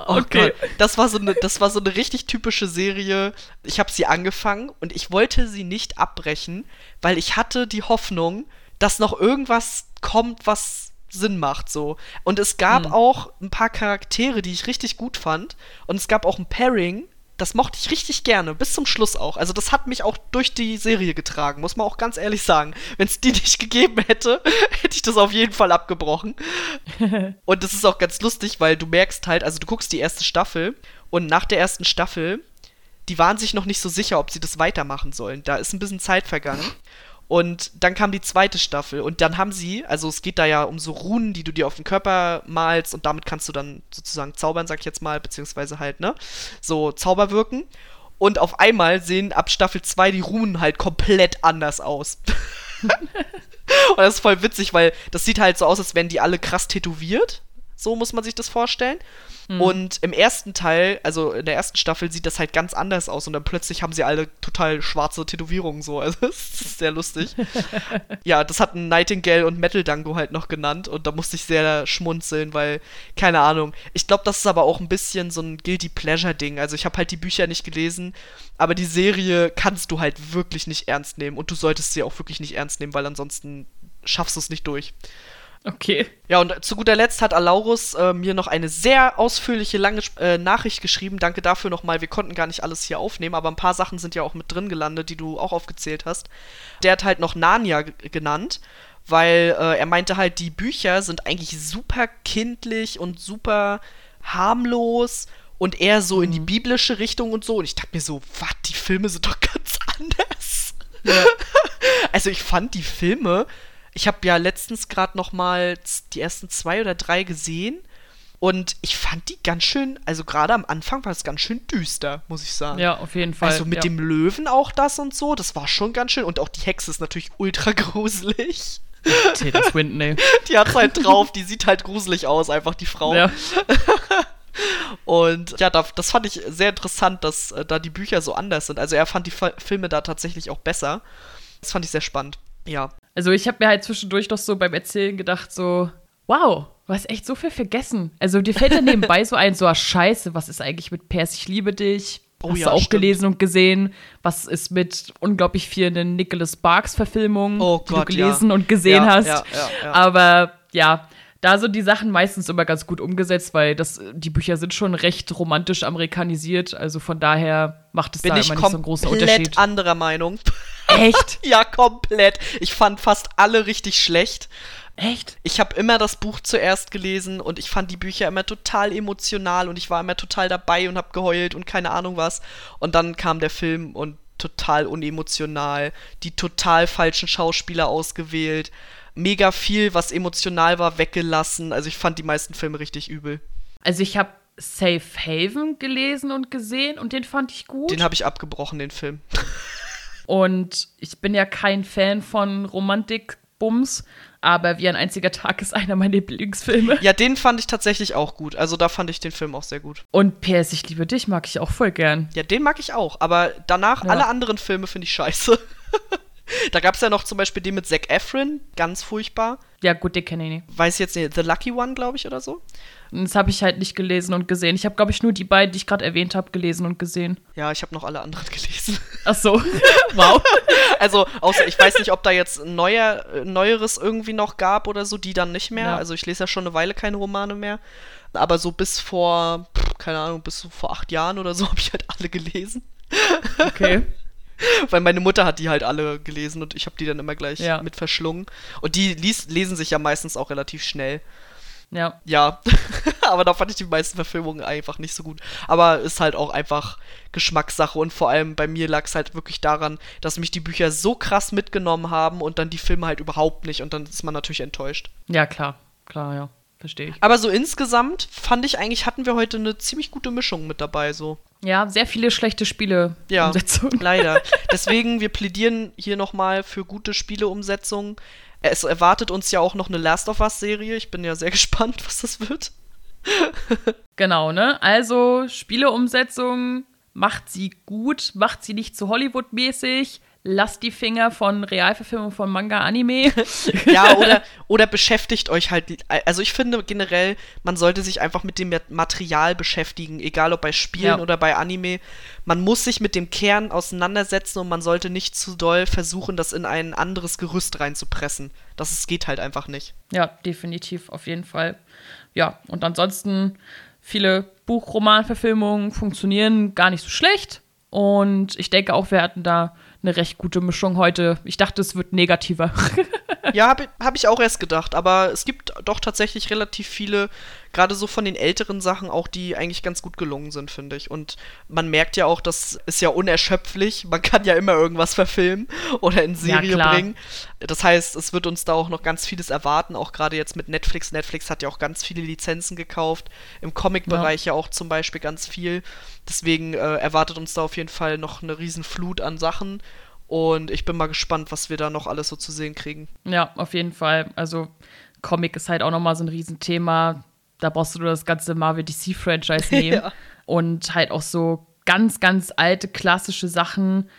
Oh okay. Gott. Das war, so eine, das war so eine richtig typische Serie. Ich habe sie angefangen und ich wollte sie nicht abbrechen, weil ich hatte die Hoffnung, dass noch irgendwas kommt, was Sinn macht so. Und es gab hm. auch ein paar Charaktere, die ich richtig gut fand. Und es gab auch ein Pairing, das mochte ich richtig gerne, bis zum Schluss auch. Also das hat mich auch durch die Serie getragen, muss man auch ganz ehrlich sagen. Wenn es die [LAUGHS] nicht gegeben hätte, [LAUGHS] hätte ich das auf jeden Fall abgebrochen. [LAUGHS] und das ist auch ganz lustig, weil du merkst halt, also du guckst die erste Staffel und nach der ersten Staffel, die waren sich noch nicht so sicher, ob sie das weitermachen sollen. Da ist ein bisschen Zeit vergangen. Und dann kam die zweite Staffel und dann haben sie, also es geht da ja um so Runen, die du dir auf den Körper malst und damit kannst du dann sozusagen zaubern, sag ich jetzt mal, beziehungsweise halt, ne, so Zauber wirken. Und auf einmal sehen ab Staffel 2 die Runen halt komplett anders aus. [LAUGHS] und das ist voll witzig, weil das sieht halt so aus, als wären die alle krass tätowiert So muss man sich das vorstellen. Mhm. Und im ersten Teil, also in der ersten Staffel, sieht das halt ganz anders aus. Und dann plötzlich haben sie alle total schwarze Tätowierungen so. [LAUGHS] Also das ist sehr lustig. [LAUGHS] ja, das hatten Nightingale und Metal Dango halt noch genannt. Und da musste ich sehr schmunzeln, weil, keine Ahnung. Ich glaube, das ist aber auch ein bisschen so ein Guilty Pleasure-Ding. Also ich habe halt die Bücher nicht gelesen, aber die Serie kannst du halt wirklich nicht ernst nehmen. Und du solltest sie auch wirklich nicht ernst nehmen, weil ansonsten schaffst du es nicht durch. Okay. Ja, und zu guter Letzt hat Alaurus äh, mir noch eine sehr ausführliche, lange äh, Nachricht geschrieben. Danke dafür nochmal. Wir konnten gar nicht alles hier aufnehmen, aber ein paar Sachen sind ja auch mit drin gelandet, die du auch aufgezählt hast. Der hat halt noch Narnia genannt, weil äh, er meinte halt, die Bücher sind eigentlich super kindlich und super harmlos und eher so in die mhm. biblische Richtung und so. Und ich dachte mir so, was, die Filme sind doch [LAUGHS] ganz anders. Ja. [LAUGHS] also ich fand die Filme ich habe ja letztens gerade noch mal die ersten zwei oder drei gesehen und ich fand die ganz schön, also gerade am Anfang war es ganz schön düster, muss ich sagen. Ja, auf jeden Fall. Also mit ja. dem Löwen auch das und so, das war schon ganz schön. Und auch die Hexe ist natürlich ultra [LAUGHS] gruselig. Tilda Swinton, ey. Die hat halt drauf, die sieht halt gruselig aus, einfach die Frau. Ja. [LAUGHS] Und ja, da, das fand ich sehr interessant, dass äh, da die Bücher so anders sind. Also er fand die Filme da tatsächlich auch besser. Das fand ich sehr spannend. Ja. Also ich habe mir halt zwischendurch doch so beim Erzählen gedacht, so, wow, du hast echt so viel vergessen. Also dir fällt dann [LAUGHS] nebenbei so ein, so, ah, scheiße, was ist eigentlich mit Pers, ich liebe dich? Oh, hast ja, du auch stimmt. gelesen und gesehen? Was ist mit unglaublich vielen Nicholas Sparks Verfilmungen, oh die du gelesen ja. und gesehen ja, hast? Aber ja, da sind die Sachen meistens immer ganz gut umgesetzt, weil das, die Bücher sind schon recht romantisch amerikanisiert. Also von daher macht es Bin da immer nicht so einen großen Unterschied. Bin ich komplett anderer Meinung. Echt? [LAUGHS] ja, komplett. Ich fand fast alle richtig schlecht. Echt? Ich habe immer das Buch zuerst gelesen und ich fand die Bücher immer total emotional und ich war immer total dabei und habe geheult und keine Ahnung was. Und dann kam der Film und total unemotional, die total falschen Schauspieler ausgewählt mega viel, was emotional war, weggelassen. Also ich fand die meisten Filme richtig übel. Also ich habe Safe Haven gelesen und gesehen und den fand ich gut. Den habe ich abgebrochen, den Film. [LAUGHS] und ich bin ja kein Fan von Romantik-Bums, aber Wie ein einziger Tag ist einer meiner Lieblingsfilme. Ja, den fand ich tatsächlich auch gut. Also da fand ich den Film auch sehr gut. Und PS, ich liebe dich mag ich auch voll gern. Ja, den mag ich auch. Aber danach, ja. alle anderen Filme finde ich scheiße. [LAUGHS] Da gab es ja noch zum Beispiel den mit Zac Efron, ganz furchtbar. Ja, gut, den kenne ich nicht. Weiß jetzt nicht, The Lucky One, glaube ich, oder so. Das habe ich halt nicht gelesen und gesehen. Ich habe, glaube ich, nur die beiden, die ich gerade erwähnt habe, gelesen und gesehen. Ja, ich habe noch alle anderen [LAUGHS] gelesen. Ach so. [LAUGHS] wow. Also, außer ich weiß nicht, ob da jetzt neuer, Neueres irgendwie noch gab oder so, die dann nicht mehr. Ja. Also, ich lese ja schon eine Weile keine Romane mehr. Aber so bis vor, keine Ahnung, bis vor acht Jahren oder so [LAUGHS] habe ich halt alle gelesen. Okay. [LAUGHS] Weil meine Mutter hat die halt alle gelesen und ich habe die dann immer gleich ja. mit verschlungen. Und die lies, lesen sich ja meistens auch relativ schnell. Ja. Ja. [LAUGHS] aber da fand ich die meisten Verfilmungen einfach nicht so gut. Aber ist halt auch einfach Geschmackssache und vor allem bei mir lag es halt wirklich daran, dass mich die Bücher so krass mitgenommen haben und dann die Filme halt überhaupt nicht und dann ist man natürlich enttäuscht. Ja, klar. Klar, ja. Verstehe ich. Aber so insgesamt fand ich eigentlich, hatten wir heute eine ziemlich gute Mischung mit dabei, so. Ja, sehr viele schlechte Spiele. Ja, leider. [LAUGHS] Deswegen, wir plädieren hier nochmal für gute Spieleumsetzungen. Es erwartet uns ja auch noch eine Last of Us-Serie. Ich bin ja sehr [LAUGHS] gespannt, was das wird. [LAUGHS] genau, ne? Also, Spieleumsetzung, macht sie gut, macht sie nicht zu Hollywood-mäßig, lasst die Finger von Realverfilmung von Manga Anime. [LAUGHS] ja, oder, oder beschäftigt euch halt. Also ich finde generell, man sollte sich einfach mit dem Material beschäftigen, egal ob bei Spielen ja. oder bei Anime. Man muss sich mit dem Kern auseinandersetzen und man sollte nicht zu doll versuchen, das in ein anderes Gerüst reinzupressen. Das ist, geht halt einfach nicht. Ja, definitiv, auf jeden Fall. Ja, und ansonsten viele Buchromanverfilmungen funktionieren gar nicht so schlecht. Und ich denke auch, wir hatten da eine recht gute Mischung heute. Ich dachte, es wird negativer. [LAUGHS] ja, habe hab ich auch erst gedacht. Aber es gibt doch tatsächlich relativ viele, gerade so von den älteren Sachen auch, die eigentlich ganz gut gelungen sind, finde ich. Und man merkt ja auch, das ist ja unerschöpflich. Man kann ja immer irgendwas verfilmen oder in Serie ja, bringen. Das heißt, es wird uns da auch noch ganz vieles erwarten, auch gerade jetzt mit Netflix. Netflix hat ja auch ganz viele Lizenzen gekauft. Im Comic-Bereich ja. ja. auch zum Beispiel ganz viel. Deswegen äh, erwartet uns da auf jeden Fall noch eine riesen Flut an Sachen. Und ich bin mal gespannt, was wir da noch alles so zu sehen kriegen. Ja, auf jeden Fall. Also Comic ist halt auch nochmal so ein Riesenthema. Da brauchst du nur das ganze Marvel DC-Franchise [LAUGHS] nehmen. ja. Und halt auch so ganz, ganz alte klassische Sachen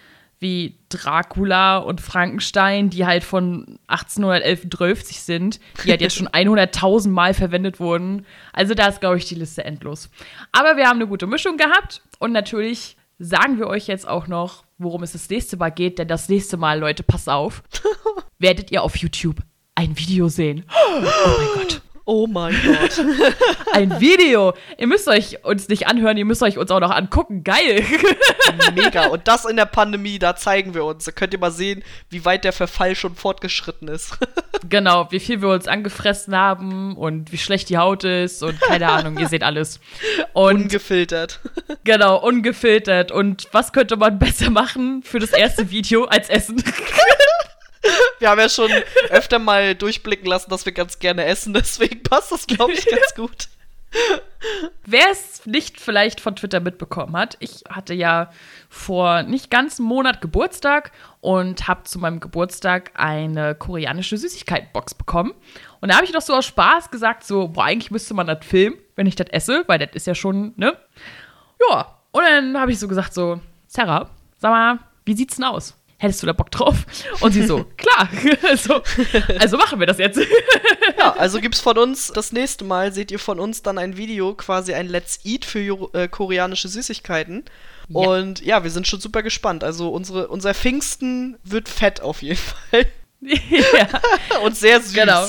wie Dracula und Frankenstein, die halt von 1811 sind, die halt jetzt schon [LAUGHS] 100.000 Mal verwendet wurden. Also da ist, glaube ich, die Liste endlos. Aber wir haben eine gute Mischung gehabt und natürlich sagen wir euch jetzt auch noch, worum es das nächste Mal geht, denn das nächste Mal, Leute, pass auf, [LAUGHS] werdet ihr auf YouTube ein Video sehen. [GASPS] Oh mein Gott. Oh mein Gott. [LAUGHS] Ein Video. Ihr müsst euch uns nicht anhören, ihr müsst euch uns auch noch angucken. Geil. [LAUGHS] Mega. Und das in der Pandemie, da zeigen wir uns. Da könnt ihr mal sehen, wie weit der Verfall schon fortgeschritten ist. [LAUGHS] Genau, wie viel wir uns angefressen haben und wie schlecht die Haut ist und keine Ahnung, ihr seht alles. Und ungefiltert. Genau, ungefiltert. Und was könnte man besser machen für das erste Video als Essen? Wir haben ja schon öfter mal durchblicken lassen, dass wir ganz gerne essen, deswegen passt das, glaube ich, ganz [LAUGHS] gut. Wer es nicht vielleicht von Twitter mitbekommen hat, ich hatte ja vor nicht ganz einem Monat Geburtstag und habe zu meinem Geburtstag eine koreanische Süßigkeitenbox bekommen. Und da habe ich doch so aus Spaß gesagt, so, boah, eigentlich müsste man das filmen, wenn ich das esse, weil das ist ja schon, ne? Ja, und dann habe ich so gesagt, so, Sarah, sag mal, wie sieht's denn aus? Hättest du da Bock drauf? Und sie so, [LAUGHS] klar, [LAUGHS] also, also machen wir das jetzt. [LAUGHS] ja, also gibt's von uns, das nächste Mal seht ihr von uns dann ein Video, quasi ein Let's Eat für äh, koreanische Süßigkeiten. Ja. Und ja, wir sind schon super gespannt. Also unsere, unser Pfingsten wird fett auf jeden Fall. [LAUGHS] ja. Und sehr süß. Genau.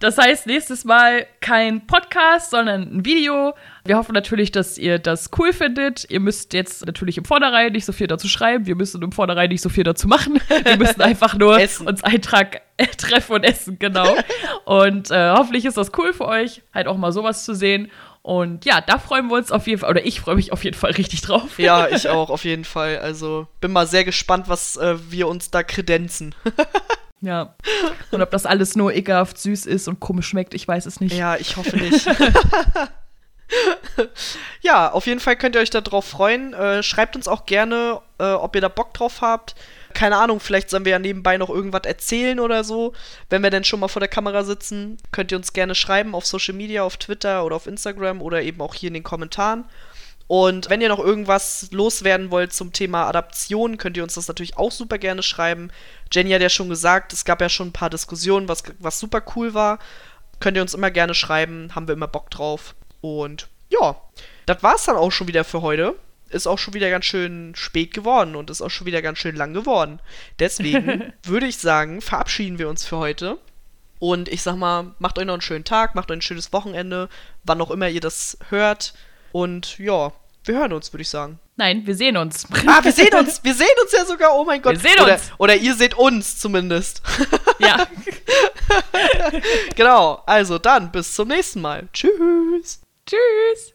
Das heißt, nächstes Mal kein Podcast, sondern ein Video. Wir hoffen natürlich, dass ihr das cool findet. Ihr müsst jetzt natürlich im Vornherein nicht so viel dazu schreiben. Wir müssen im Vornherein nicht so viel dazu machen. Wir müssen [LAUGHS] einfach nur uns Eintrag äh, treffen und essen, genau. [LAUGHS] Und äh, hoffentlich ist das cool für euch, halt auch mal sowas zu sehen. Und ja, da freuen wir uns auf jeden Fall, oder ich freue mich auf jeden Fall richtig drauf. Ja, [LAUGHS] ich auch, auf jeden Fall. Also bin mal sehr gespannt, was äh, wir uns da kredenzen. [LAUGHS] ja. Und ob das alles nur ekelhaft süß ist und komisch schmeckt, ich weiß es nicht. Ja, ich hoffe nicht. [LAUGHS] ja, auf jeden Fall könnt ihr euch darauf freuen. Äh, schreibt uns auch gerne, äh, ob ihr da Bock drauf habt. Keine Ahnung, vielleicht sollen wir ja nebenbei noch irgendwas erzählen oder so. Wenn wir denn schon mal vor der Kamera sitzen, könnt ihr uns gerne schreiben auf Social Media, auf Twitter oder auf Instagram oder eben auch hier in den Kommentaren. Und wenn ihr noch irgendwas loswerden wollt zum Thema Adaption, könnt ihr uns das natürlich auch super gerne schreiben. Jenny hat ja schon gesagt, es gab ja schon ein paar Diskussionen, was, was super cool war. Könnt ihr uns immer gerne schreiben, haben wir immer Bock drauf. Und ja, das war's dann auch schon wieder für heute. Ist auch schon wieder ganz schön spät geworden und ist auch schon wieder ganz schön lang geworden. Deswegen [LAUGHS] würde ich sagen, verabschieden wir uns für heute. Und ich sag mal, macht euch noch einen schönen Tag, macht euch ein schönes Wochenende, wann auch immer ihr das hört. Und ja, wir hören uns, würde ich sagen. Nein, wir sehen uns. [LAUGHS] Ah, wir sehen uns. Wir sehen uns ja sogar. Oh mein Gott. Wir sehen oder, uns. Oder ihr seht uns zumindest. [LAUGHS] Ja. genau. Also dann bis zum nächsten Mal. Tschüss. Tschüss.